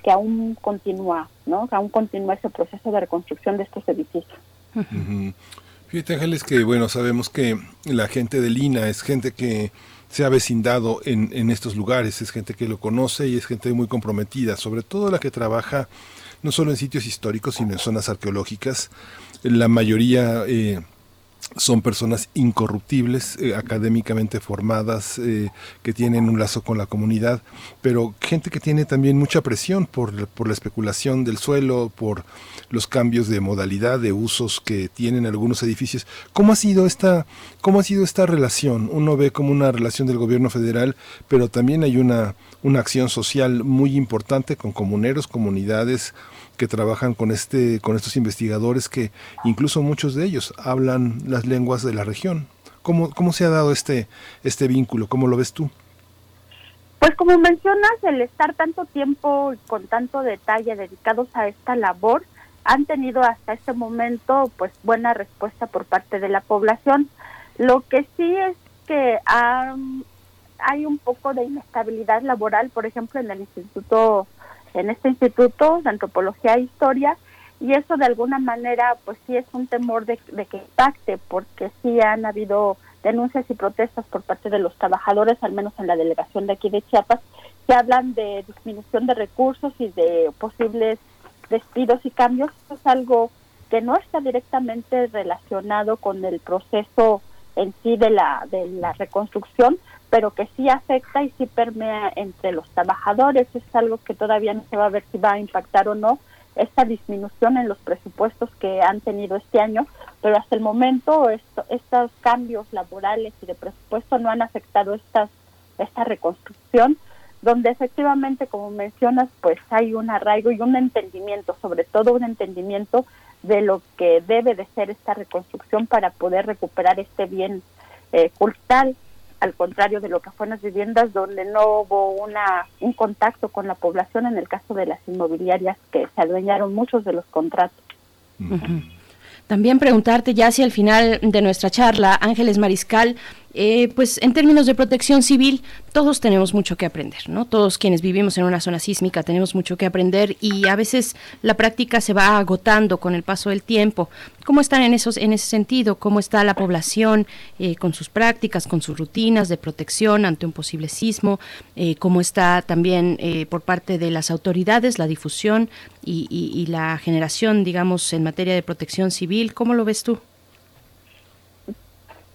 que aún continúa, ¿no? Aún continúa ese proceso de reconstrucción de estos edificios. Uh -huh. Fíjate Ángeles que bueno, sabemos que la gente de Lina es gente que se ha vecindado en, en estos lugares, es gente que lo conoce y es gente muy comprometida, sobre todo la que trabaja no solo en sitios históricos, sino en zonas arqueológicas. La mayoría eh, son personas incorruptibles, eh, académicamente formadas, eh, que tienen un lazo con la comunidad, pero gente que tiene también mucha presión por, por, la especulación del suelo, por los cambios de modalidad, de usos que tienen algunos edificios. ¿Cómo ha sido esta, cómo ha sido esta relación? Uno ve como una relación del gobierno federal, pero también hay una, una acción social muy importante con comuneros, comunidades, que trabajan con este con estos investigadores que incluso muchos de ellos hablan las lenguas de la región. ¿Cómo, cómo se ha dado este este vínculo? ¿Cómo lo ves tú? Pues como mencionas, el estar tanto tiempo y con tanto detalle dedicados a esta labor han tenido hasta este momento pues buena respuesta por parte de la población. Lo que sí es que hay un poco de inestabilidad laboral, por ejemplo, en el Instituto en este instituto de antropología e historia y eso de alguna manera pues sí es un temor de, que impacte porque sí han habido denuncias y protestas por parte de los trabajadores, al menos en la delegación de aquí de Chiapas, que hablan de disminución de recursos y de posibles despidos y cambios. Eso es algo que no está directamente relacionado con el proceso en sí de la, de la reconstrucción, pero que sí afecta y sí permea entre los trabajadores. Es algo que todavía no se va a ver si va a impactar o no esta disminución en los presupuestos que han tenido este año, pero hasta el momento estos cambios laborales y de presupuesto no han afectado estas, esta reconstrucción, donde efectivamente, como mencionas, pues hay un arraigo y un entendimiento, sobre todo un entendimiento de lo que debe de ser esta reconstrucción para poder recuperar este bien eh, cultural al contrario de lo que fue en las viviendas donde no hubo una un contacto con la población en el caso de las inmobiliarias que se adueñaron muchos de los contratos. También preguntarte ya hacia el final de nuestra charla, Ángeles Mariscal, eh, pues en términos de protección civil, todos tenemos mucho que aprender, ¿no? Todos quienes vivimos en una zona sísmica tenemos mucho que aprender y a veces la práctica se va agotando con el paso del tiempo. ¿Cómo están en, esos, en ese sentido? ¿Cómo está la población eh, con sus prácticas, con sus rutinas de protección ante un posible sismo? Eh, ¿Cómo está también por parte de las autoridades la difusión y, y la generación, digamos, en materia de protección civil? ¿Cómo lo ves tú?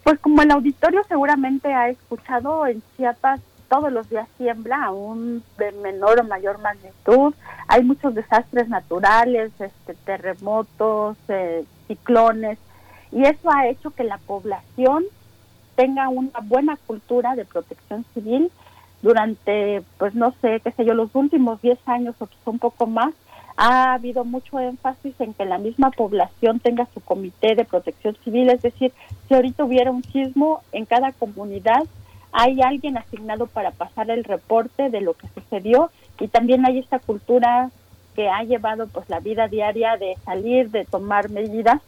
Pues como el auditorio seguramente ha escuchado, en Chiapas todos los días tiembla, aún de menor o mayor magnitud. Hay muchos desastres naturales, este, terremotos, eh, ciclones, y eso ha hecho que la población tenga una buena cultura de protección civil durante, pues no sé, qué sé yo, los últimos 10 años o quizá un poco más, ha habido mucho énfasis en que la misma población tenga su comité de protección civil, es decir, si ahorita hubiera un sismo en cada comunidad, hay alguien asignado para pasar el reporte de lo que sucedió y también hay esta cultura que ha llevado pues la vida diaria de salir, de tomar medidas.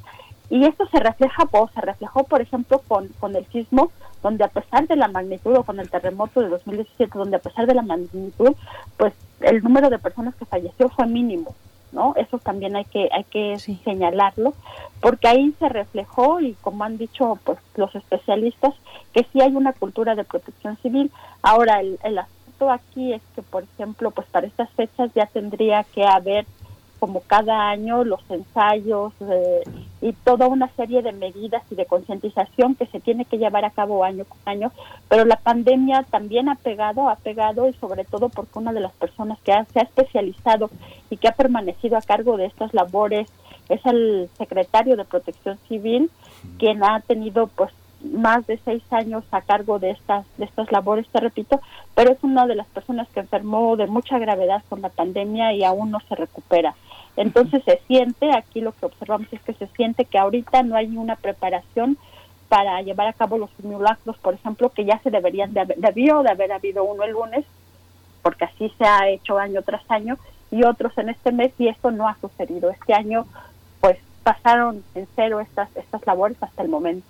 Y esto se refleja, pues, se reflejó por ejemplo con, con el sismo, donde a pesar de la magnitud o con el terremoto de 2017, donde a pesar de la magnitud, pues el número de personas que falleció fue mínimo, ¿no? Eso también hay que hay que señalarlo, porque ahí se reflejó y como han dicho pues los especialistas que sí hay una cultura de protección civil. Ahora el, el asunto aquí es que por ejemplo pues para estas fechas ya tendría que haber como cada año los ensayos eh, y toda una serie de medidas y de concientización que se tiene que llevar a cabo año con año, pero la pandemia también ha pegado, ha pegado y sobre todo porque una de las personas que se ha especializado y que ha permanecido a cargo de estas labores es el secretario de Protección Civil, quien ha tenido pues más de seis años a cargo de estas de estas labores, te repito, pero es una de las personas que enfermó de mucha gravedad con la pandemia y aún no se recupera. Entonces se siente, aquí lo que observamos es que se siente que ahorita no hay una preparación para llevar a cabo los simulacros, por ejemplo, que ya se deberían de haber, debió de haber habido uno el lunes, porque así se ha hecho año tras año, y otros en este mes, y esto no ha sucedido. Este año, pues pasaron en cero estas, estas labores hasta el momento.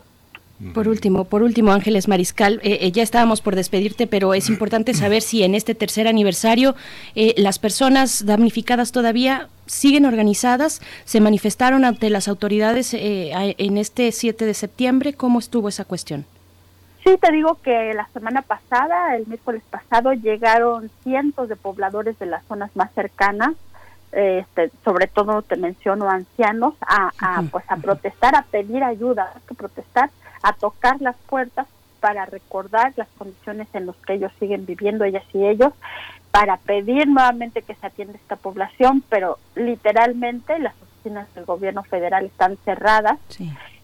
Por último, por último, Ángeles Mariscal, eh, eh, ya estábamos por despedirte, pero es importante saber si en este tercer aniversario eh, las personas damnificadas todavía siguen organizadas, se manifestaron ante las autoridades en este 7 de septiembre. ¿Cómo estuvo esa cuestión? Sí, te digo que la semana pasada, el miércoles pasado, llegaron cientos de pobladores de las zonas más cercanas este, sobre todo te menciono ancianos, a, a, pues a protestar, a pedir ayuda, a protestar, a tocar las puertas para recordar las condiciones en las que ellos siguen viviendo, ellas y ellos, para pedir nuevamente que se atienda esta población, pero literalmente las oficinas del gobierno federal están cerradas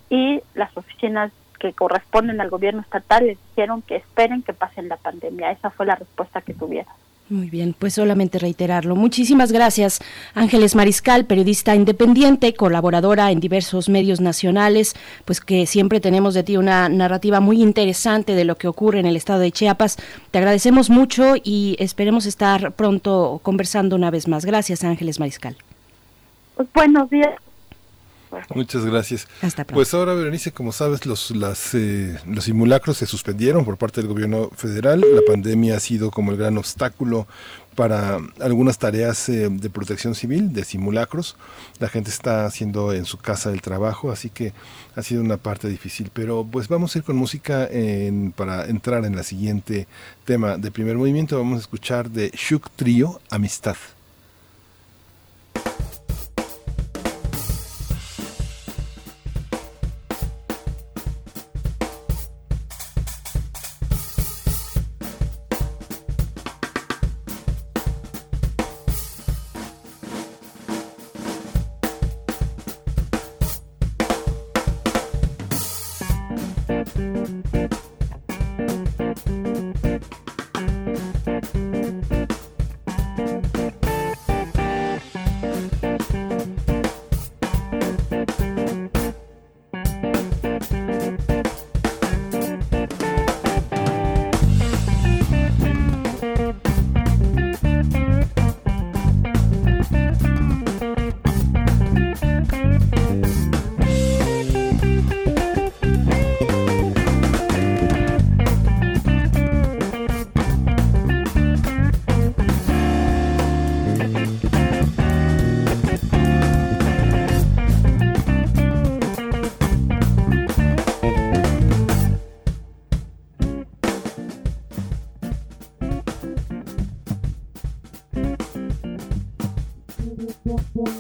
y las oficinas que corresponden al gobierno estatal les dijeron que esperen que pasen la pandemia. Esa fue la respuesta que tuvieron. Muy bien, pues solamente reiterarlo. Muchísimas gracias, Ángeles Mariscal, periodista independiente, colaboradora en diversos medios nacionales, pues que siempre tenemos de ti una narrativa muy interesante de lo que ocurre en el estado de Chiapas. Te agradecemos mucho y esperemos estar pronto conversando una vez más. Gracias, Ángeles Mariscal. Buenos días Muchas gracias. Pues ahora, Berenice, como sabes, los, las, eh, los simulacros se suspendieron por parte del gobierno federal. La pandemia ha sido como el gran obstáculo para algunas tareas eh, de protección civil, de simulacros. La gente está haciendo en su casa el trabajo, así que ha sido una parte difícil. Pero pues vamos a ir con música para entrar en la siguiente tema de primer movimiento. Vamos a escuchar de Shuk Trio, Amistad. Yeah.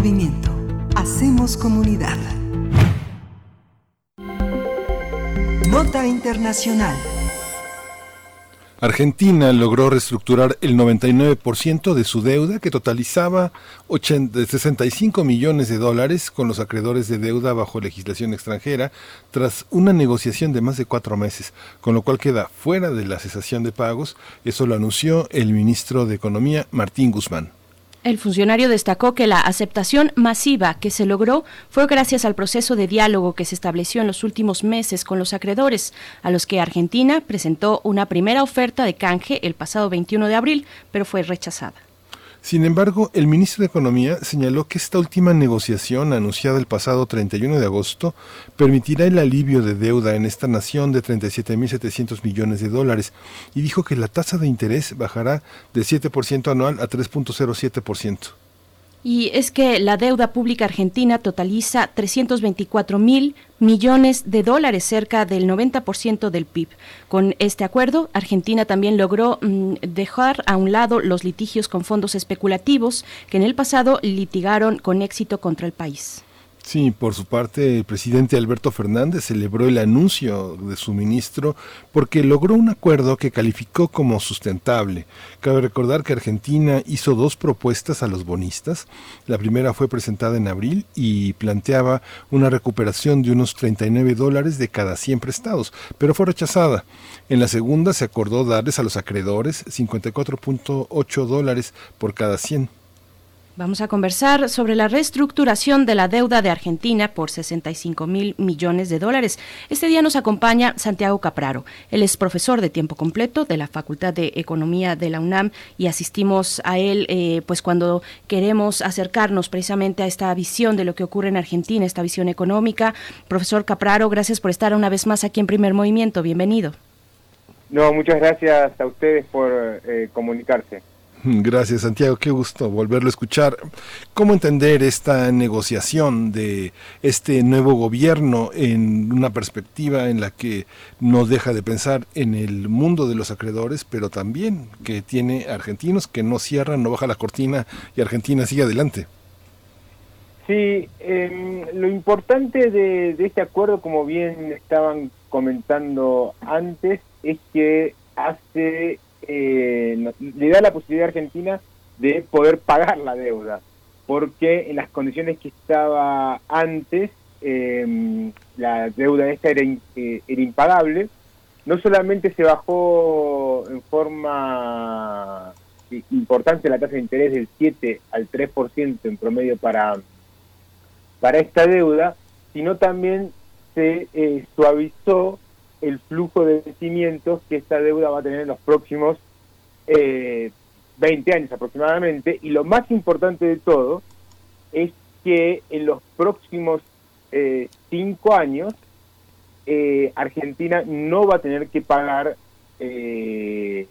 Movimiento. Hacemos comunidad. Nota Internacional. Argentina logró reestructurar el 99% de su deuda, que totalizaba 65 millones de dólares con los acreedores de deuda bajo legislación extranjera, tras una negociación de más de cuatro meses, con lo cual queda fuera de la cesación de pagos. Eso lo anunció el ministro de Economía, Martín Guzmán. El funcionario destacó que la aceptación masiva que se logró fue gracias al proceso de diálogo que se estableció en los últimos meses con los acreedores, a los que Argentina presentó una primera oferta de canje el pasado 21 de abril, pero fue rechazada. Sin embargo, el ministro de Economía señaló que esta última negociación, anunciada el pasado 31 de agosto, permitirá el alivio de deuda en esta nación de 37.700 millones de dólares y dijo que la tasa de interés bajará de 7% anual a 3.07%. Y es que la deuda pública argentina totaliza 324 mil millones de dólares, cerca del 90% del PIB. Con este acuerdo, Argentina también logró mm, dejar a un lado los litigios con fondos especulativos que en el pasado litigaron con éxito contra el país. Sí, por su parte, el presidente Alberto Fernández celebró el anuncio de su ministro porque logró un acuerdo que calificó como sustentable. Cabe recordar que Argentina hizo dos propuestas a los bonistas. La primera fue presentada en abril y planteaba una recuperación de unos 39 dólares de cada 100 prestados, pero fue rechazada. En la segunda se acordó darles a los acreedores 54.8 dólares por cada 100. Vamos a conversar sobre la reestructuración de la deuda de Argentina por 65 mil millones de dólares. Este día nos acompaña Santiago Capraro. Él es profesor de tiempo completo de la Facultad de Economía de la UNAM y asistimos a él eh, pues cuando queremos acercarnos precisamente a esta visión de lo que ocurre en Argentina, esta visión económica. Profesor Capraro, gracias por estar una vez más aquí en Primer Movimiento. Bienvenido. No, muchas gracias a ustedes por eh, comunicarse. Gracias Santiago, qué gusto volverlo a escuchar. ¿Cómo entender esta negociación de este nuevo gobierno en una perspectiva en la que no deja de pensar en el mundo de los acreedores, pero también que tiene argentinos que no cierran, no baja la cortina y Argentina sigue adelante? Sí, em, lo importante de este acuerdo, como bien estaban comentando antes, es que hace eh, le da la posibilidad a Argentina de poder pagar la deuda, porque en las condiciones que estaba antes, em, la deuda esta era, eh, era impagable, no solamente se bajó en forma importante la tasa de interés del 7 al 3% en promedio para, para esta deuda, sino también se eh, suavizó el flujo de vencimientos que esta deuda va a tener en los próximos eh, 20 años aproximadamente. Y lo más importante de todo es que en los próximos eh, 5 años eh, Argentina no va a tener que pagar eh,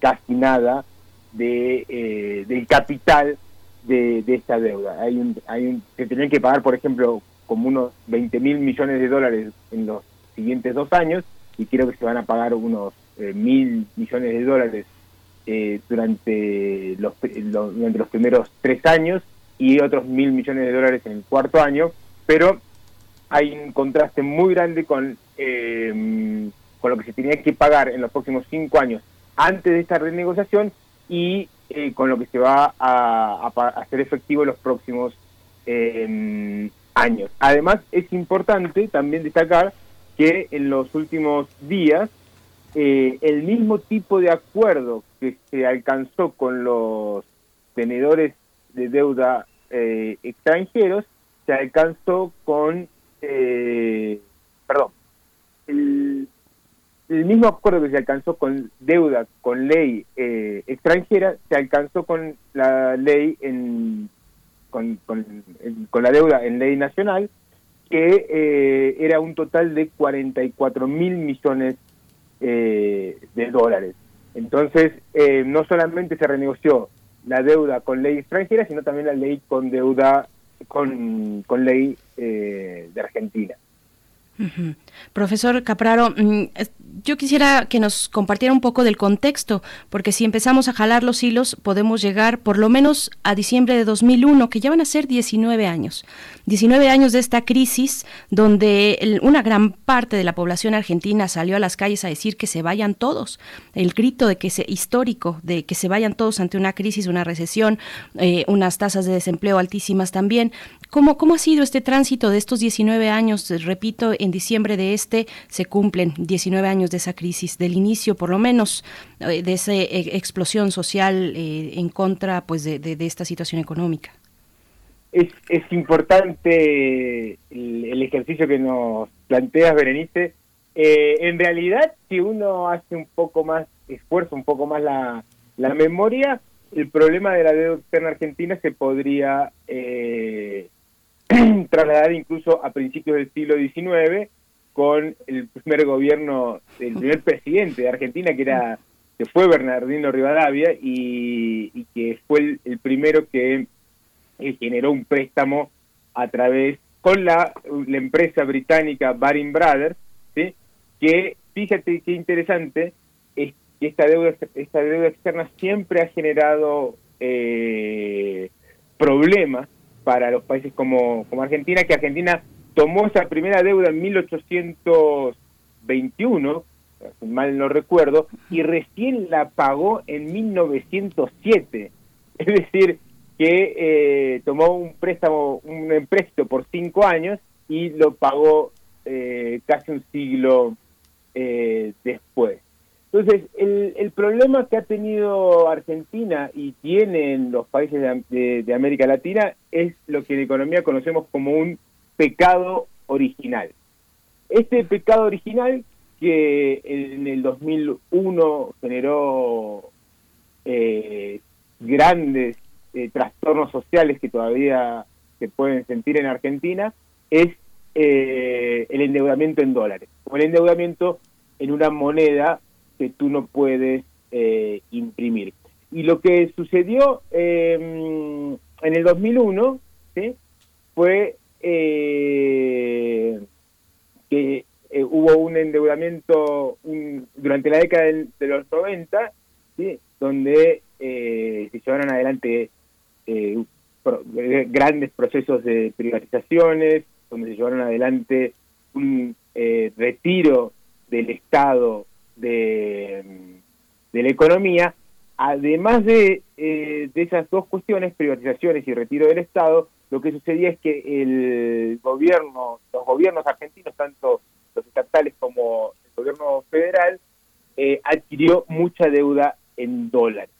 casi nada de, eh, del capital de, de, esta deuda. Hay un, hay un, se tenían que pagar, por ejemplo, como unos 20 mil millones de dólares en los siguientes dos años y creo que se van a pagar unos eh, mil millones de dólares eh, durante, los, durante los primeros tres años y otros mil millones de dólares en el cuarto año, pero hay un contraste muy grande con, eh, con lo que se tenía que pagar en los próximos cinco años antes de esta renegociación y con lo que se va a, a hacer efectivo en los próximos años. Además, es importante también destacar que en los últimos días eh, el mismo tipo de acuerdo que se alcanzó con los tenedores de deuda eh, extranjeros se alcanzó con, eh, perdón, el, mismo acuerdo que se alcanzó con deuda con ley extranjera se alcanzó con la ley en con, con la deuda en ley nacional que eh, era un total de 44 mil millones eh, de dólares. Entonces, eh, no solamente se renegoció la deuda con ley extranjera, sino también la ley con deuda con, con ley de Argentina. Profesor Capraro, mm, yo quisiera que nos compartiera un poco del contexto, porque si empezamos a jalar los hilos, podemos llegar por lo menos a diciembre de 2001, que ya van a ser 19 años. 19 años de esta crisis, donde una gran parte de la población argentina salió a las calles a decir que se vayan todos. El grito de que se, histórico, de que se vayan todos ante una crisis, una recesión, eh, unas tasas de desempleo altísimas también. ¿Cómo, ¿Cómo ha sido este tránsito de estos 19 años? Repito, en diciembre de este se cumplen 19 años de esa crisis, del inicio por lo menos eh, de esa eh, explosión social eh, en contra pues de, de, esta situación económica. Es, es importante el, ejercicio que nos planteas, Berenice. en realidad, si uno hace un poco más esfuerzo, un poco más la, la memoria, el problema de la deuda externa argentina se podría trasladar incluso a principios del siglo XIX con el primer gobierno, el primer presidente de Argentina, que era que fue Bernardino Rivadavia y, que fue el, primero que eh, generó un préstamo a través con la, empresa británica Baring Brothers, ¿sí? que fíjate qué interesante es que esta deuda esta deuda externa siempre ha generado eh, problemas para los países como Argentina, que Argentina tomó esa primera deuda en 1821, mal no recuerdo, y recién la pagó en 1907. Es decir, que eh, tomó un préstamo, un empréstito por cinco años y lo pagó eh, casi un siglo eh, después. Entonces, el, el, problema que ha tenido Argentina y tienen los países de, América Latina es lo que en economía conocemos como un pecado original. Este pecado original que en el 2001 generó eh, grandes eh, trastornos sociales que todavía se pueden sentir en Argentina es eh, el endeudamiento en dólares o el endeudamiento en una moneda que tú no puedes eh, imprimir. Y lo que sucedió en el 2001 fue eh, que eh, hubo un endeudamiento durante la década de, los 90, donde se llevaron adelante grandes procesos de privatizaciones, donde se llevaron adelante un retiro del Estado de, la economía, además de, eh, de esas dos cuestiones, privatizaciones y retiro del Estado, lo que sucedía es que el gobierno, los gobiernos argentinos, tanto los estatales como el gobierno federal, eh, adquirió mucha deuda en dólares.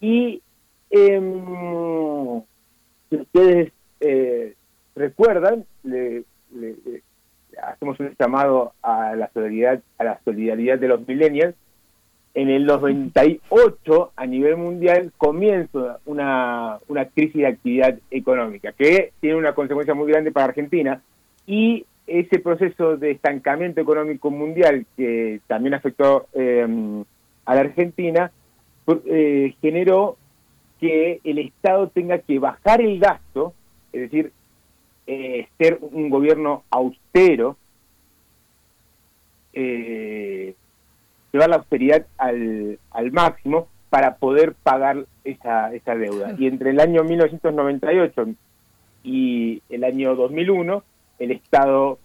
Y em, si ustedes eh, recuerdan, le, hacemos un llamado a la solidaridad, a la solidaridad de los millennials. En el 98, a nivel mundial, comienza una, una crisis de actividad económica que tiene una consecuencia muy grande para Argentina y ese proceso de estancamiento económico mundial que también afectó eh, a la Argentina eh, generó que el Estado tenga que bajar el gasto, es decir, eh, ser un gobierno austero, eh, llevar la austeridad al, al máximo para poder pagar esa, esa deuda. Y entre el año 1998 y el año 2001, el Estado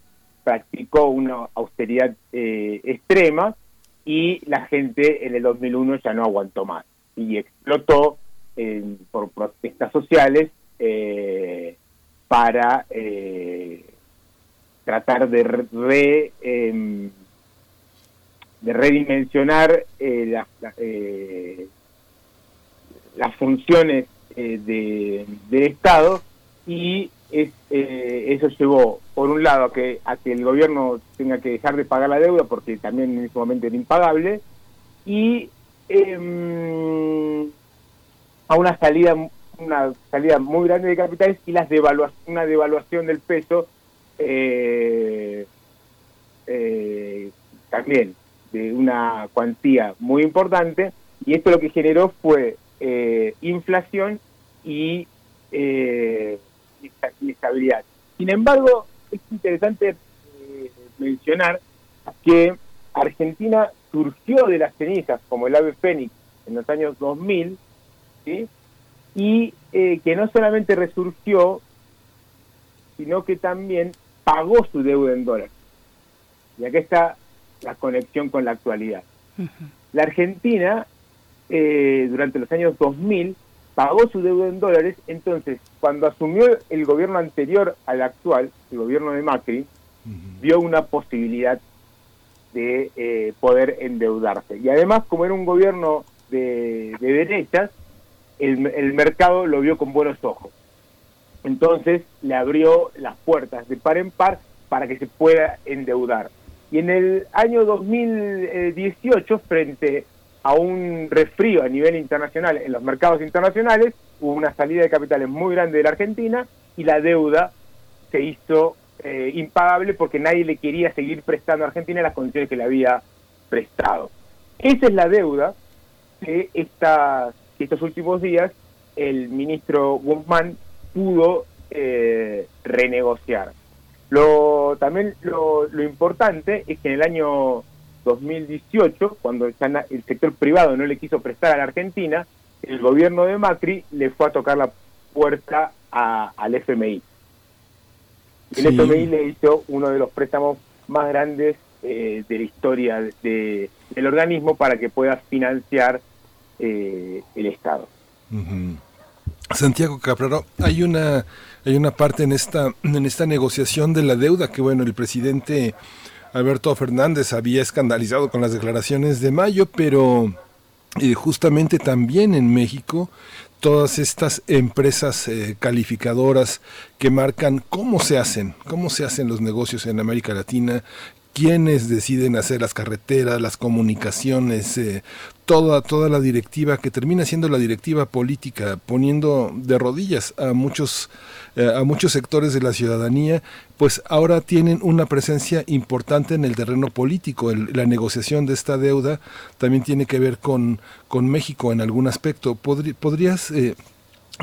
practicó una austeridad eh, extrema y la gente en el 2001 ya no aguantó más y explotó por protestas sociales eh, para eh, tratar de re, em, de redimensionar eh, eh, las funciones de, del Estado y es, eso llevó por un lado a que a que el gobierno tenga que dejar de pagar la deuda porque también en ese momento era impagable y em, a una salida una salida muy grande de capitales y las una devaluación del peso eh, eh, también de una cuantía muy importante y esto lo que generó fue eh, inflación y estabilidad. Sin embargo, es interesante mencionar que Argentina surgió de las cenizas como el ave fénix en los años 2000, y eh, que no solamente resurgió, sino que también pagó su deuda en dólares. Y acá está la conexión con la actualidad. La Argentina, eh, durante los años 2000, pagó su deuda en dólares, entonces, cuando asumió el gobierno anterior al actual, el gobierno de Macri, vio una posibilidad de eh, poder endeudarse. Y además, como era un gobierno de, derechas, el, el, mercado lo vio con buenos ojos. Entonces le abrió las puertas de par en par para que se pueda endeudar. Y en el año 2018, frente a un resfrío a nivel internacional en los mercados internacionales, hubo una salida de capitales muy grande de la Argentina y la deuda se hizo eh, impagable porque nadie le quería seguir prestando a Argentina las condiciones que le había prestado. Esa es la deuda que, esta, estos últimos días el ministro Guzmán pudo eh, renegociar. Lo, también lo, lo, importante es que en el año 2018, cuando el sector privado no le quiso prestar a la Argentina, el gobierno de Macri le fue a tocar la puerta al FMI. El FMI le hizo uno de los préstamos más grandes eh, de la historia de, del organismo para que pueda financiar eh, el Estado. Santiago Capraro, hay una hay una parte en esta en esta negociación de la deuda que bueno el presidente Alberto Fernández había escandalizado con las declaraciones de mayo, pero eh, justamente también en México todas estas empresas eh, calificadoras que marcan cómo se hacen, cómo se hacen los negocios en América Latina, quiénes deciden hacer las carreteras, las comunicaciones, eh, toda, toda la directiva que termina siendo la directiva política, poniendo de rodillas a muchos, eh, a muchos sectores de la ciudadanía, pues ahora tienen una presencia importante en el terreno político. la negociación de esta deuda también tiene que ver con, con México en algún aspecto. ¿Podrías eh,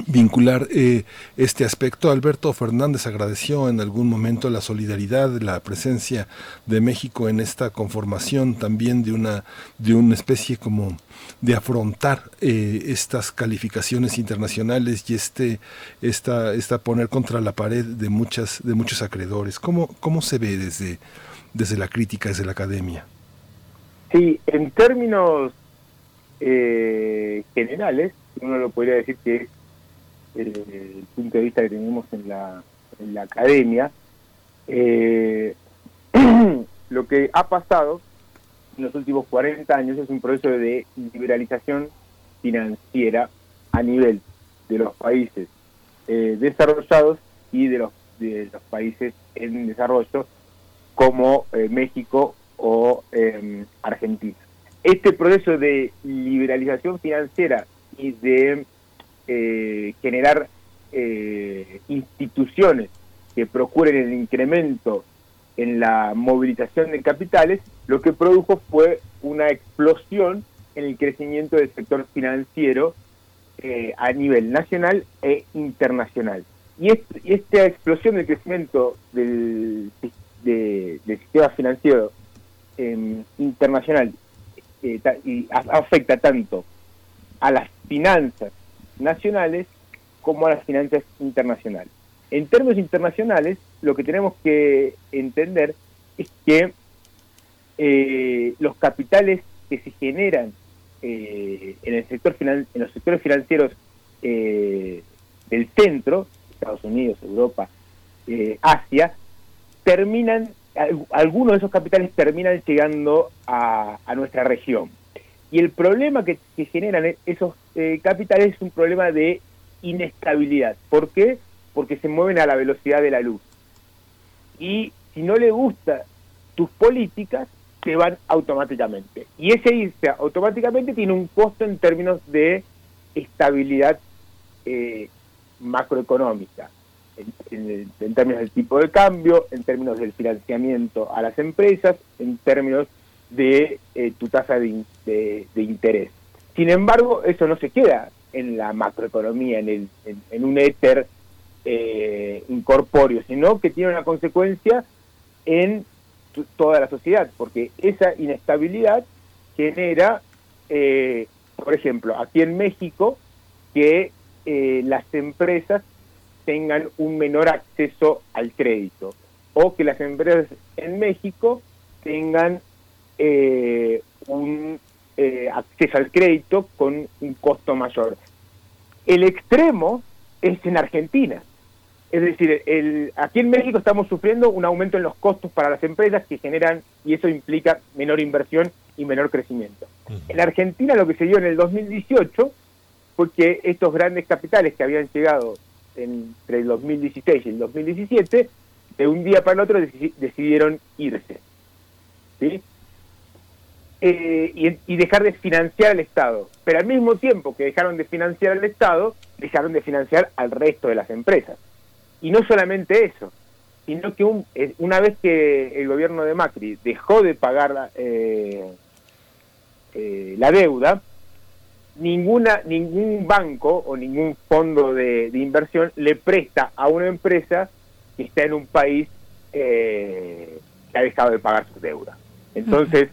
vincular eh, este aspecto. Alberto Fernández agradeció en algún momento la solidaridad, la presencia de México en esta conformación también de una de una especie como de afrontar eh, estas calificaciones internacionales y este esta esta poner contra la pared de muchas de muchos acreedores. ¿Cómo cómo se ve desde desde la crítica, desde la academia? Sí, en términos eh, generales, uno lo podría decir que el punto de vista que tenemos en la, academia, eh, lo que ha pasado en los últimos 40 años es un proceso de liberalización financiera a nivel de los países eh, desarrollados y de los, de los países en desarrollo como eh, México o em, Argentina. Este proceso de liberalización financiera y de eh, generar eh, instituciones que procuren el incremento en la movilización de capitales, lo que produjo fue una explosión en el crecimiento del sector financiero eh, a nivel nacional e internacional. Y, esta explosión del crecimiento del, sistema financiero em, internacional y afecta tanto a las finanzas nacionales como a las finanzas internacionales. En términos internacionales, lo que tenemos que entender es que eh, los capitales que se generan eh, en el sector en los sectores financieros eh, del centro, Estados Unidos, Europa, Asia, terminan, algunos de esos capitales terminan llegando a nuestra región. Y el problema que, generan e-, esos eh, capitales es un problema de inestabilidad. ¿Por qué? Porque se mueven a la velocidad de la luz. Y si no le gusta tus políticas, se van automáticamente. Y ese irse automáticamente tiene un costo en términos de estabilidad eh, macroeconómica, en, en, términos del tipo de cambio, en términos del financiamiento a las empresas, en términos de eh, tu tasa de, interés. Sin embargo, eso no se queda en la macroeconomía, en, el, en, un éter eh, incorpóreo, sino que tiene una consecuencia en toda la sociedad, porque esa inestabilidad genera, eh, por ejemplo, aquí en México, que eh, las empresas tengan un menor acceso al crédito o que las empresas en México tengan eh, un acceso al crédito con un costo mayor. El extremo es en Argentina. Es decir, el, aquí en México estamos sufriendo un aumento en los costos para las empresas que generan, y eso implica menor inversión y menor crecimiento. En Argentina lo que se dio en el 2018 fue que estos grandes capitales que habían llegado entre el 2016 y el 2017, de un día para el otro decidieron irse. ¿sí? Eh, y, dejar de financiar al Estado. Pero al mismo tiempo que dejaron de financiar al Estado, dejaron de financiar al resto de las empresas. Y no solamente eso, sino que eh, una vez que el gobierno de Macri dejó de pagar eh, la deuda, ninguna ningún banco o ningún fondo de, inversión le presta a una empresa que está en un país que ha dejado de pagar su deuda. Entonces,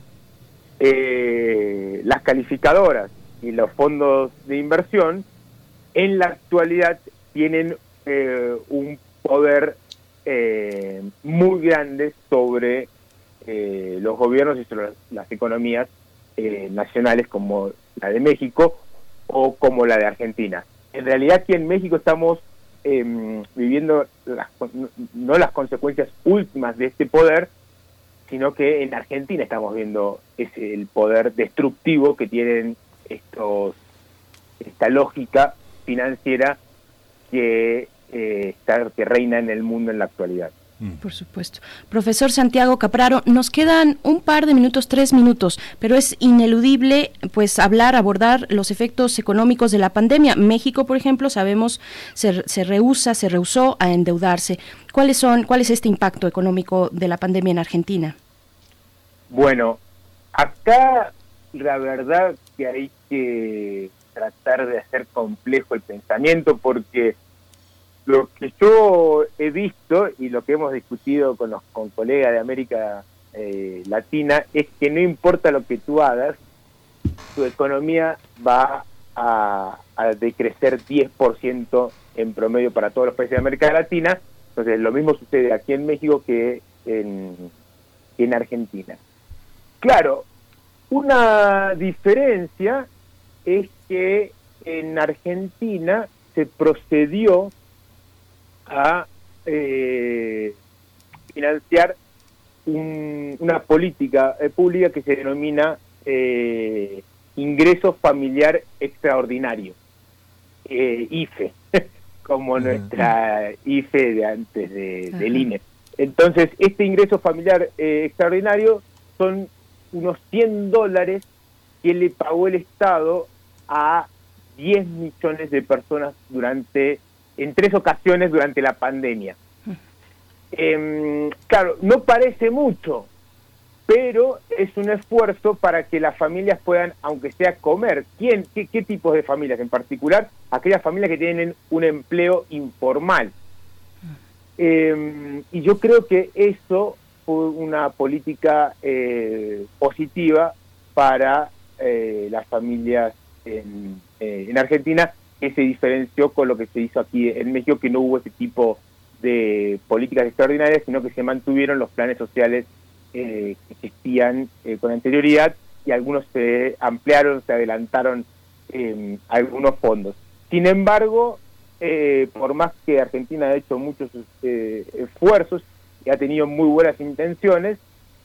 eh, las calificadoras y los fondos de inversión en la actualidad tienen eh, un poder eh, muy grande sobre eh, los gobiernos y sobre las economías nacionales como la de México o como la de Argentina. En realidad aquí en México estamos em, viviendo las, no las consecuencias últimas de este poder, sino que en Argentina estamos viendo ese, el poder destructivo que tienen estos esta lógica financiera que, eh, está, que reina en el mundo en la actualidad. Mm. Por supuesto. Profesor Santiago Capraro, nos quedan un par de minutos, tres minutos, pero es ineludible pues hablar, abordar los efectos económicos de la pandemia. México, por ejemplo, sabemos se, se rehúsa, se rehusó a endeudarse. ¿Cuáles son, cuál es este impacto económico de la pandemia en Argentina? Bueno, acá la verdad que hay que tratar de hacer complejo el pensamiento porque lo que yo he visto y lo que hemos discutido con los con colegas de América eh, Latina es que no importa lo que tú hagas, tu economía va a, decrecer 10% en promedio para todos los países de América Latina. Entonces, lo mismo sucede aquí en México que en Argentina. Claro, una diferencia es que en Argentina se procedió a eh, financiar una política eh, pública que se denomina eh, ingreso familiar extraordinario, IFE, como nuestra IFE de antes de, del INE. Entonces, este ingreso familiar extraordinario son unos 100 dólares que le pagó el Estado a 10 millones de personas durante, en tres ocasiones durante la pandemia. Em, claro, no parece mucho, pero es un esfuerzo para que las familias puedan, aunque sea comer. ¿Quién, qué, qué tipos de familias? En particular, aquellas familias que tienen un empleo informal. Em, y yo creo que eso una política eh, positiva para eh, las familias en, eh, en, Argentina, que se diferenció con lo que se hizo aquí en México, que no hubo ese tipo de políticas extraordinarias, sino que se mantuvieron los planes sociales que existían con anterioridad y algunos se ampliaron, se adelantaron algunos fondos. Sin embargo, por más que Argentina ha hecho muchos esfuerzos, y ha tenido muy buenas intenciones,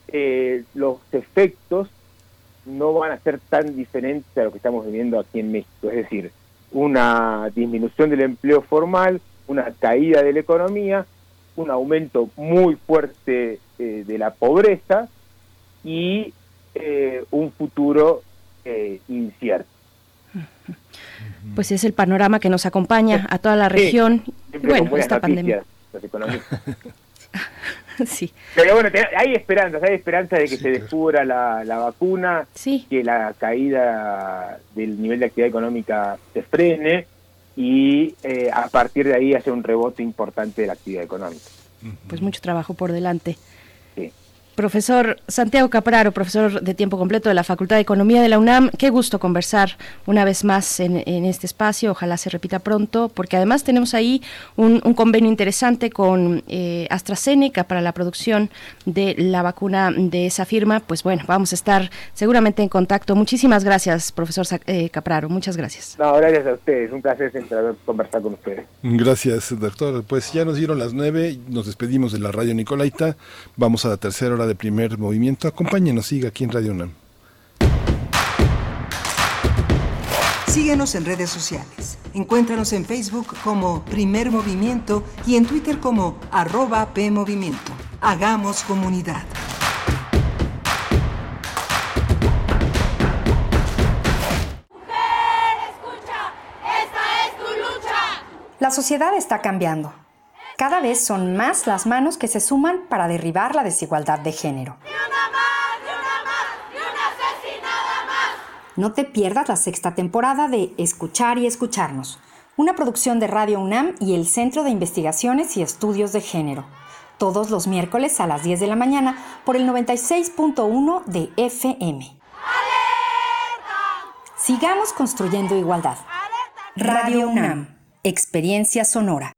eh, los efectos no van a ser tan diferentes a lo que estamos viviendo aquí en México. Es decir, una disminución del empleo formal, una caída de la economía, un aumento muy fuerte eh, de la pobreza y eh, un futuro incierto. Pues es el panorama que nos acompaña a toda la región. bueno, esta pandemia. sí. Pero bueno, hay esperanzas, hay esperanza de que se descubra la, vacuna, que la caída del nivel de actividad económica se frene y eh, a partir de ahí hace un rebote importante de la actividad económica. Pues mucho trabajo por delante. Profesor Santiago Capraro, profesor de tiempo completo de la Facultad de Economía de la UNAM, qué gusto conversar una vez más en, este espacio, ojalá se repita pronto, porque además tenemos ahí un, convenio interesante con eh, AstraZeneca para la producción de la vacuna de esa firma. Pues bueno, vamos a estar seguramente en contacto. Muchísimas gracias, profesor eh, Capraro, muchas gracias. No, gracias a ustedes, un placer conversar con ustedes. Gracias, doctor. Pues ya nos dieron las nueve, nos despedimos de la radio Nicolaita, vamos a la tercera hora de primer movimiento. Acompáñenos, siga aquí en Radio UNAM. Síguenos en redes sociales. Encuéntranos en Facebook como Primer Movimiento y en Twitter como arroba PMovimiento. Hagamos comunidad. La sociedad está cambiando cada vez son más las manos que se suman para derribar la desigualdad de género. No te pierdas la sexta temporada de Escuchar y Escucharnos, una producción de Radio UNAM y el Centro de Investigaciones y Estudios de Género, todos los miércoles a las 10 de la mañana por el 96.1 de FM. Sigamos construyendo igualdad. Radio UNAM, Experiencia Sonora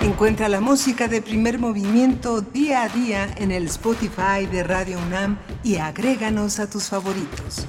Encuentra la música de primer movimiento día a día en el Spotify de Radio UNAM y agréganos a tus favoritos.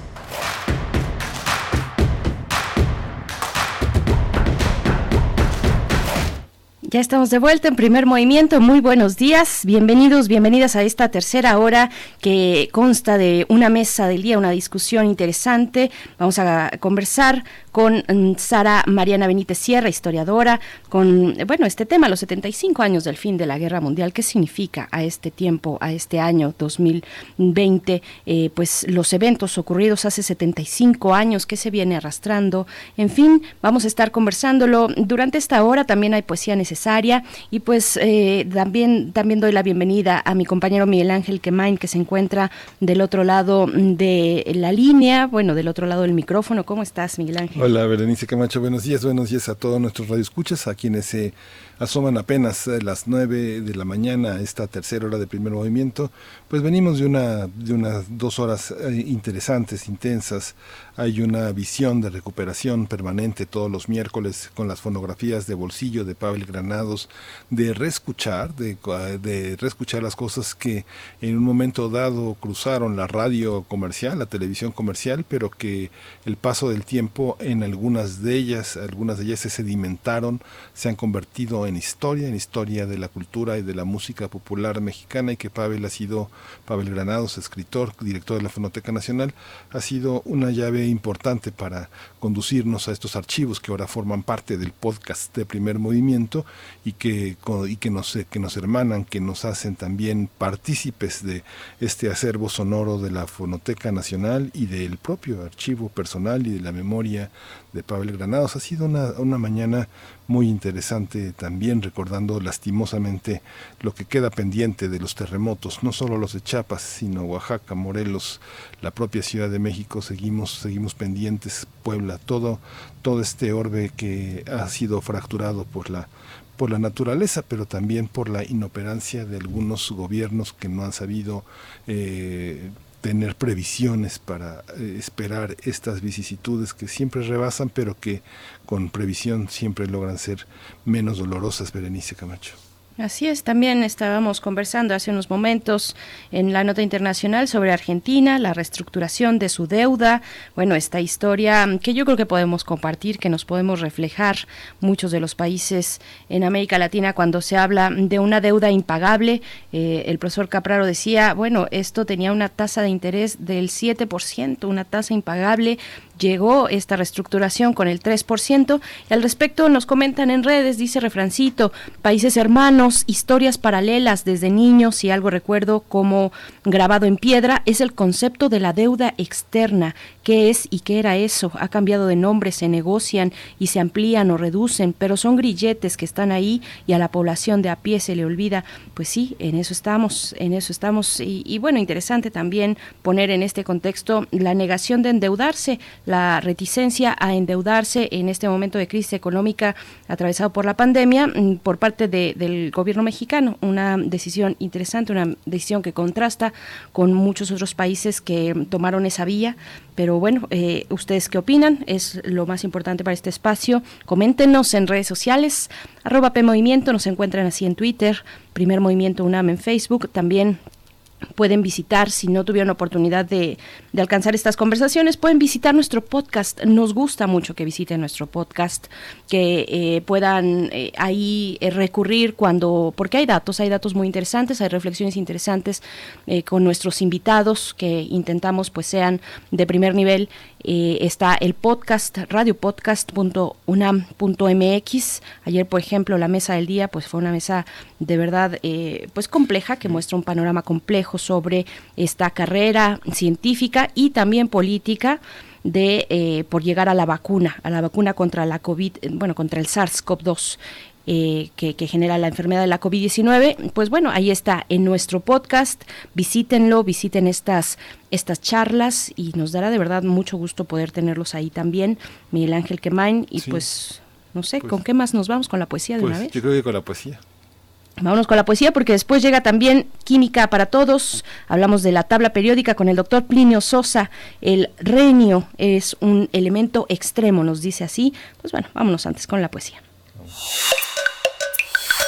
Ya estamos de vuelta en primer movimiento. Muy buenos días. Bienvenidos, bienvenidas a esta tercera hora que consta de una mesa del día, una discusión interesante. Vamos a conversar con mm, Sara Mariana Benítez Sierra, historiadora, con, bueno, este tema, los 75 años del fin de la Guerra Mundial. ¿Qué significa a este tiempo, a este año 2020? Eh, pues los eventos ocurridos hace 75 años, ¿qué se viene arrastrando? En fin, vamos a estar conversándolo. Durante esta hora también hay poesía necesaria y pues eh, también, también doy la bienvenida a mi compañero Miguel Ángel Quemain, que se encuentra del otro lado de la línea, bueno, del otro lado del micrófono. ¿Cómo estás, Miguel Ángel? Hola, Berenice Camacho. Buenos días, buenos días a todos nuestros radioescuchas, a quienes se asoman apenas las 9 de la mañana, esta tercera hora de primer movimiento. Pues venimos de, una, de unas dos horas eh, interesantes, intensas, hay una visión de recuperación permanente todos los miércoles con las fonografías de bolsillo de Pavel Granados, de reescuchar, de, de reescuchar las cosas que en un momento dado cruzaron la radio comercial, la televisión comercial, pero que el paso del tiempo en algunas de ellas, algunas de ellas se sedimentaron, se han convertido en historia, en historia de la cultura y de la música popular mexicana y que Pavel ha sido, Pavel Granados, escritor, director de la Fonoteca Nacional, ha sido una llave importante para conducirnos a estos archivos que ahora forman parte del podcast de primer movimiento y que, y que, nos, que nos hermanan, que nos hacen también partícipes de este acervo sonoro de la Fonoteca Nacional y del propio archivo personal y de la memoria de Pablo Granados. Ha sido una, una mañana muy interesante también recordando lastimosamente lo que queda pendiente de los terremotos, no solo los de Chiapas, sino Oaxaca, Morelos, la propia Ciudad de México, seguimos, seguimos pendientes, Puebla, todo, todo este orbe que ha sido fracturado por la por la naturaleza, pero también por la inoperancia de algunos gobiernos que no han sabido eh, tener previsiones para eh, esperar estas vicisitudes que siempre rebasan, pero que con previsión siempre logran ser menos dolorosas, Berenice Camacho. Así es, también estábamos conversando hace unos momentos en la nota internacional sobre Argentina, la reestructuración de su deuda, bueno, esta historia que yo creo que podemos compartir, que nos podemos reflejar muchos de los países en América Latina cuando se habla de una deuda impagable. Eh, el profesor Capraro decía, bueno, esto tenía una tasa de interés del 7%, una tasa impagable llegó esta reestructuración con el 3%. Y al respecto nos comentan en redes, dice Refrancito, países hermanos, historias paralelas desde niños, si algo recuerdo como grabado en piedra, es el concepto de la deuda externa. ¿Qué es y qué era eso? Ha cambiado de nombre, se negocian y se amplían o reducen, pero son grilletes que están ahí y a la población de a pie se le olvida. Pues sí, en eso estamos, en eso estamos. Y, y bueno, interesante también poner en este contexto la negación de endeudarse, la reticencia a endeudarse en este momento de crisis económica atravesado por la pandemia mm, por parte del gobierno mexicano. Una decisión interesante, una decisión que contrasta con muchos otros países que tomaron esa vía. Pero bueno, eh, ¿ustedes qué opinan? Es lo más importante para este espacio. Coméntenos en redes sociales, arroba PMovimiento, nos encuentran así en Twitter, Primer Movimiento UNAM en Facebook, también pueden visitar, si no tuvieron oportunidad de, de, alcanzar estas conversaciones, pueden visitar nuestro podcast. Nos gusta mucho que visiten nuestro podcast, que eh, puedan eh, ahí eh, recurrir cuando, porque hay datos, hay datos muy interesantes, hay reflexiones interesantes con nuestros invitados que intentamos pues sean de primer nivel. Eh, está el podcast, radiopodcast.unam.mx. Ayer, por ejemplo, la mesa del día, pues fue una mesa de verdad, eh, pues compleja, que muestra un panorama complejo sobre esta carrera científica y también política de eh, por llegar a la vacuna, a la vacuna contra la COVID, bueno, contra el SARS-CoV-2. Eh, que, que, genera la enfermedad de la COVID-19, pues bueno, ahí está en nuestro podcast, visítenlo, visiten estas, estas charlas y nos dará de verdad mucho gusto poder tenerlos ahí también, Miguel Ángel Quemain, y sí. pues, no sé, pues, ¿con qué más nos vamos? ¿Con la poesía de pues, una vez? Yo creo que con la poesía. Vámonos con la poesía porque después llega también Química para Todos. Hablamos de la tabla periódica con el doctor Plinio Sosa. El renio es un elemento extremo, nos dice así. Pues bueno, vámonos antes con la poesía.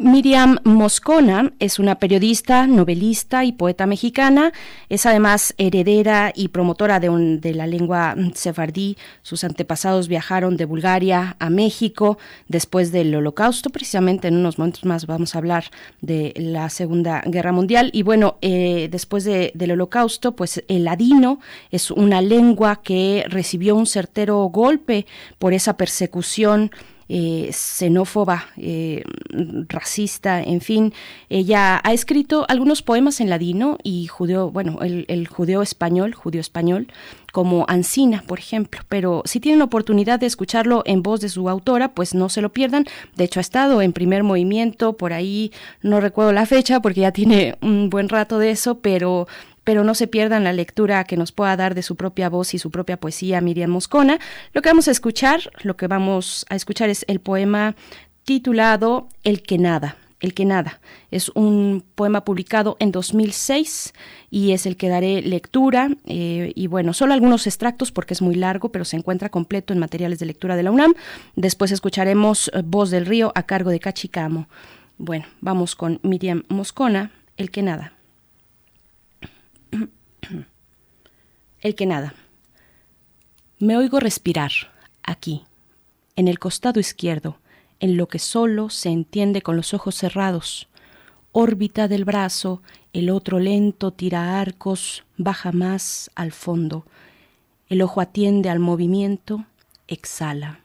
Miriam Moscona es una periodista, novelista y poeta mexicana. Es además heredera y promotora de, un, de, la lengua sefardí. Sus antepasados viajaron de Bulgaria a México después del Holocausto. Precisamente en unos momentos más vamos a hablar de la Segunda Guerra Mundial. Y bueno, eh, después de, del Holocausto, pues el ladino es una lengua que recibió un certero golpe por esa persecución eh, xenófoba, eh, racista, en fin. Ella ha escrito algunos poemas en ladino y judeo, bueno, el, el judeo español, judío español, como Ancina, por ejemplo. Pero si tienen oportunidad de escucharlo en voz de su autora, pues no se lo pierdan. De hecho, ha estado en primer movimiento, por ahí no recuerdo la fecha porque ya tiene un buen rato de eso, pero pero no se pierdan la lectura que nos pueda dar de su propia voz y su propia poesía Miriam Moscona. Lo que vamos a escuchar, lo que vamos a escuchar es el poema titulado El que nada. El que nada. Es un poema publicado en 2006 y es el que daré lectura. Eh, y bueno, solo algunos extractos porque es muy largo, pero se encuentra completo en materiales de lectura de la UNAM. Después escucharemos Voz del Río a cargo de Cachicamo. Bueno, vamos con Miriam Moscona, El que nada. El que nada. Me oigo respirar, aquí, en el costado izquierdo, en lo que solo se entiende con los ojos cerrados. Órbita del brazo, el otro lento tira arcos, baja más al fondo. El ojo atiende al movimiento, exhala.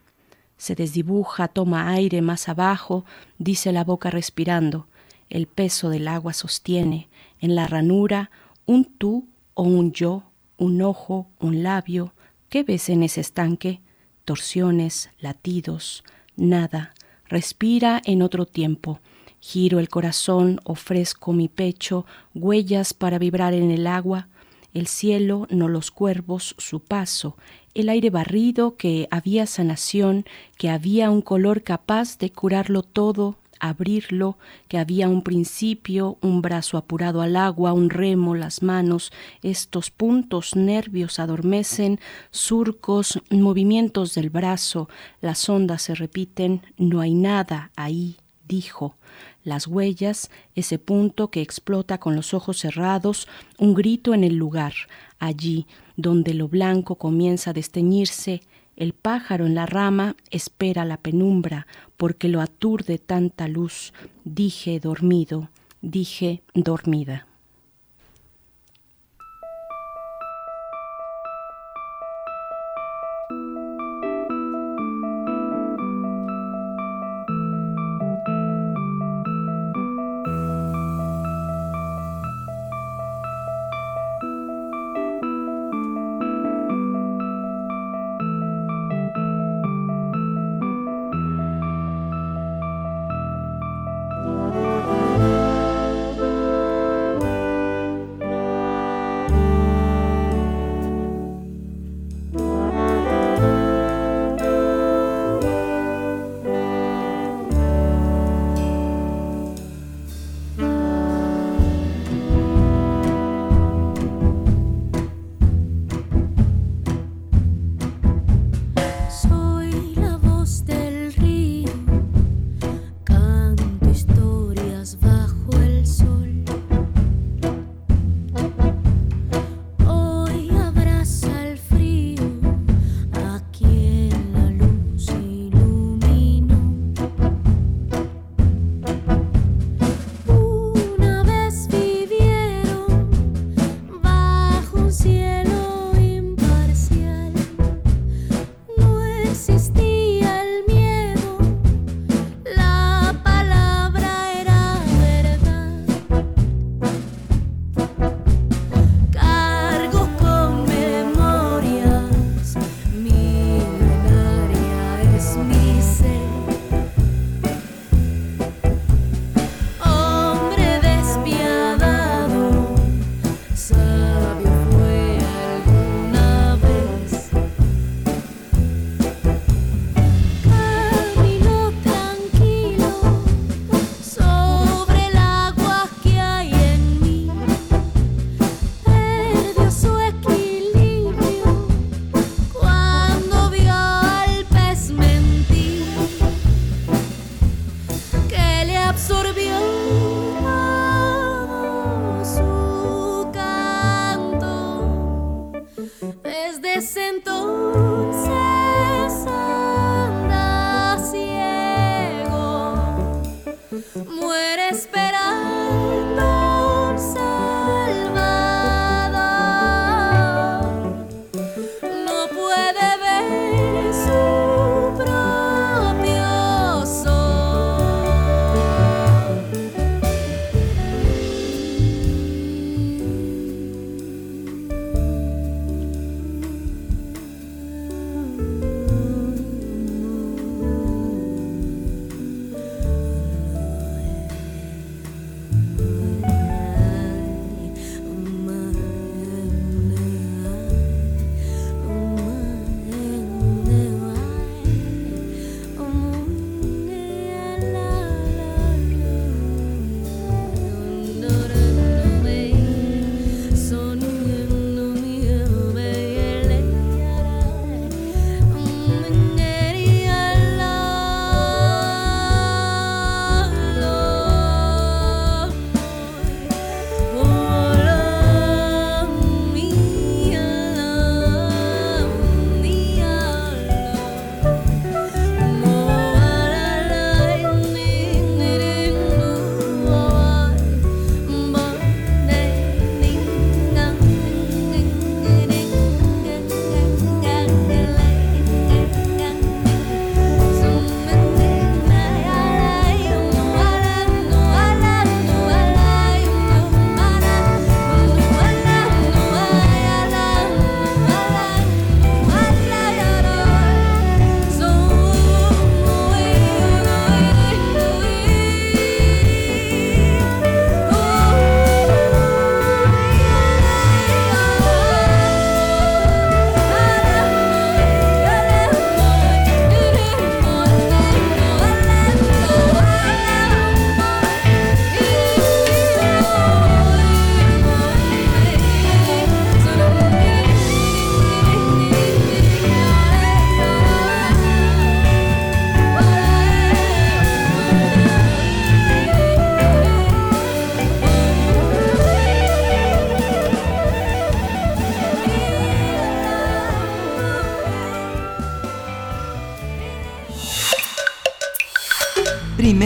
Se desdibuja, toma aire más abajo, dice la boca respirando. El peso del agua sostiene, en la ranura, un tú o un yo, un ojo, un labio. ¿Qué ves en ese estanque? Torsiones, latidos, nada. Respira en otro tiempo. Giro el corazón, ofrezco mi pecho, huellas para vibrar en el agua, el cielo, no los cuervos, su paso, el aire barrido, que había sanación, que había un color capaz de curarlo todo, abrirlo, que había un principio, un brazo apurado al agua, un remo, las manos, estos puntos nervios adormecen, surcos, movimientos del brazo, las ondas se repiten, no hay nada ahí, dijo. Las huellas, ese punto que explota con los ojos cerrados, un grito en el lugar, allí donde lo blanco comienza a desteñirse, El pájaro en la rama espera la penumbra, porque lo aturde tanta luz. Dije dormido, dije dormida.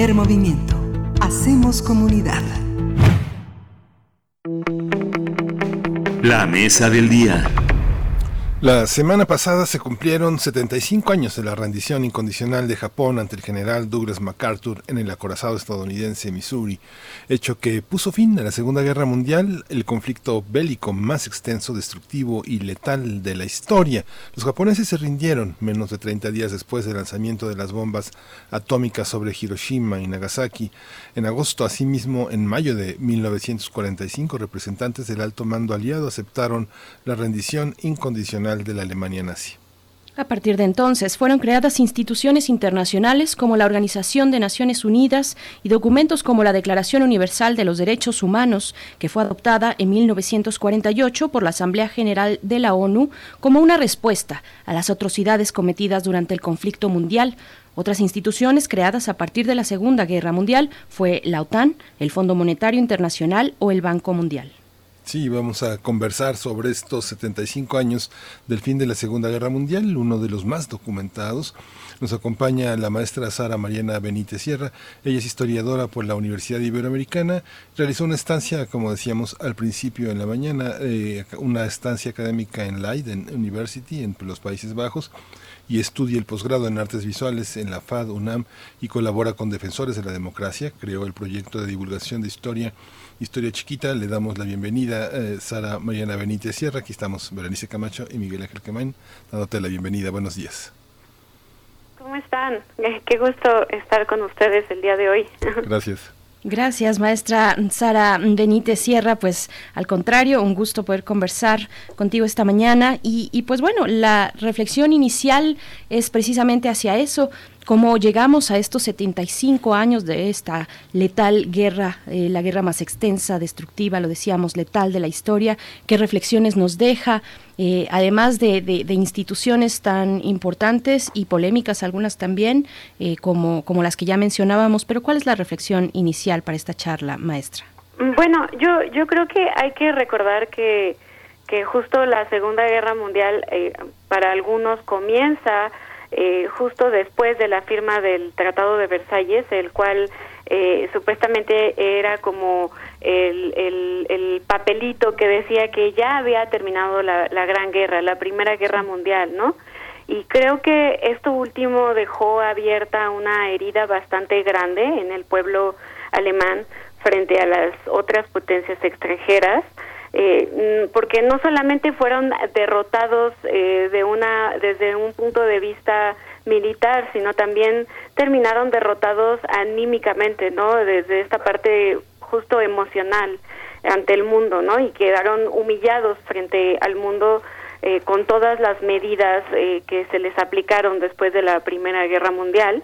Primer movimiento. Hacemos comunidad. La mesa del día. La semana pasada se cumplieron 75 años de la rendición incondicional de Japón ante el general Douglas MacArthur en el acorazado estadounidense Missouri, hecho que puso fin a la Segunda Guerra Mundial, el conflicto bélico más extenso, destructivo y letal de la historia. Los japoneses se rindieron menos de 30 días después del lanzamiento de las bombas atómicas sobre Hiroshima y Nagasaki. En agosto, asimismo, en mayo de 1945, representantes del alto mando aliado aceptaron la rendición incondicional de la Alemania nazi. A partir de entonces fueron creadas instituciones internacionales como la Organización de Naciones Unidas y documentos como la Declaración Universal de los Derechos Humanos, que fue adoptada en 1948 por la Asamblea General de la ONU como una respuesta a las atrocidades cometidas durante el conflicto mundial. Otras instituciones creadas a partir de la Segunda Guerra Mundial fue la OTAN, el Fondo Monetario Internacional o el Banco Mundial. Sí, vamos a conversar sobre estos 75 años del fin de la Segunda Guerra Mundial, uno de los más documentados. Nos acompaña la maestra Sara Mariana Benítez Sierra. Ella es historiadora por la Universidad Iberoamericana. Realizó una estancia, como decíamos al principio en la mañana, eh, una estancia académica en Leiden University, en los Países Bajos y estudia el posgrado en artes visuales en la FAD UNAM y colabora con Defensores de la Democracia. Creó el proyecto de divulgación de historia Historia Chiquita. Le damos la bienvenida eh, Sara Mariana Benítez Sierra. Aquí estamos Berenice Camacho y Miguel Ángel Quemain dándote la bienvenida. Buenos días. ¿Cómo están? Eh, qué gusto estar con ustedes el día de hoy. Gracias. Gracias, maestra Sara Benítez Sierra. Pues al contrario, un gusto poder conversar contigo esta mañana. Y, y pues bueno, la reflexión inicial es precisamente hacia eso cómo llegamos a estos 75 años de esta letal guerra, eh, la guerra más extensa, destructiva, lo decíamos, letal de la historia, qué reflexiones nos deja, eh, además de, instituciones tan importantes y polémicas, algunas también, eh, como, como las que ya mencionábamos, pero ¿cuál es la reflexión inicial para esta charla, maestra? Bueno, yo, yo creo que hay que recordar que, que justo la Segunda Guerra Mundial para algunos comienza eh, justo después de la firma del Tratado de Versalles, el cual eh, supuestamente era como el, el, papelito que decía que ya había terminado la, la Gran Guerra, la Primera Guerra Mundial, ¿no? Y creo que esto último dejó abierta una herida bastante grande en el pueblo alemán frente a las otras potencias extranjeras eh, mm, porque no solamente fueron derrotados eh, de una desde un punto de vista militar, sino también terminaron derrotados anímicamente, ¿no? Desde esta parte justo emocional ante el mundo, ¿no? Y quedaron humillados frente al mundo eh, con todas las medidas eh, que se les aplicaron después de la Primera Guerra Mundial.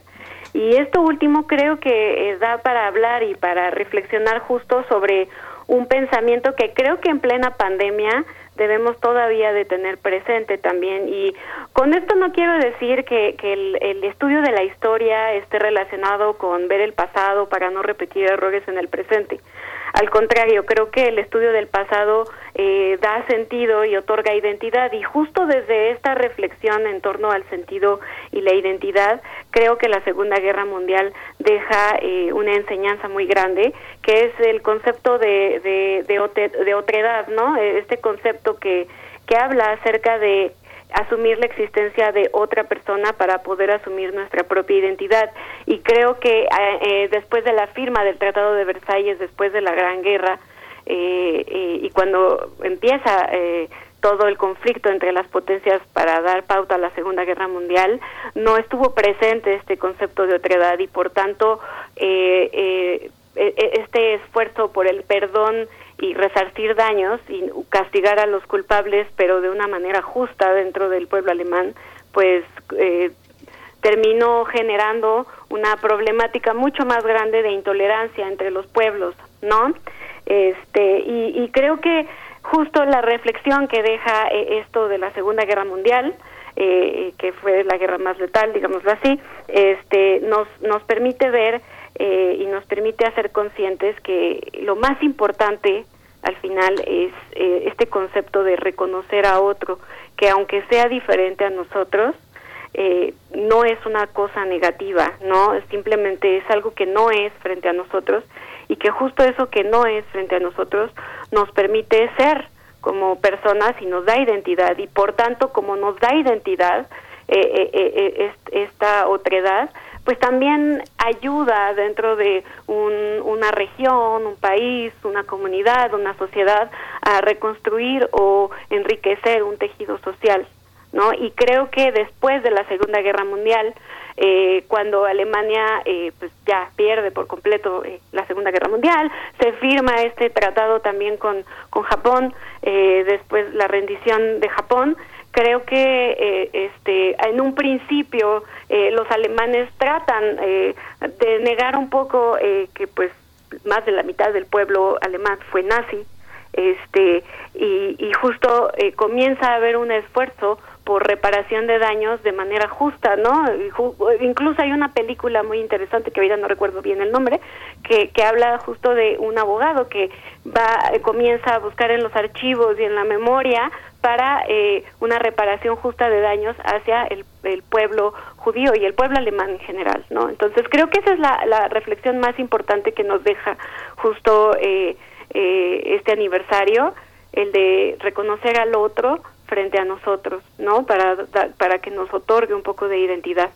Y esto último creo que da para hablar y para reflexionar justo sobre un pensamiento que creo que en plena pandemia debemos todavía de tener presente también. Y con esto no quiero decir que, que el, el, estudio de la historia esté relacionado con ver el pasado para no repetir errores en el presente. Al contrario, creo que el estudio del pasado eh, da sentido y otorga identidad y justo desde esta reflexión en torno al sentido y la identidad, creo que la Segunda Guerra Mundial deja eh, una enseñanza muy grande, que es el concepto de, de, de, de otredad, ¿no? Este concepto que, que habla acerca de asumir la existencia de otra persona para poder asumir nuestra propia identidad. Y creo que eh, eh, después de la firma del Tratado de Versalles, después de la Gran Guerra, eh, y cuando empieza todo el conflicto entre las potencias para dar pauta a la Segunda Guerra Mundial, no estuvo presente este concepto de otredad y por tanto e, e, este esfuerzo por el perdón y resarcir daños y castigar a los culpables, pero de una manera justa dentro del pueblo alemán, pues eh, terminó generando una problemática mucho más grande de intolerancia entre los pueblos, ¿no? Este y, creo que justo la reflexión que deja eh, esto de la Segunda Guerra Mundial, eh, que fue la guerra más letal, digámoslo así, este nos nos permite ver eh, y nos permite hacer conscientes que lo más importante al final es eh, este concepto de reconocer a otro, que aunque sea diferente a nosotros, eh, no es una cosa negativa, ¿no? Simplemente es algo que no es frente a nosotros y que justo eso que no es frente a nosotros nos permite ser como personas y nos da identidad y por tanto como nos da identidad eh, eh, esta otredad, pues también ayuda dentro de una región, un país, una comunidad, una sociedad a reconstruir o enriquecer un tejido social. ¿no? Y creo que después de la Segunda Guerra Mundial, eh, cuando Alemania eh, pues ya pierde por completo eh, la Segunda Guerra Mundial, se firma este tratado también con, con Japón, después la rendición de Japón, creo que este en un principio los alemanes tratan de negar un poco que pues más de la mitad del pueblo alemán fue nazi este y, y justo comienza a haber un esfuerzo por reparación de daños de manera justa, ¿no? Incluso hay una película muy interesante que ahorita no recuerdo bien el nombre, que, que habla justo de un abogado que va comienza a buscar en los archivos y en la memoria para eh, una reparación justa de daños hacia el, el, pueblo judío y el pueblo alemán en general, ¿no? Entonces creo que esa es la, la reflexión más importante que nos deja justo eh, eh, este aniversario, el de reconocer al otro, frente a nosotros, ¿no? Para, para que nos otorgue un poco de identidad.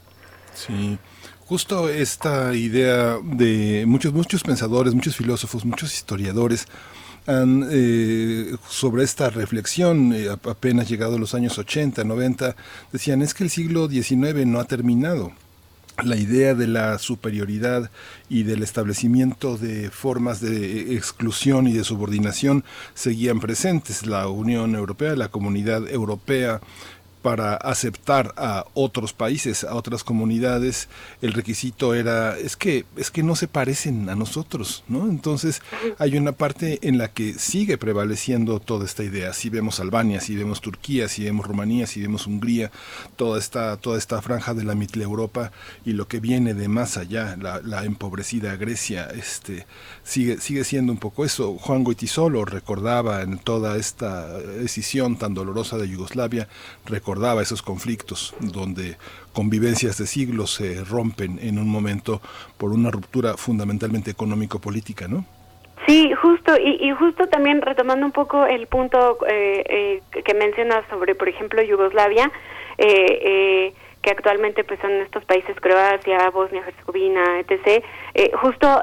Sí. Justo esta idea de muchos, muchos pensadores, muchos filósofos, muchos historiadores han, eh, sobre esta reflexión, eh, apenas llegado los años 80, 90, decían es que el siglo XIX no ha terminado la idea de la superioridad y del establecimiento de formas de exclusión y de subordinación seguían presentes. La Unión Europea, la Comunidad Europea para aceptar a otros países, a otras comunidades, el requisito era es que es que no se parecen a nosotros, ¿no? Entonces, hay una parte en la que sigue prevaleciendo toda esta idea. Si vemos Albania, si vemos Turquía, si vemos Rumanía, si vemos Hungría, toda esta toda esta franja de la Europa y lo que viene de más allá, la, la empobrecida Grecia, este sigue sigue siendo un poco eso. Juan Goitisolo recordaba en toda esta decisión tan dolorosa de Yugoslavia, recordaba esos conflictos donde convivencias de siglos se rompen en un momento por una ruptura fundamentalmente económico-política, ¿no? Sí, justo, y, justo también retomando un poco el punto eh, eh, que mencionas sobre, por ejemplo, Yugoslavia, eh, que actualmente pues son estos países Croacia, Bosnia, Herzegovina, etc. justo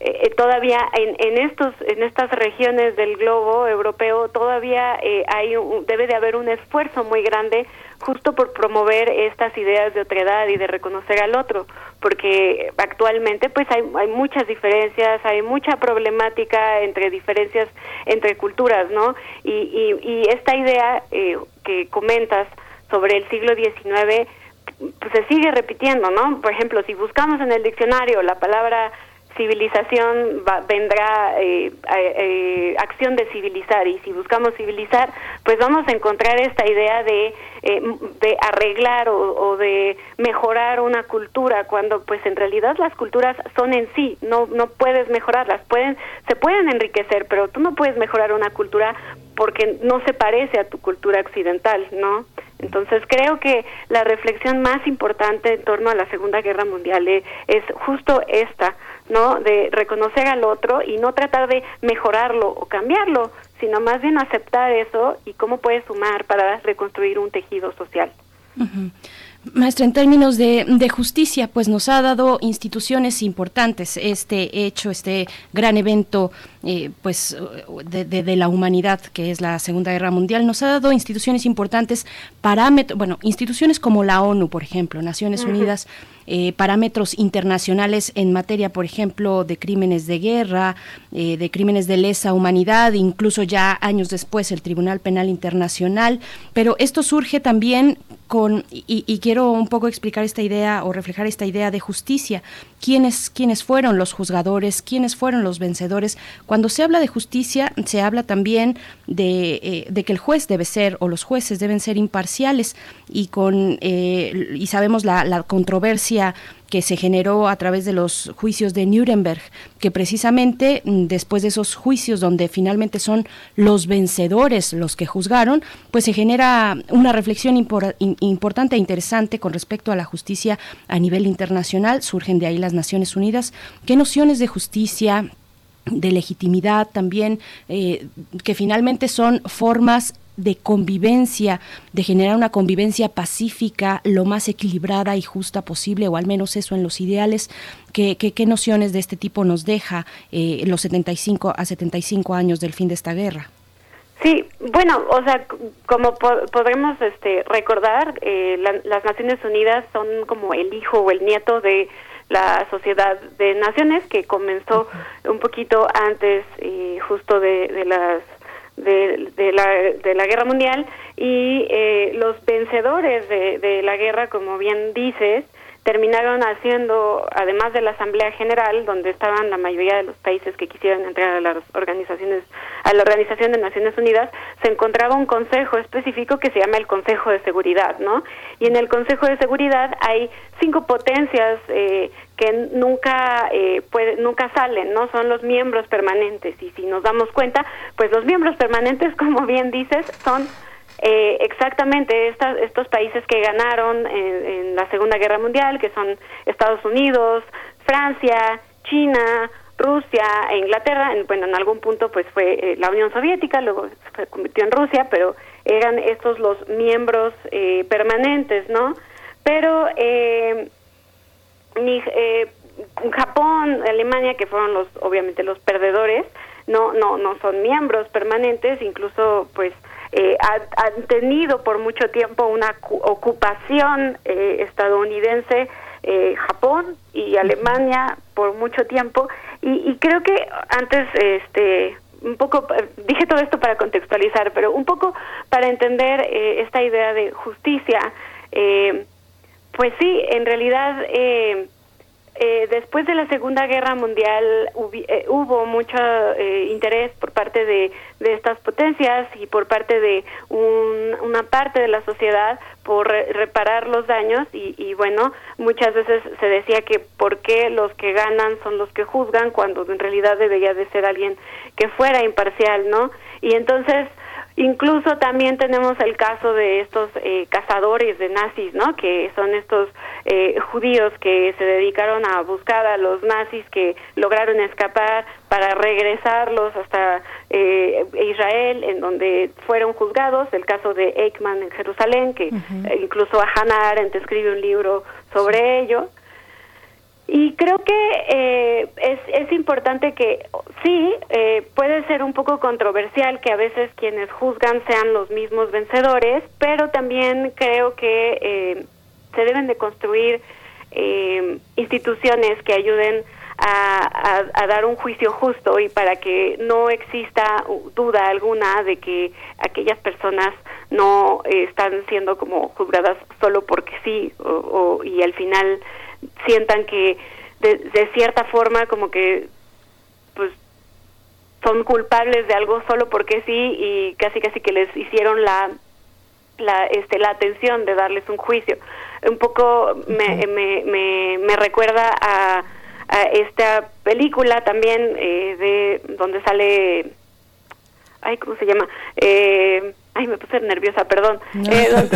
eh, eh, todavía en, en estos en estas regiones del globo europeo todavía eh, hay debe de haber un esfuerzo muy grande justo por promover estas ideas de otredad y de reconocer al otro porque actualmente pues hay, hay muchas diferencias hay mucha problemática entre diferencias entre culturas no y, y, y esta idea que comentas sobre el siglo XIX pues se sigue repitiendo no por ejemplo si buscamos en el diccionario la palabra civilización vendrá eh, eh, acción de civilizar y si buscamos civilizar pues vamos a encontrar esta idea de, eh, de arreglar o, de mejorar una cultura cuando pues en realidad las culturas son en sí no no puedes mejorarlas pueden se pueden enriquecer pero tú no puedes mejorar una cultura porque no se parece a tu cultura occidental no entonces creo que la reflexión más importante en torno a la Segunda Guerra Mundial es justo esta ¿no? De reconocer al otro y no tratar de mejorarlo o cambiarlo, sino más bien aceptar eso y cómo puede sumar para reconstruir un tejido social. Maestra, en términos de, justicia, pues nos ha dado instituciones importantes este hecho, este gran evento, eh, pues de, la humanidad que es la Segunda Guerra Mundial, nos ha dado instituciones importantes, parámetros, bueno, instituciones como la ONU, por ejemplo, Naciones Unidas eh, parámetros internacionales en materia, por ejemplo, de crímenes de guerra, eh, de crímenes de lesa humanidad, incluso ya años después el Tribunal Penal Internacional. Pero esto surge también con, y, quiero un poco explicar esta idea o reflejar esta idea de justicia. ¿Quiénes, quiénes fueron los juzgadores? ¿Quiénes fueron los vencedores? Cuando se habla de justicia, se habla también de, eh, de que el juez debe ser, o los jueces deben ser imparciales, y, con, y sabemos la, la controversia que se generó a través de los juicios de Nuremberg, que precisamente mm, después de esos juicios donde finalmente son los vencedores los que juzgaron, pues se genera una reflexión importante e interesante con respecto a la justicia a nivel internacional. Surgen de ahí las Naciones Unidas. ¿Qué nociones de justicia? de legitimidad también, eh, que finalmente son formas de convivencia, de generar una convivencia pacífica, lo más equilibrada y justa posible, o al menos eso en los ideales. ¿Qué, qué, nociones de este tipo nos deja eh, los 75 a 75 años del fin de esta guerra? Sí, bueno, o sea, como podremos este, recordar, eh, las Naciones Unidas son como el hijo o el nieto de la Sociedad de Naciones que comenzó un poquito antes eh, justo de, de las de, la, de la guerra mundial y eh, los vencedores de, de la guerra, como bien dices, terminaron haciendo, además de la Asamblea General, donde estaban la mayoría de los países que quisieran entrar a las organizaciones, a la Organización de Naciones Unidas, se encontraba un consejo específico que se llama el Consejo de Seguridad, ¿no? Y en el Consejo de Seguridad hay cinco potencias eh, que nunca eh, puede, nunca salen, ¿no? Son los miembros permanentes y si nos damos cuenta, pues los miembros permanentes, como bien dices, son eh, exactamente estos países que ganaron en, la Segunda Guerra Mundial, que son Estados Unidos, Francia, China, Rusia e Inglaterra, en, bueno, en algún punto pues fue eh, la Unión Soviética, luego se convirtió en Rusia, pero eran estos los miembros eh, permanentes, ¿no? Pero eh, ni, eh, Japón, Alemania, que fueron los obviamente los perdedores, no no no son miembros permanentes, incluso pues eh, han, tenido por mucho tiempo una ocupación eh, estadounidense eh, Japón y Alemania por mucho tiempo. Y, creo que antes este un poco dije todo esto para contextualizar pero un poco para entender esta idea de justicia pues sí en realidad eh, después de la Segunda Guerra Mundial eh, hubo mucho eh, interés por parte de, estas potencias y por parte de una parte de la sociedad por reparar los daños y, y, bueno, muchas veces se decía que por qué los que ganan son los que juzgan cuando en realidad debería de ser alguien que fuera imparcial, ¿no? Y entonces Incluso también tenemos el caso de estos eh, cazadores de nazis, ¿no? Que son estos eh, judíos que se dedicaron a buscar a los nazis que lograron escapar para regresarlos hasta eh, Israel, en donde fueron juzgados. El caso de Eichmann en Jerusalén, que incluso Hannah Arendt escribe un libro sobre ello. Y creo que eh, es, es importante que sí, eh, puede ser un poco controversial que a veces quienes juzgan sean los mismos vencedores, pero también creo que eh, se deben de construir instituciones que ayuden a, a, dar un juicio justo y para que no exista duda alguna de que aquellas personas no están siendo como juzgadas solo porque sí o, y al final sientan que de, cierta forma como que pues son culpables de algo solo porque sí y casi casi que les hicieron la la este la atención de darles un juicio. Un poco me, me, me, me recuerda a, a, esta película también eh, de donde sale ay cómo se llama eh, ay me puse nerviosa perdón. Eh,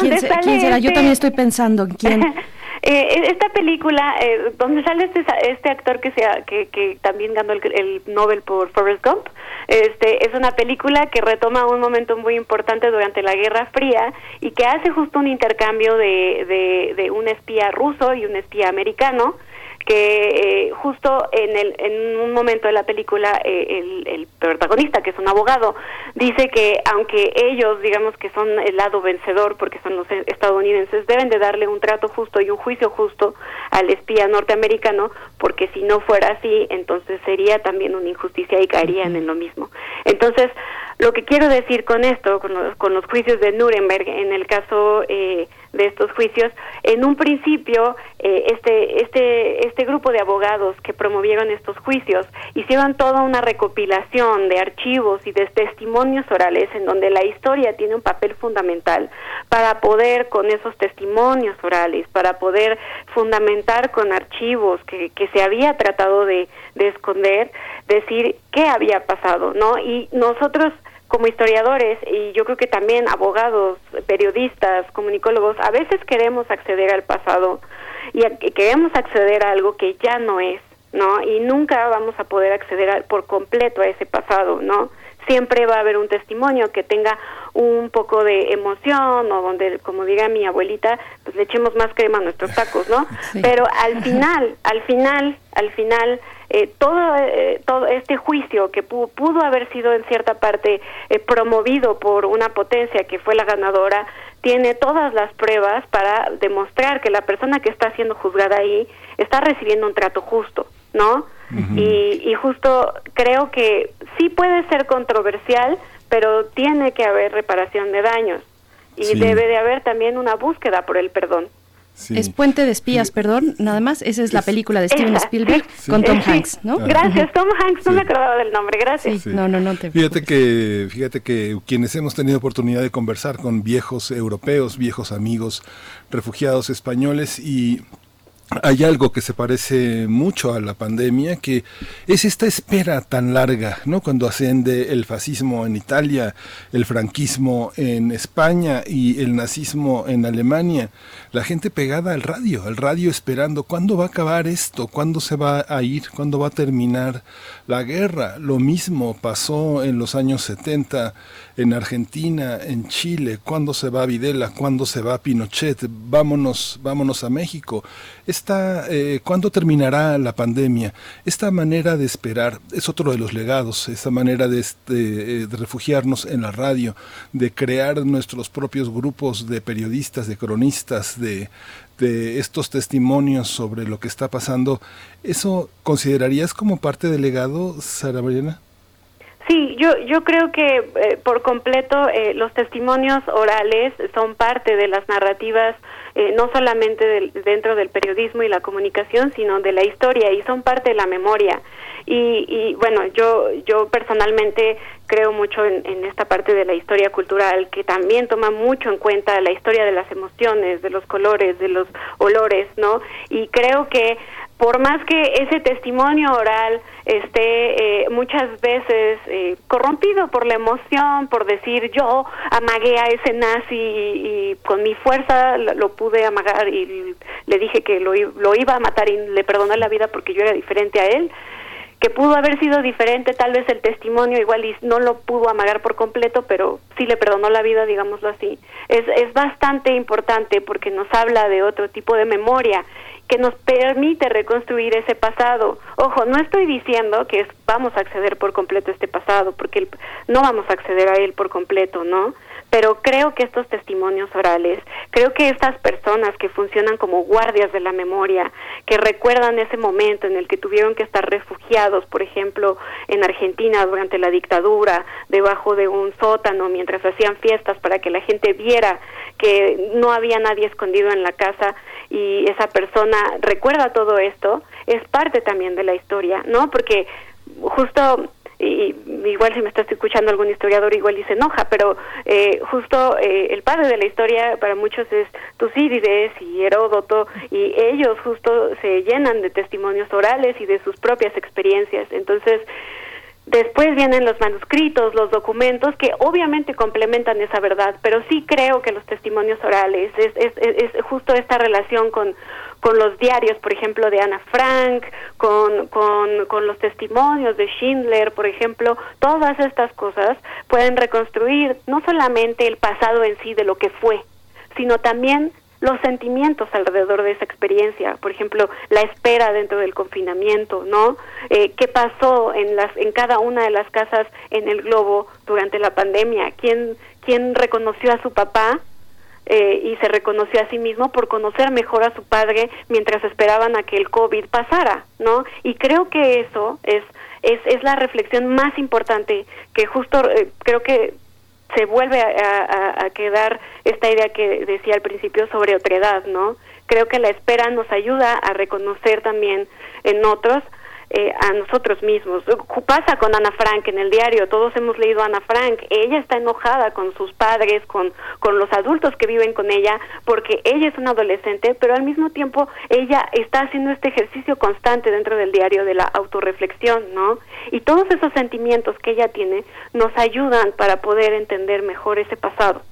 ¿Quién, será? yo también estoy pensando en quién Eh, esta película, eh, donde sale este, este actor que, sea, que, que también ganó el, el Nobel por Forrest Gump, este, es una película que retoma un momento muy importante durante la Guerra Fría y que hace justo un intercambio de un espía ruso y un espía americano que eh, justo en, el, en un momento de la película eh, el, el, protagonista, que es un abogado, dice que aunque ellos, digamos que son el lado vencedor, porque son los estadounidenses, deben de darle un trato justo y un juicio justo al espía norteamericano, porque si no fuera así, entonces sería también una injusticia y caerían en lo mismo. Entonces, lo que quiero decir con esto, con los, con los juicios de Nuremberg, en el caso... Eh, de estos juicios. En un principio, eh, este, este, este grupo de abogados que promovieron estos juicios hicieron toda una recopilación de archivos y de testimonios orales en donde la historia tiene un papel fundamental para poder con esos testimonios orales, para poder fundamentar con archivos que, que se había tratado de, de esconder, decir qué había pasado, ¿no? Y nosotros como historiadores y yo creo que también abogados, periodistas, comunicólogos, a veces queremos acceder al pasado y, queremos acceder a algo que ya no es, ¿no? Y nunca vamos a poder acceder por completo a ese pasado, ¿no? Siempre va a haber un testimonio que tenga un poco de emoción o donde, como diga mi abuelita, pues le echemos más crema a nuestros tacos, ¿no? Pero al final, al final, al final, eh, todo, eh, todo este juicio que pudo, haber sido en cierta parte eh, promovido por una potencia que fue la ganadora, tiene todas las pruebas para demostrar que la persona que está siendo juzgada ahí está recibiendo un trato justo, ¿no? y, y justo creo que sí puede ser controversial, pero tiene que haber reparación de daños y debe de haber también una búsqueda por el perdón. Es Puente de Espías, perdón, nada más. Esa es la película de Steven Spielberg con Tom Hanks, ¿no? Gracias, Tom Hanks, no me acordaba del nombre, gracias. No, no, no te Fíjate que, fíjate que quienes hemos tenido oportunidad de conversar con viejos europeos, viejos amigos, refugiados españoles y hay algo que se parece mucho a la pandemia, que es esta espera tan larga, ¿no? Cuando asciende el fascismo en Italia, el franquismo en España y el nazismo en Alemania, la gente pegada al radio, al radio esperando cuándo va a acabar esto, cuándo se va a ir, cuándo va a terminar la guerra. Lo mismo pasó en los años 70 en Argentina, en Chile, cuándo se va Videla, cuándo se va Pinochet, vámonos, vámonos a México. Esta, eh, ¿Cuándo terminará la pandemia? Esta manera de esperar es otro de los legados, esta manera de, este, de refugiarnos en la radio, de crear nuestros propios grupos de periodistas, de cronistas, de, de estos testimonios sobre lo que está pasando. ¿Eso considerarías como parte del legado, Sara Mariana? Sí, yo, yo creo que eh, por completo eh, los testimonios orales son parte de las narrativas, eh, no solamente dentro del periodismo y la comunicación, sino de la historia y son parte de la memoria. Y, y bueno, yo, yo personalmente creo mucho en, en, esta parte de la historia cultural que también toma mucho en cuenta la historia de las emociones, de los colores, de los olores, ¿no? Y creo que por más que ese testimonio oral esté eh, muchas veces eh, corrompido por la emoción, por decir yo amagué a ese nazi y, con mi fuerza lo, pude amagar y le dije que lo, lo iba a matar y le perdoné la vida porque yo era diferente a él, que pudo haber sido diferente, tal vez el testimonio igual y no lo pudo amagar por completo, pero sí le perdonó la vida, digámoslo así. Es, es bastante importante porque nos habla de otro tipo de memoria que nos permite reconstruir ese pasado. Ojo, no estoy diciendo que vamos a acceder por completo a este pasado, porque no vamos a acceder a él por completo, ¿no? Pero creo que estos testimonios orales, creo que estas personas que funcionan como guardias de la memoria, que recuerdan ese momento en el que tuvieron que estar refugiados, por ejemplo, en Argentina durante la dictadura, debajo de un sótano, mientras hacían fiestas para que la gente viera que no había nadie escondido en la casa, y esa persona recuerda todo esto, es parte también de la historia, ¿no? Porque justo y igual si me está escuchando algún historiador igual y se enoja, pero eh, justo eh, el padre de la historia para muchos es Tucídides y Heródoto y ellos justo se llenan de testimonios orales y de sus propias experiencias. Entonces, Después vienen los manuscritos, los documentos que obviamente complementan esa verdad, pero sí creo que los testimonios orales es, es, es justo esta relación con, con los diarios, por ejemplo, de Ana Frank, con, con, con los testimonios de Schindler, por ejemplo, todas estas cosas pueden reconstruir no solamente el pasado en sí de lo que fue, sino también los sentimientos alrededor de esa experiencia, por ejemplo, la espera dentro del confinamiento, ¿no? Eh, ¿Qué pasó en las en cada una de las casas en el globo durante la pandemia? ¿Quién quién reconoció a su papá eh, y se reconoció a sí mismo por conocer mejor a su padre mientras esperaban a que el COVID pasara, ¿no? Y creo que eso es es, es la reflexión más importante que justo eh, creo que se vuelve a, quedar esta idea que decía al principio sobre otredad, ¿no? Creo que la espera nos ayuda a reconocer también en otros eh, a nosotros mismos. Pasa con Ana Frank en el diario, todos hemos leído Ana Frank, ella está enojada con sus padres, con, con los adultos que viven con ella, porque ella es una adolescente, pero al mismo tiempo ella está haciendo este ejercicio constante dentro del diario de la autorreflexión, ¿no? Y todos esos sentimientos que ella tiene nos ayudan para poder entender mejor ese pasado.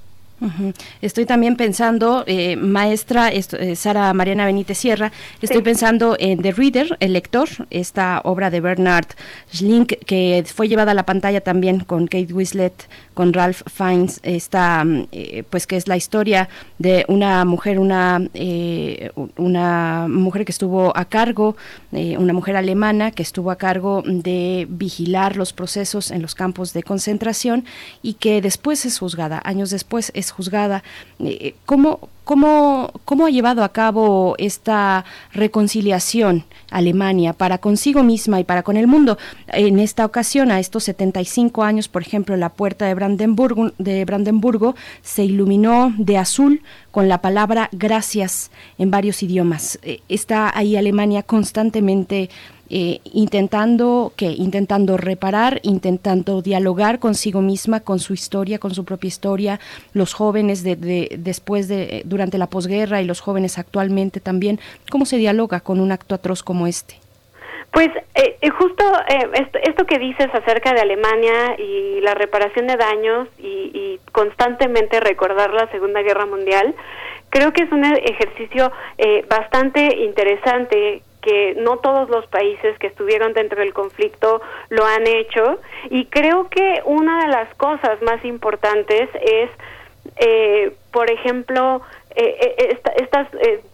Estoy también pensando, eh, maestra eh, Sara Mariana Benítez Sierra, estoy pensando en The Reader, El Lector, esta obra de Bernard Schlink que fue llevada a la pantalla también con Kate Winslet, con Ralph Fiennes, esta, mm, eh, pues que es la historia de una mujer, una, una mujer que estuvo a cargo, una mujer alemana que estuvo a cargo de vigilar los procesos en los campos de concentración y que después es juzgada, años después es juzgada. Eh, ¿Cómo, cómo, ¿Cómo ha llevado a cabo esta reconciliación Alemania para consigo misma y para con el mundo? En esta ocasión, a estos 75 años, por ejemplo, la puerta de Brandenburgo, de Brandenburgo se iluminó de azul con la palabra gracias en varios idiomas. Eh, está ahí Alemania constantemente eh, intentando que intentando reparar, intentando dialogar consigo misma, con su historia, con su propia historia, los jóvenes de, después de durante la posguerra y los jóvenes actualmente también, cómo se dialoga con un acto atroz como este. Pues eh, eh, justo esto, que dices acerca de Alemania y la reparación de daños y, y, constantemente recordar la Segunda Guerra Mundial, creo que es un ejercicio bastante interesante que no todos los países que estuvieron dentro del conflicto lo han hecho y creo que una de las cosas más importantes es, eh, por ejemplo, eh, eh, estas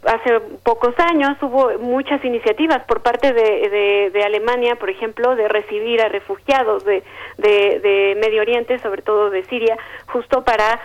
hace pocos años hubo muchas iniciativas por parte de, de, Alemania, por ejemplo, de recibir a refugiados de, de, Medio Oriente, sobre todo de Siria, justo para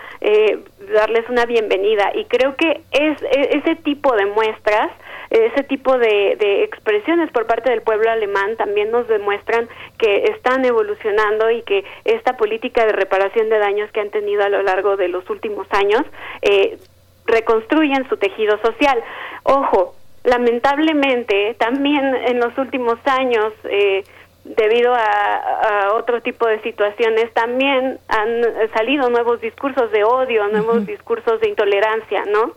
darles una bienvenida. Y creo que es, e, ese tipo de muestras ese tipo de, expresiones por parte del pueblo alemán también nos demuestran que están evolucionando y que esta política de reparación de daños que han tenido a lo largo de los últimos años eh, reconstruyen su tejido social. Ojo, lamentablemente también en los últimos años eh, debido a, otro tipo de situaciones, también han salido nuevos discursos de odio, nuevos discursos de intolerancia, ¿no?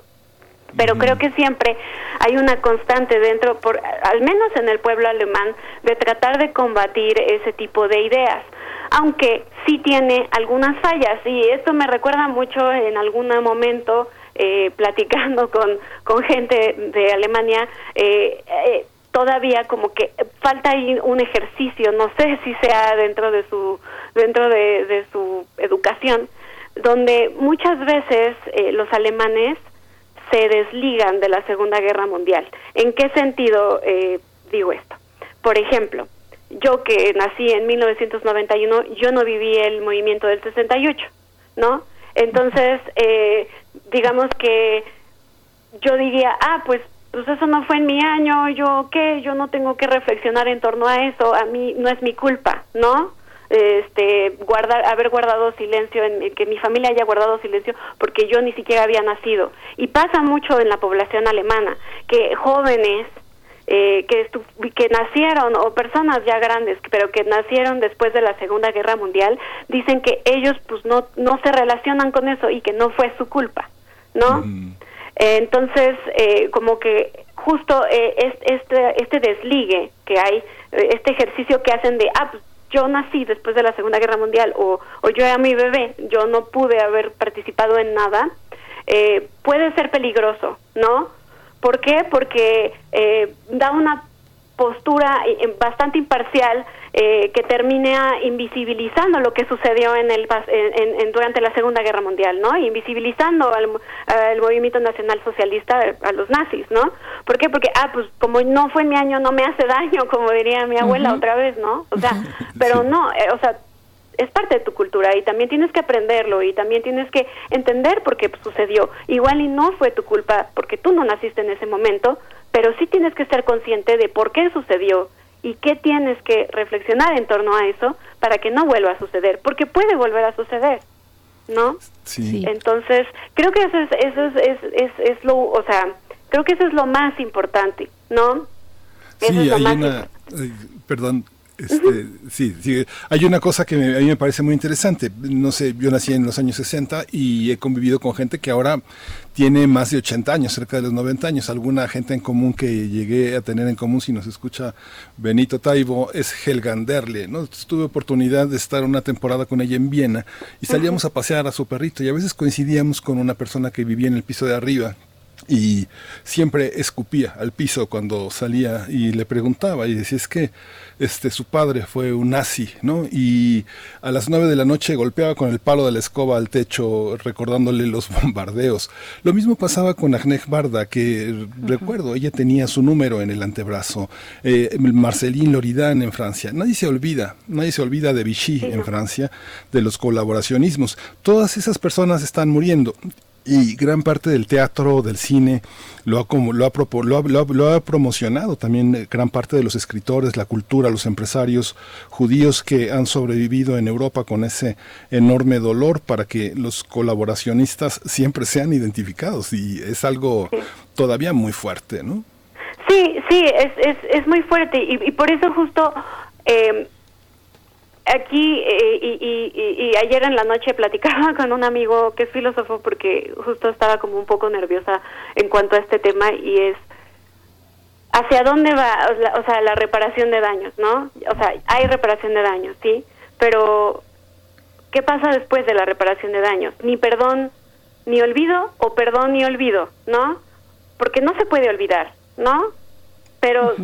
Pero creo que siempre hay una constante dentro, por, al menos en el pueblo alemán, de tratar de combatir ese tipo de ideas, aunque sí tiene algunas fallas y esto me recuerda mucho en algún momento eh, platicando con, con gente de Alemania. Eh, eh, todavía como que falta ahí un ejercicio, no sé si sea dentro de su dentro de, de su educación, donde muchas veces los alemanes se desligan de la Segunda Guerra Mundial. ¿En qué sentido eh, digo esto? Por ejemplo, yo que nací en 1991, yo no viví el movimiento del 68, ¿no? Entonces, eh, digamos que yo diría, ah, pues, pues eso no fue en mi año, yo qué, yo no tengo que reflexionar en torno a eso, a mí no es mi culpa, ¿no? Este guardar haber guardado silencio en que mi familia haya guardado silencio porque yo ni siquiera había nacido. Y pasa mucho en la población alemana que jóvenes eh, que que nacieron o personas ya grandes pero que nacieron después de la Segunda Guerra Mundial dicen que ellos pues no no se relacionan con eso y que no fue su culpa no entonces eh, como que justo eh, este este desligue que hay este ejercicio que hacen de ah pues, yo nací después de la Segunda Guerra Mundial o, o yo era mi bebé, yo no pude haber participado en nada, eh, puede ser peligroso, ¿no? ¿Por qué? Porque eh, da una postura eh, bastante imparcial eh, que termina invisibilizando lo que sucedió en el en, durante la Segunda Guerra Mundial, ¿no? Invisibilizando al, movimiento nacional socialista, a los nazis, ¿no? ¿Por qué? Porque ah, pues como no fue mi año, no me hace daño, como diría mi abuela otra vez, ¿no? O sea, pero no, eh, o sea, es parte de tu cultura y también tienes que aprenderlo y también tienes que entender por qué sucedió. Igual y no fue tu culpa porque tú no naciste en ese momento, pero sí tienes que ser consciente de por qué sucedió y qué tienes que reflexionar en torno a eso para que no vuelva a suceder, porque puede volver a suceder. ¿no? Sí. Entonces, creo que eso es, eso es, es, es, es lo, o sea, creo que eso es lo más importante, ¿no? Eso Sí, es lo hay más una, ay, perdón, este, sí, sí, hay una cosa que me- a mí me parece muy interesante. No sé, yo nací en los años 60 y he convivido con gente que ahora tiene más de 80 años, cerca de los 90 años. Alguna gente en común que llegué a tener en común, si nos escucha Benito Taibo, es Helga Anderle. ¿no? Tuve oportunidad de estar una temporada con ella en Viena y salíamos a pasear a su perrito y a veces coincidíamos con una persona que vivía en el piso de arriba y siempre escupía al piso cuando salía y le preguntaba y decía es que este su padre fue un nazi no y a las nueve de la noche golpeaba con el palo de la escoba al techo recordándole los bombardeos. Lo mismo pasaba con Agnès Barda que recuerdo ella tenía su número en el antebrazo. Eh, Marceline Loridan en Francia. Nadie se olvida nadie se olvida de Vichy en Francia de los colaboracionismos. Todas esas personas están muriendo y gran parte del teatro, del cine, lo ha, como, lo ha, propo- lo ha- lo ha- lo ha promocionado también eh, gran parte de los escritores, la cultura, los empresarios judíos que han sobrevivido en Europa con ese enorme dolor para que los colaboracionistas siempre sean identificados. Y es algo todavía muy fuerte, ¿no? Sí, sí, es, es, es muy fuerte. Y, y por eso justo eh, aquí eh, y, y- y- ayer en la noche platicaba con un amigo que es filósofo porque justo estaba como un poco nerviosa en cuanto a este tema y es hacia dónde va o sea, la reparación de daños, ¿no? O sea, hay reparación de daños, sí, pero ¿qué pasa después de la reparación de daños? Ni perdón ni olvido o perdón ni olvido, ¿no? Porque no se puede olvidar, ¿no? Pero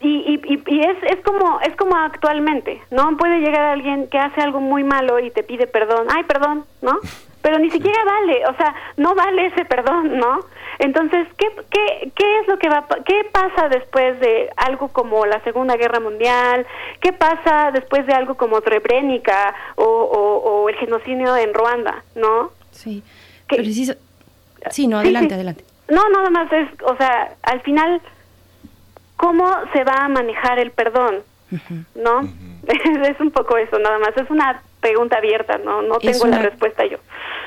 y, y, y es, es como es como actualmente, ¿no? Puede llegar alguien que hace algo muy malo y te pide perdón, ay, perdón, ¿no? Pero ni siquiera vale, o sea, no vale ese perdón, ¿no? Entonces, ¿qué, qué, qué es lo que va, qué pasa después de algo como la Segunda Guerra Mundial? ¿Qué pasa después de algo como Srebrenica o, o, o el genocidio en Ruanda, ¿no? Sí. Preciso- Sí, no, Sí, adelante, sí. adelante. No, nada más es, o sea, al final, ¿cómo se va a manejar el perdón? ¿No? es un poco eso, nada más. Es una pregunta abierta, no, no tengo la una- respuesta yo.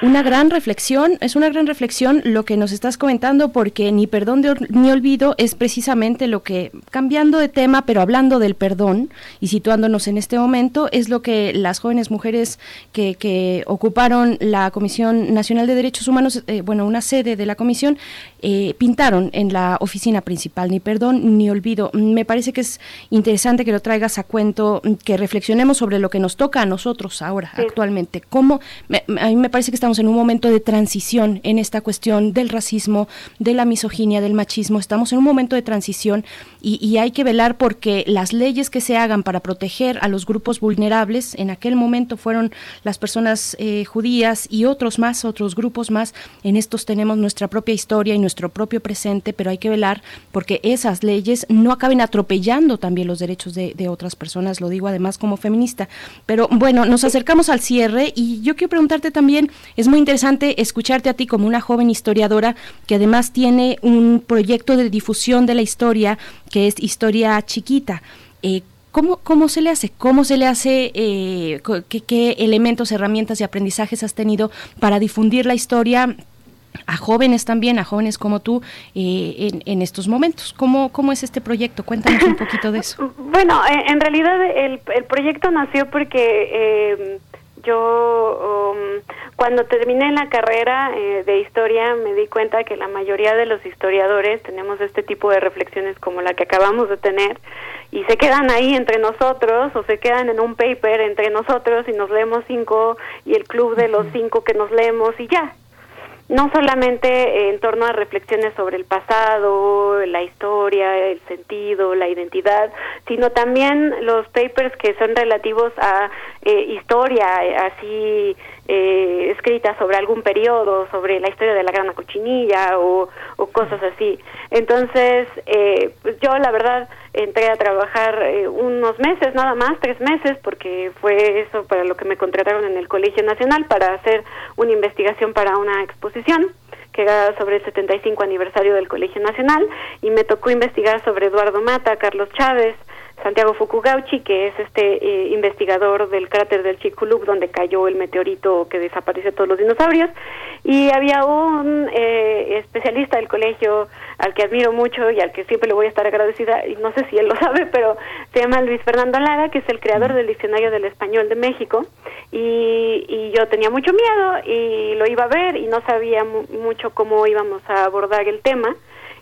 Una gran reflexión, es una gran reflexión lo que nos estás comentando porque ni perdón de ni olvido es precisamente lo que, cambiando de tema, pero hablando del perdón y situándonos en este momento, es lo que las jóvenes mujeres que, que ocuparon la Comisión Nacional de Derechos Humanos, eh, bueno, una sede de la comisión, eh, pintaron en la oficina principal, ni perdón ni olvido. Me parece que es interesante que lo traigas a cuento, que reflexionemos sobre lo que nos toca a nosotros ahora, actualmente. ¿Cómo? me- a mí me parece que estamos en un momento de transición en esta cuestión del racismo, de la misoginia, del machismo. Estamos en un momento de transición y, y hay que velar porque las leyes que se hagan para proteger a los grupos vulnerables, en aquel momento fueron las personas eh, judías y otros más, otros grupos más. En estos tenemos nuestra propia historia y nuestro propio presente, pero hay que velar porque esas leyes no acaben atropellando también los derechos de, de otras personas. Lo digo además como feminista. Pero bueno, nos acercamos al cierre y yo quiero preguntarte también, es muy interesante escucharte a ti como una joven historiadora que además tiene un proyecto de difusión de la historia que es Historia Chiquita. Eh, ¿Cómo, ¿Cómo se le hace? ¿Cómo se le hace? eh, qué elementos, herramientas y aprendizajes has tenido para difundir la historia a jóvenes también, a jóvenes como tú, eh, en, en estos momentos? ¿Cómo, ¿Cómo es este proyecto? Cuéntanos un poquito de eso. Bueno, en, realidad el, el proyecto nació porque eh, yo um, cuando terminé la carrera eh, de historia me di cuenta que la mayoría de los historiadores tenemos este tipo de reflexiones como la que acabamos de tener y se quedan ahí entre nosotros o se quedan en un paper entre nosotros y nos leemos cinco y el club de los cinco que nos leemos y ya, no solamente en torno a reflexiones sobre el pasado, la historia, el sentido, la identidad, sino también los papers que son relativos a eh, historia, así eh, sobre algún periodo, sobre la historia de la Gran Cochinilla o, o cosas así. Entonces, eh, pues yo la verdad entré a trabajar eh, unos meses, nada más, tres meses, porque fue eso para lo que me contrataron en el Colegio Nacional para hacer una investigación para una exposición que era sobre el 75 aniversario del Colegio Nacional y me tocó investigar sobre Eduardo Mata, Carlos Chávez, Santiago Fukugauchi, que es este eh, investigador del cráter del Chicxulub, donde cayó el meteorito que desapareció todos los dinosaurios, y había un eh, especialista del colegio al que admiro mucho y al que siempre le voy a estar agradecida, y no sé si él lo sabe, pero se llama Luis Fernando Lara, que es el creador del Diccionario del Español de México, y, y yo tenía mucho miedo y lo iba a ver y no sabía mucho cómo íbamos a abordar el tema,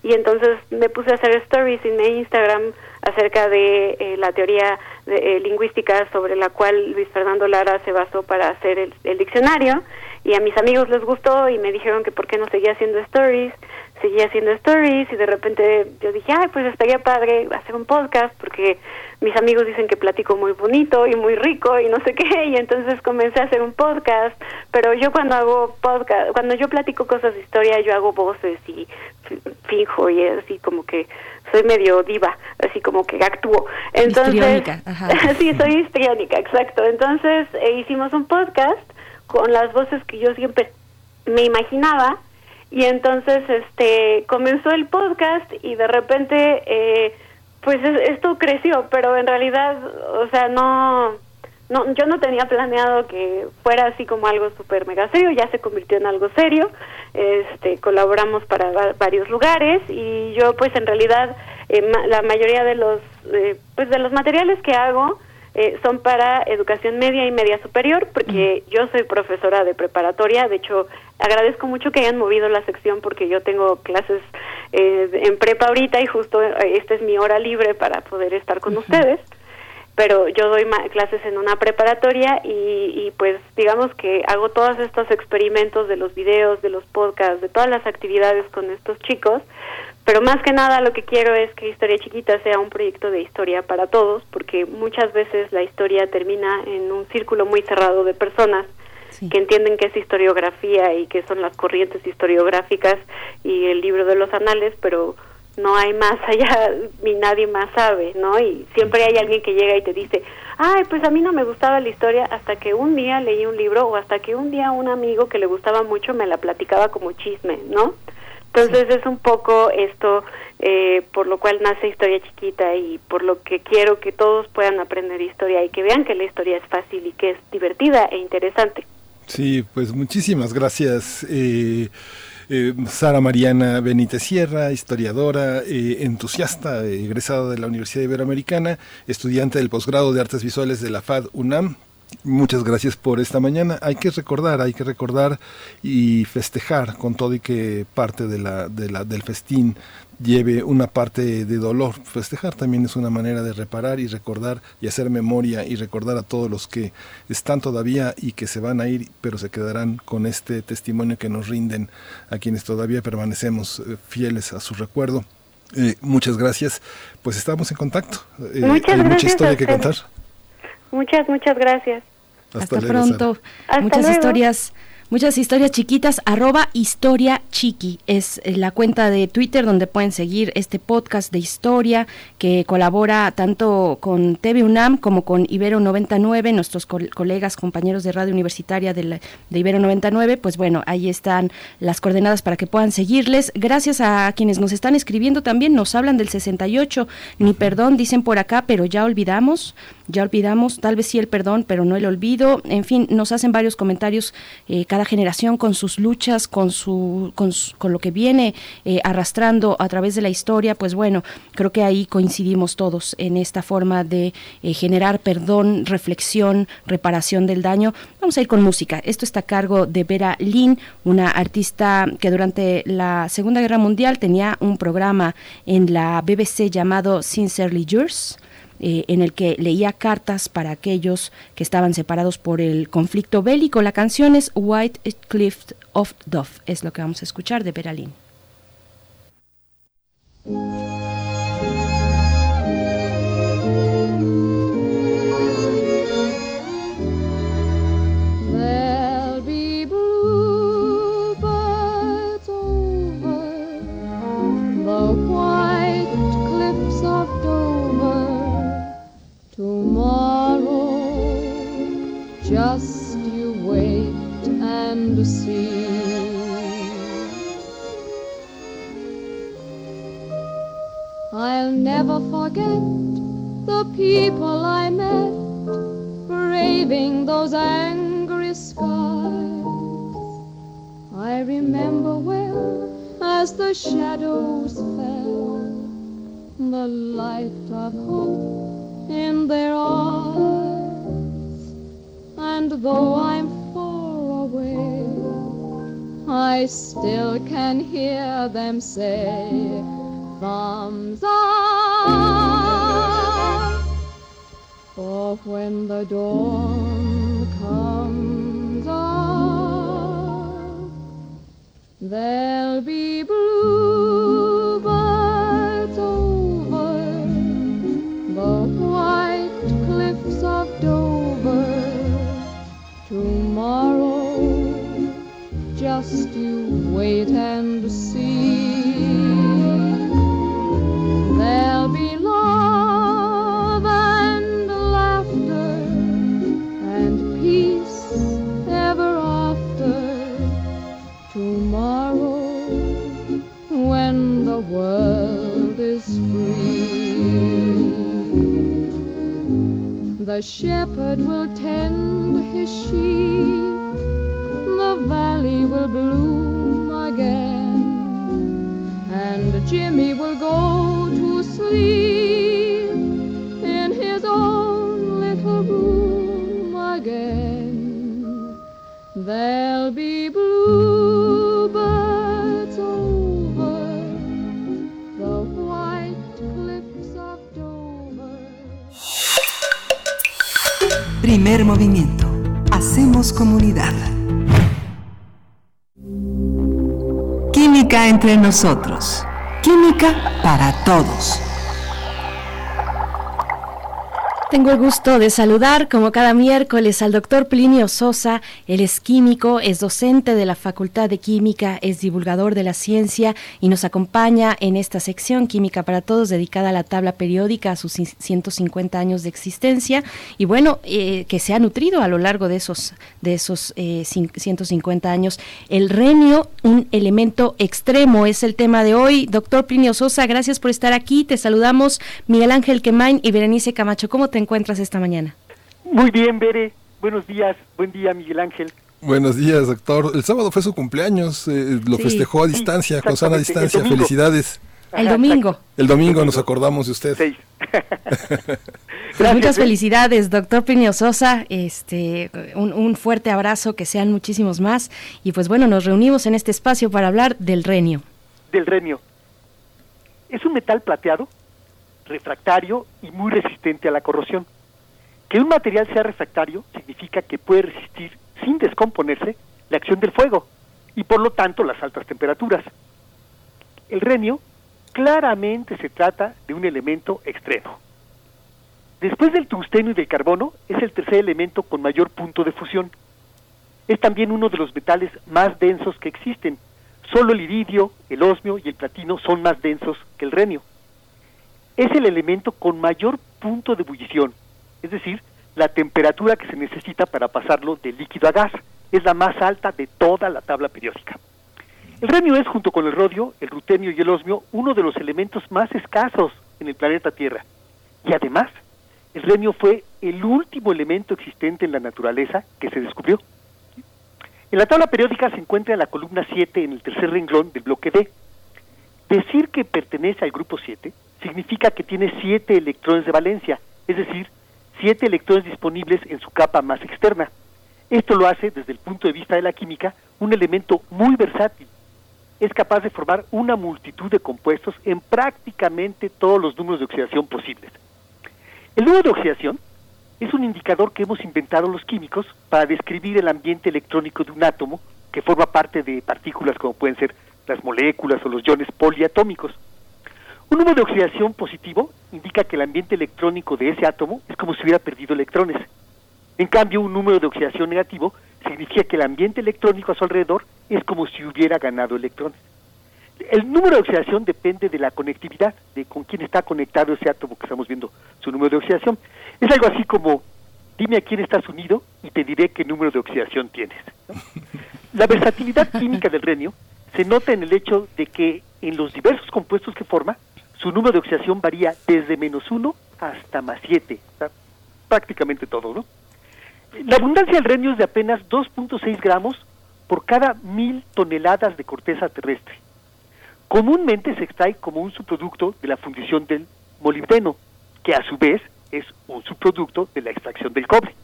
y entonces me puse a hacer stories en mi Instagram acerca de eh, la teoría de, eh, lingüística sobre la cual Luis Fernando Lara se basó para hacer el, el, diccionario. Y a mis amigos les gustó y me dijeron que por qué no seguía haciendo stories, seguía haciendo stories y de repente yo dije, ay, pues estaría padre hacer un podcast porque mis amigos dicen que platico muy bonito y muy rico y no sé qué y entonces comencé a hacer un podcast, pero yo cuando hago podcast, cuando yo platico cosas de historia yo hago voces y fijo y así como que soy medio diva, así como que actúo. Entonces, sí, soy histriónica, exacto. Entonces eh, hicimos un podcast con las voces que yo siempre me imaginaba y entonces este comenzó el podcast y de repente eh, pues esto creció, pero en realidad, o sea, no no, yo no tenía planeado que fuera así como algo súper mega serio, ya se convirtió en algo serio, este, colaboramos para varios lugares y yo pues en realidad eh, la mayoría de los, eh, pues de los materiales que hago eh, son para educación media y media superior, porque yo soy profesora de preparatoria, de hecho agradezco mucho que hayan movido la sección porque yo tengo clases en prepa ahorita y justo esta es mi hora libre para poder estar con ustedes. Pero yo doy clases en una preparatoria y, y, pues digamos que hago todos estos experimentos de los videos, de los podcasts, de todas las actividades con estos chicos, pero más que nada lo que quiero es que Historia Chiquita sea un proyecto de historia para todos, porque muchas veces la historia termina en un círculo muy cerrado de personas que entienden que es historiografía y que son las corrientes historiográficas y el libro de los anales, pero no hay más allá ni nadie más sabe, ¿no? Y siempre hay alguien que llega y te dice, ay, pues a mí no me gustaba la historia hasta que un día leí un libro o hasta que un día un amigo que le gustaba mucho me la platicaba como chisme, ¿no? Entonces es un poco esto eh, por lo cual nace Historia Chiquita y por lo que quiero que todos puedan aprender historia y que vean que la historia es fácil y que es divertida e interesante. Sí, pues muchísimas gracias. Eh, eh, Sara Mariana Benítez Sierra, historiadora, eh, entusiasta, egresada de la Universidad Iberoamericana, estudiante del posgrado de Artes Visuales de la FAD UNAM. Muchas gracias por esta mañana. Hay que recordar, hay que recordar y festejar con todo y que parte de la, de la, del festín lleve una parte de dolor. Festejar también es una manera de reparar y recordar y hacer memoria y recordar a todos los que están todavía y que se van a ir, pero se quedarán con este testimonio que nos rinden a quienes todavía permanecemos eh, fieles a su recuerdo. Eh, muchas gracias. Pues estamos en contacto. Eh, hay mucha historia que contar. Muchas, muchas gracias. Hasta, pronto. Muchas historias Muchas historias chiquitas, arroba historia chiqui. Es eh, la cuenta de Twitter donde pueden seguir este podcast de historia que colabora tanto con TV UNAM como con Ibero 99, nuestros colegas, compañeros de radio universitaria de, de Ibero 99. Pues bueno, ahí están las coordenadas para que puedan seguirles. Gracias a quienes nos están escribiendo también, nos hablan del 68. Ni perdón, dicen por acá, pero ya olvidamos ya olvidamos, tal vez sí el perdón, pero no el olvido. En fin, nos hacen varios comentarios eh, cada generación con sus luchas, con, su, con, lo que viene eh, arrastrando a través de la historia. Pues bueno, creo que ahí coincidimos todos en esta forma de eh, generar perdón, reflexión, reparación del daño. Vamos a ir con música. Esto está a cargo de Vera Lynn, una artista que durante la Segunda Guerra Mundial tenía un programa en la BBC llamado Sincerely Yours. Eh, en el que leía cartas para aquellos que estaban separados por el conflicto bélico. La canción es White Cliff of Dove, es lo que vamos a escuchar de Beralín. Just you wait and see. I'll never forget the people I met, braving those angry skies. I remember well as the shadows fell, the light of hope in their eyes. And though I'm far away, I still can hear them say, thumbs up. For when the dawn comes up, there'll be bluebirds just you wait and see. Nosotros. Química para todos. Tengo el gusto de saludar, como cada miércoles, al doctor Plinio Sosa. Él es químico, es docente de la Facultad de Química, es divulgador de la ciencia y nos acompaña en esta sección Química para Todos, dedicada a la tabla periódica, a sus 150 años de existencia. Y bueno, eh, que se ha nutrido a lo largo de esos, de esos eh, 150 años. El renio, un elemento extremo, es el tema de hoy. Doctor Plinio Sosa, gracias por estar aquí. Te saludamos Miguel Ángel Quemain y Berenice Camacho. ¿Cómo te encuentras esta mañana? Muy bien, Bere. Buenos días. Buen día, Miguel Ángel. Buenos días, doctor. El sábado fue su cumpleaños, eh, lo Sí. festejó a Sí, distancia, con sana distancia. Felicidades. El domingo. El domingo nos acordamos de usted. Pues muchas felicidades, doctor Plinio Sosa. Este, un, un fuerte abrazo, que sean muchísimos más. Y pues bueno, nos reunimos en este espacio para hablar del renio. Del renio. Es un metal plateado, refractario y muy resistente a la corrosión. Que un material sea refractario significa que puede resistir sin descomponerse la acción del fuego y por lo tanto las altas temperaturas. El renio claramente se trata de un elemento extremo. Después del tungsteno y del carbono, es el tercer elemento con mayor punto de fusión. Es también uno de los metales más densos que existen. Solo el iridio, el osmio y el platino son más densos que el renio. Es el elemento con mayor punto de ebullición, es decir, la temperatura que se necesita para pasarlo de líquido a gas. Es la más alta de toda la tabla periódica. El renio es, junto con el rodio, el rutenio y el osmio, uno de los elementos más escasos en el planeta Tierra. Y además, el renio fue el último elemento existente en la naturaleza que se descubrió. En la tabla periódica se encuentra la columna 7 en el tercer renglón del bloque D. Decir que pertenece al grupo 7 significa que tiene 7 electrones de valencia, es decir, 7 electrones disponibles en su capa más externa. Esto lo hace, desde el punto de vista de la química, un elemento muy versátil. Es capaz de formar una multitud de compuestos en prácticamente todos los números de oxidación posibles. El número de oxidación es un indicador que hemos inventado los químicos para describir el ambiente electrónico de un átomo que forma parte de partículas como pueden ser las moléculas o los iones poliatómicos. Un número de oxidación positivo indica que el ambiente electrónico de ese átomo es como si hubiera perdido electrones. En cambio, un número de oxidación negativo significa que el ambiente electrónico a su alrededor es como si hubiera ganado electrones. El número de oxidación depende de la conectividad, de con quién está conectado ese átomo que estamos viendo, su número de oxidación. Es algo así como, dime a quién estás unido y te diré qué número de oxidación tienes. ¿no? La versatilidad química del renio se nota en el hecho de que en los diversos compuestos que forma, su número de oxidación varía desde menos 1 hasta más 7, o sea, prácticamente todo, ¿no? La abundancia del renio es de apenas 2.6 gramos por cada mil toneladas de corteza terrestre. Comúnmente se extrae como un subproducto de la fundición del molibdeno, que a su vez es un subproducto de la extracción del cobre.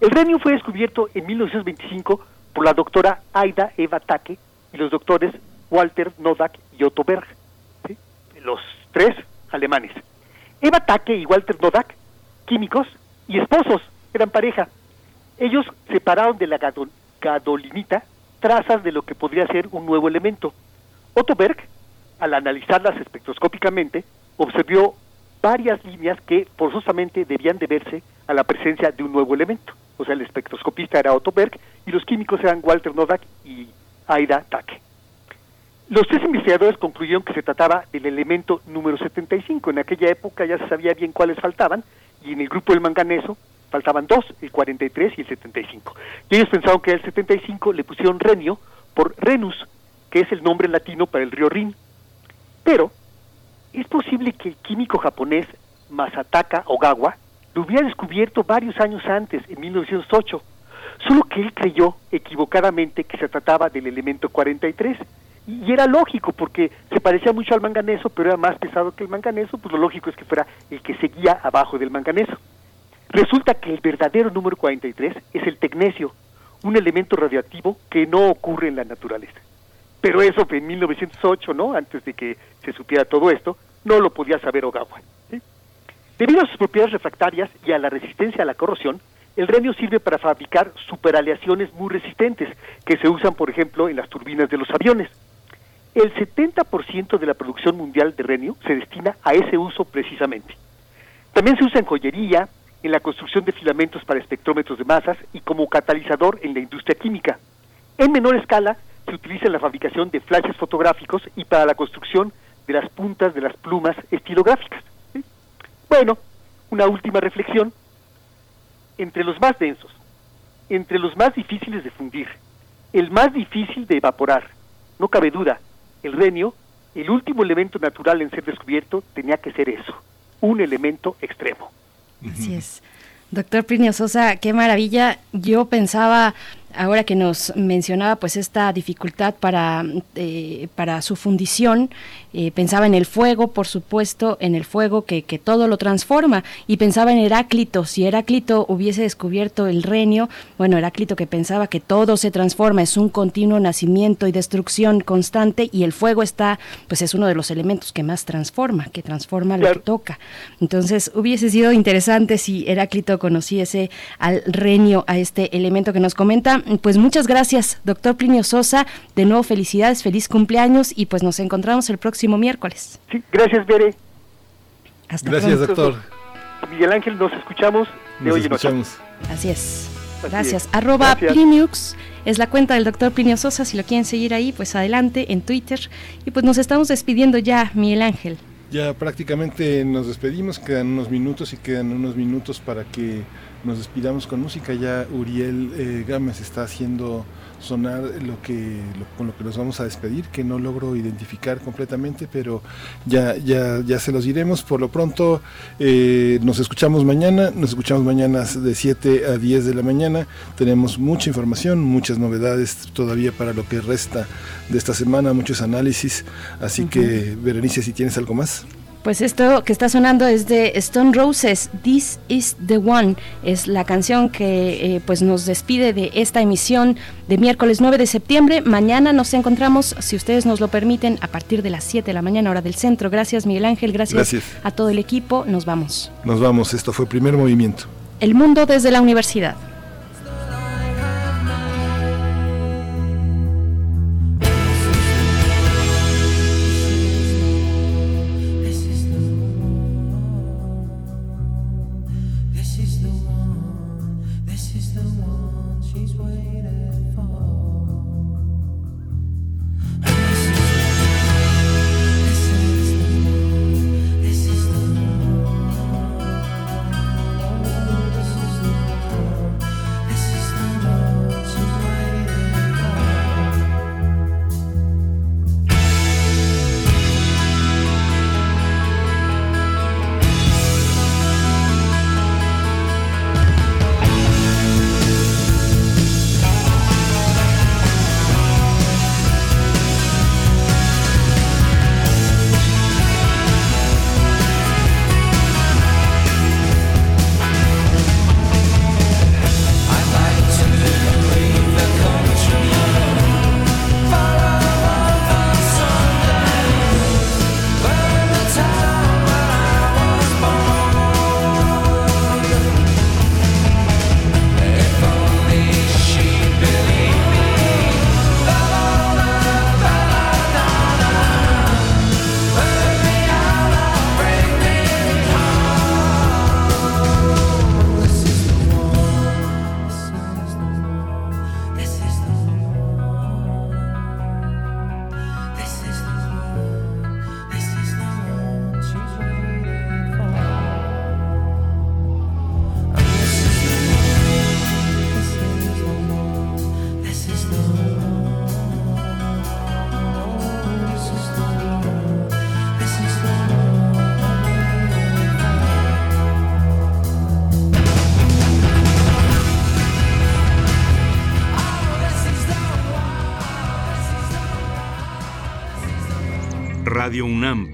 El renio fue descubierto en 1925 por la doctora Aida Eva Take y los doctores Walter Nodak y Otto Berg. Los tres alemanes. Eva Take y Walter Nodak, químicos y esposos, eran pareja. Ellos separaron de la gado- gadolinita trazas de lo que podría ser un nuevo elemento. Otto Berg, al analizarlas espectroscópicamente, observó varias líneas que forzosamente debían deberse a la presencia de un nuevo elemento. O sea, el espectroscopista era Otto Berg y los químicos eran Walter Nodak y Aida Take. Los tres investigadores concluyeron que se trataba del elemento número 75. En aquella época ya se sabía bien cuáles faltaban y en el grupo del manganeso faltaban dos, el 43 y el 75. Y ellos pensaron que al 75 le pusieron renio por renus, que es el nombre latino para el río Rin. Pero es posible que el químico japonés Masataka Ogawa lo hubiera descubierto varios años antes, en 1908, solo que él creyó equivocadamente que se trataba del elemento 43. Y era lógico, porque se parecía mucho al manganeso, pero era más pesado que el manganeso, pues lo lógico es que fuera el que seguía abajo del manganeso. Resulta que el verdadero número 43 es el tecnecio, un elemento radioactivo que no ocurre en la naturaleza. Pero eso en 1908, ¿no? Antes de que se supiera todo esto, no lo podía saber Ogawa. Debido a sus propiedades refractarias y a la resistencia a la corrosión, el renio sirve para fabricar superaleaciones muy resistentes que se usan, por ejemplo, en las turbinas de los aviones. El 70% de la producción mundial de renio se destina a ese uso precisamente. También se usa en joyería, en la construcción de filamentos para espectrómetros de masas y como catalizador en la industria química. En menor escala se utiliza en la fabricación de flashes fotográficos y para la construcción de las puntas de las plumas estilográficas. Bueno, una última reflexión. Entre los más densos, entre los más difíciles de fundir, el más difícil de evaporar, no cabe duda, el renio, el último elemento natural en ser descubierto, tenía que ser eso, un elemento extremo. Así es. Doctor Plinio Sosa, qué maravilla. Yo pensaba, ahora que nos mencionaba pues esta dificultad para, eh, para su fundición, eh, pensaba en el fuego, por supuesto, en el fuego que, que todo lo transforma, y pensaba en Heráclito, si Heráclito hubiese descubierto el renio, bueno, Heráclito que pensaba que todo se transforma, es un continuo nacimiento y destrucción constante, y el fuego está, pues es uno de los elementos que más transforma, que transforma lo que toca. Entonces, hubiese sido interesante si Heráclito conociese al renio, a este elemento que nos comenta. Pues muchas gracias, doctor Plinio Sosa. De nuevo, felicidades, feliz cumpleaños y pues nos encontramos el próximo miércoles. Sí, gracias, Bere. Hasta Gracias, pronto. doctor. Miguel Ángel, nos escuchamos de Nos hoy en noche. escuchamos. Así es. Así Gracias. es. Arroba Gracias. Pliniux es la cuenta del doctor Plinio Sosa. Si lo quieren seguir ahí, pues adelante en Twitter. Y pues nos estamos despidiendo ya, Miguel Ángel. Ya prácticamente nos despedimos, quedan unos minutos y quedan unos minutos para que nos despidamos con música. Ya Uriel eh, Gámez está haciendo sonar lo que lo- con lo que nos vamos a despedir, que no logro identificar completamente, pero ya ya ya se los diremos. Por lo pronto eh, nos escuchamos mañana, nos escuchamos mañana de 7 a 10 de la mañana. Tenemos mucha información, muchas novedades todavía para lo que resta de esta semana, muchos análisis. Así que Berenice, si tienes algo más. Pues esto que está sonando es de Stone Roses, This is the One, es la canción que eh, pues nos despide de esta emisión de miércoles 9 de septiembre. Mañana nos encontramos, si ustedes nos lo permiten, a partir de las 7 de la mañana hora del centro. Gracias Miguel Ángel, gracias, Gracias. a todo el equipo, nos vamos. Nos vamos, esto fue primer movimiento. El mundo desde la universidad.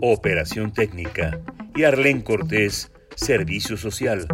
operación técnica. Y Arlén Cortés, servicio social.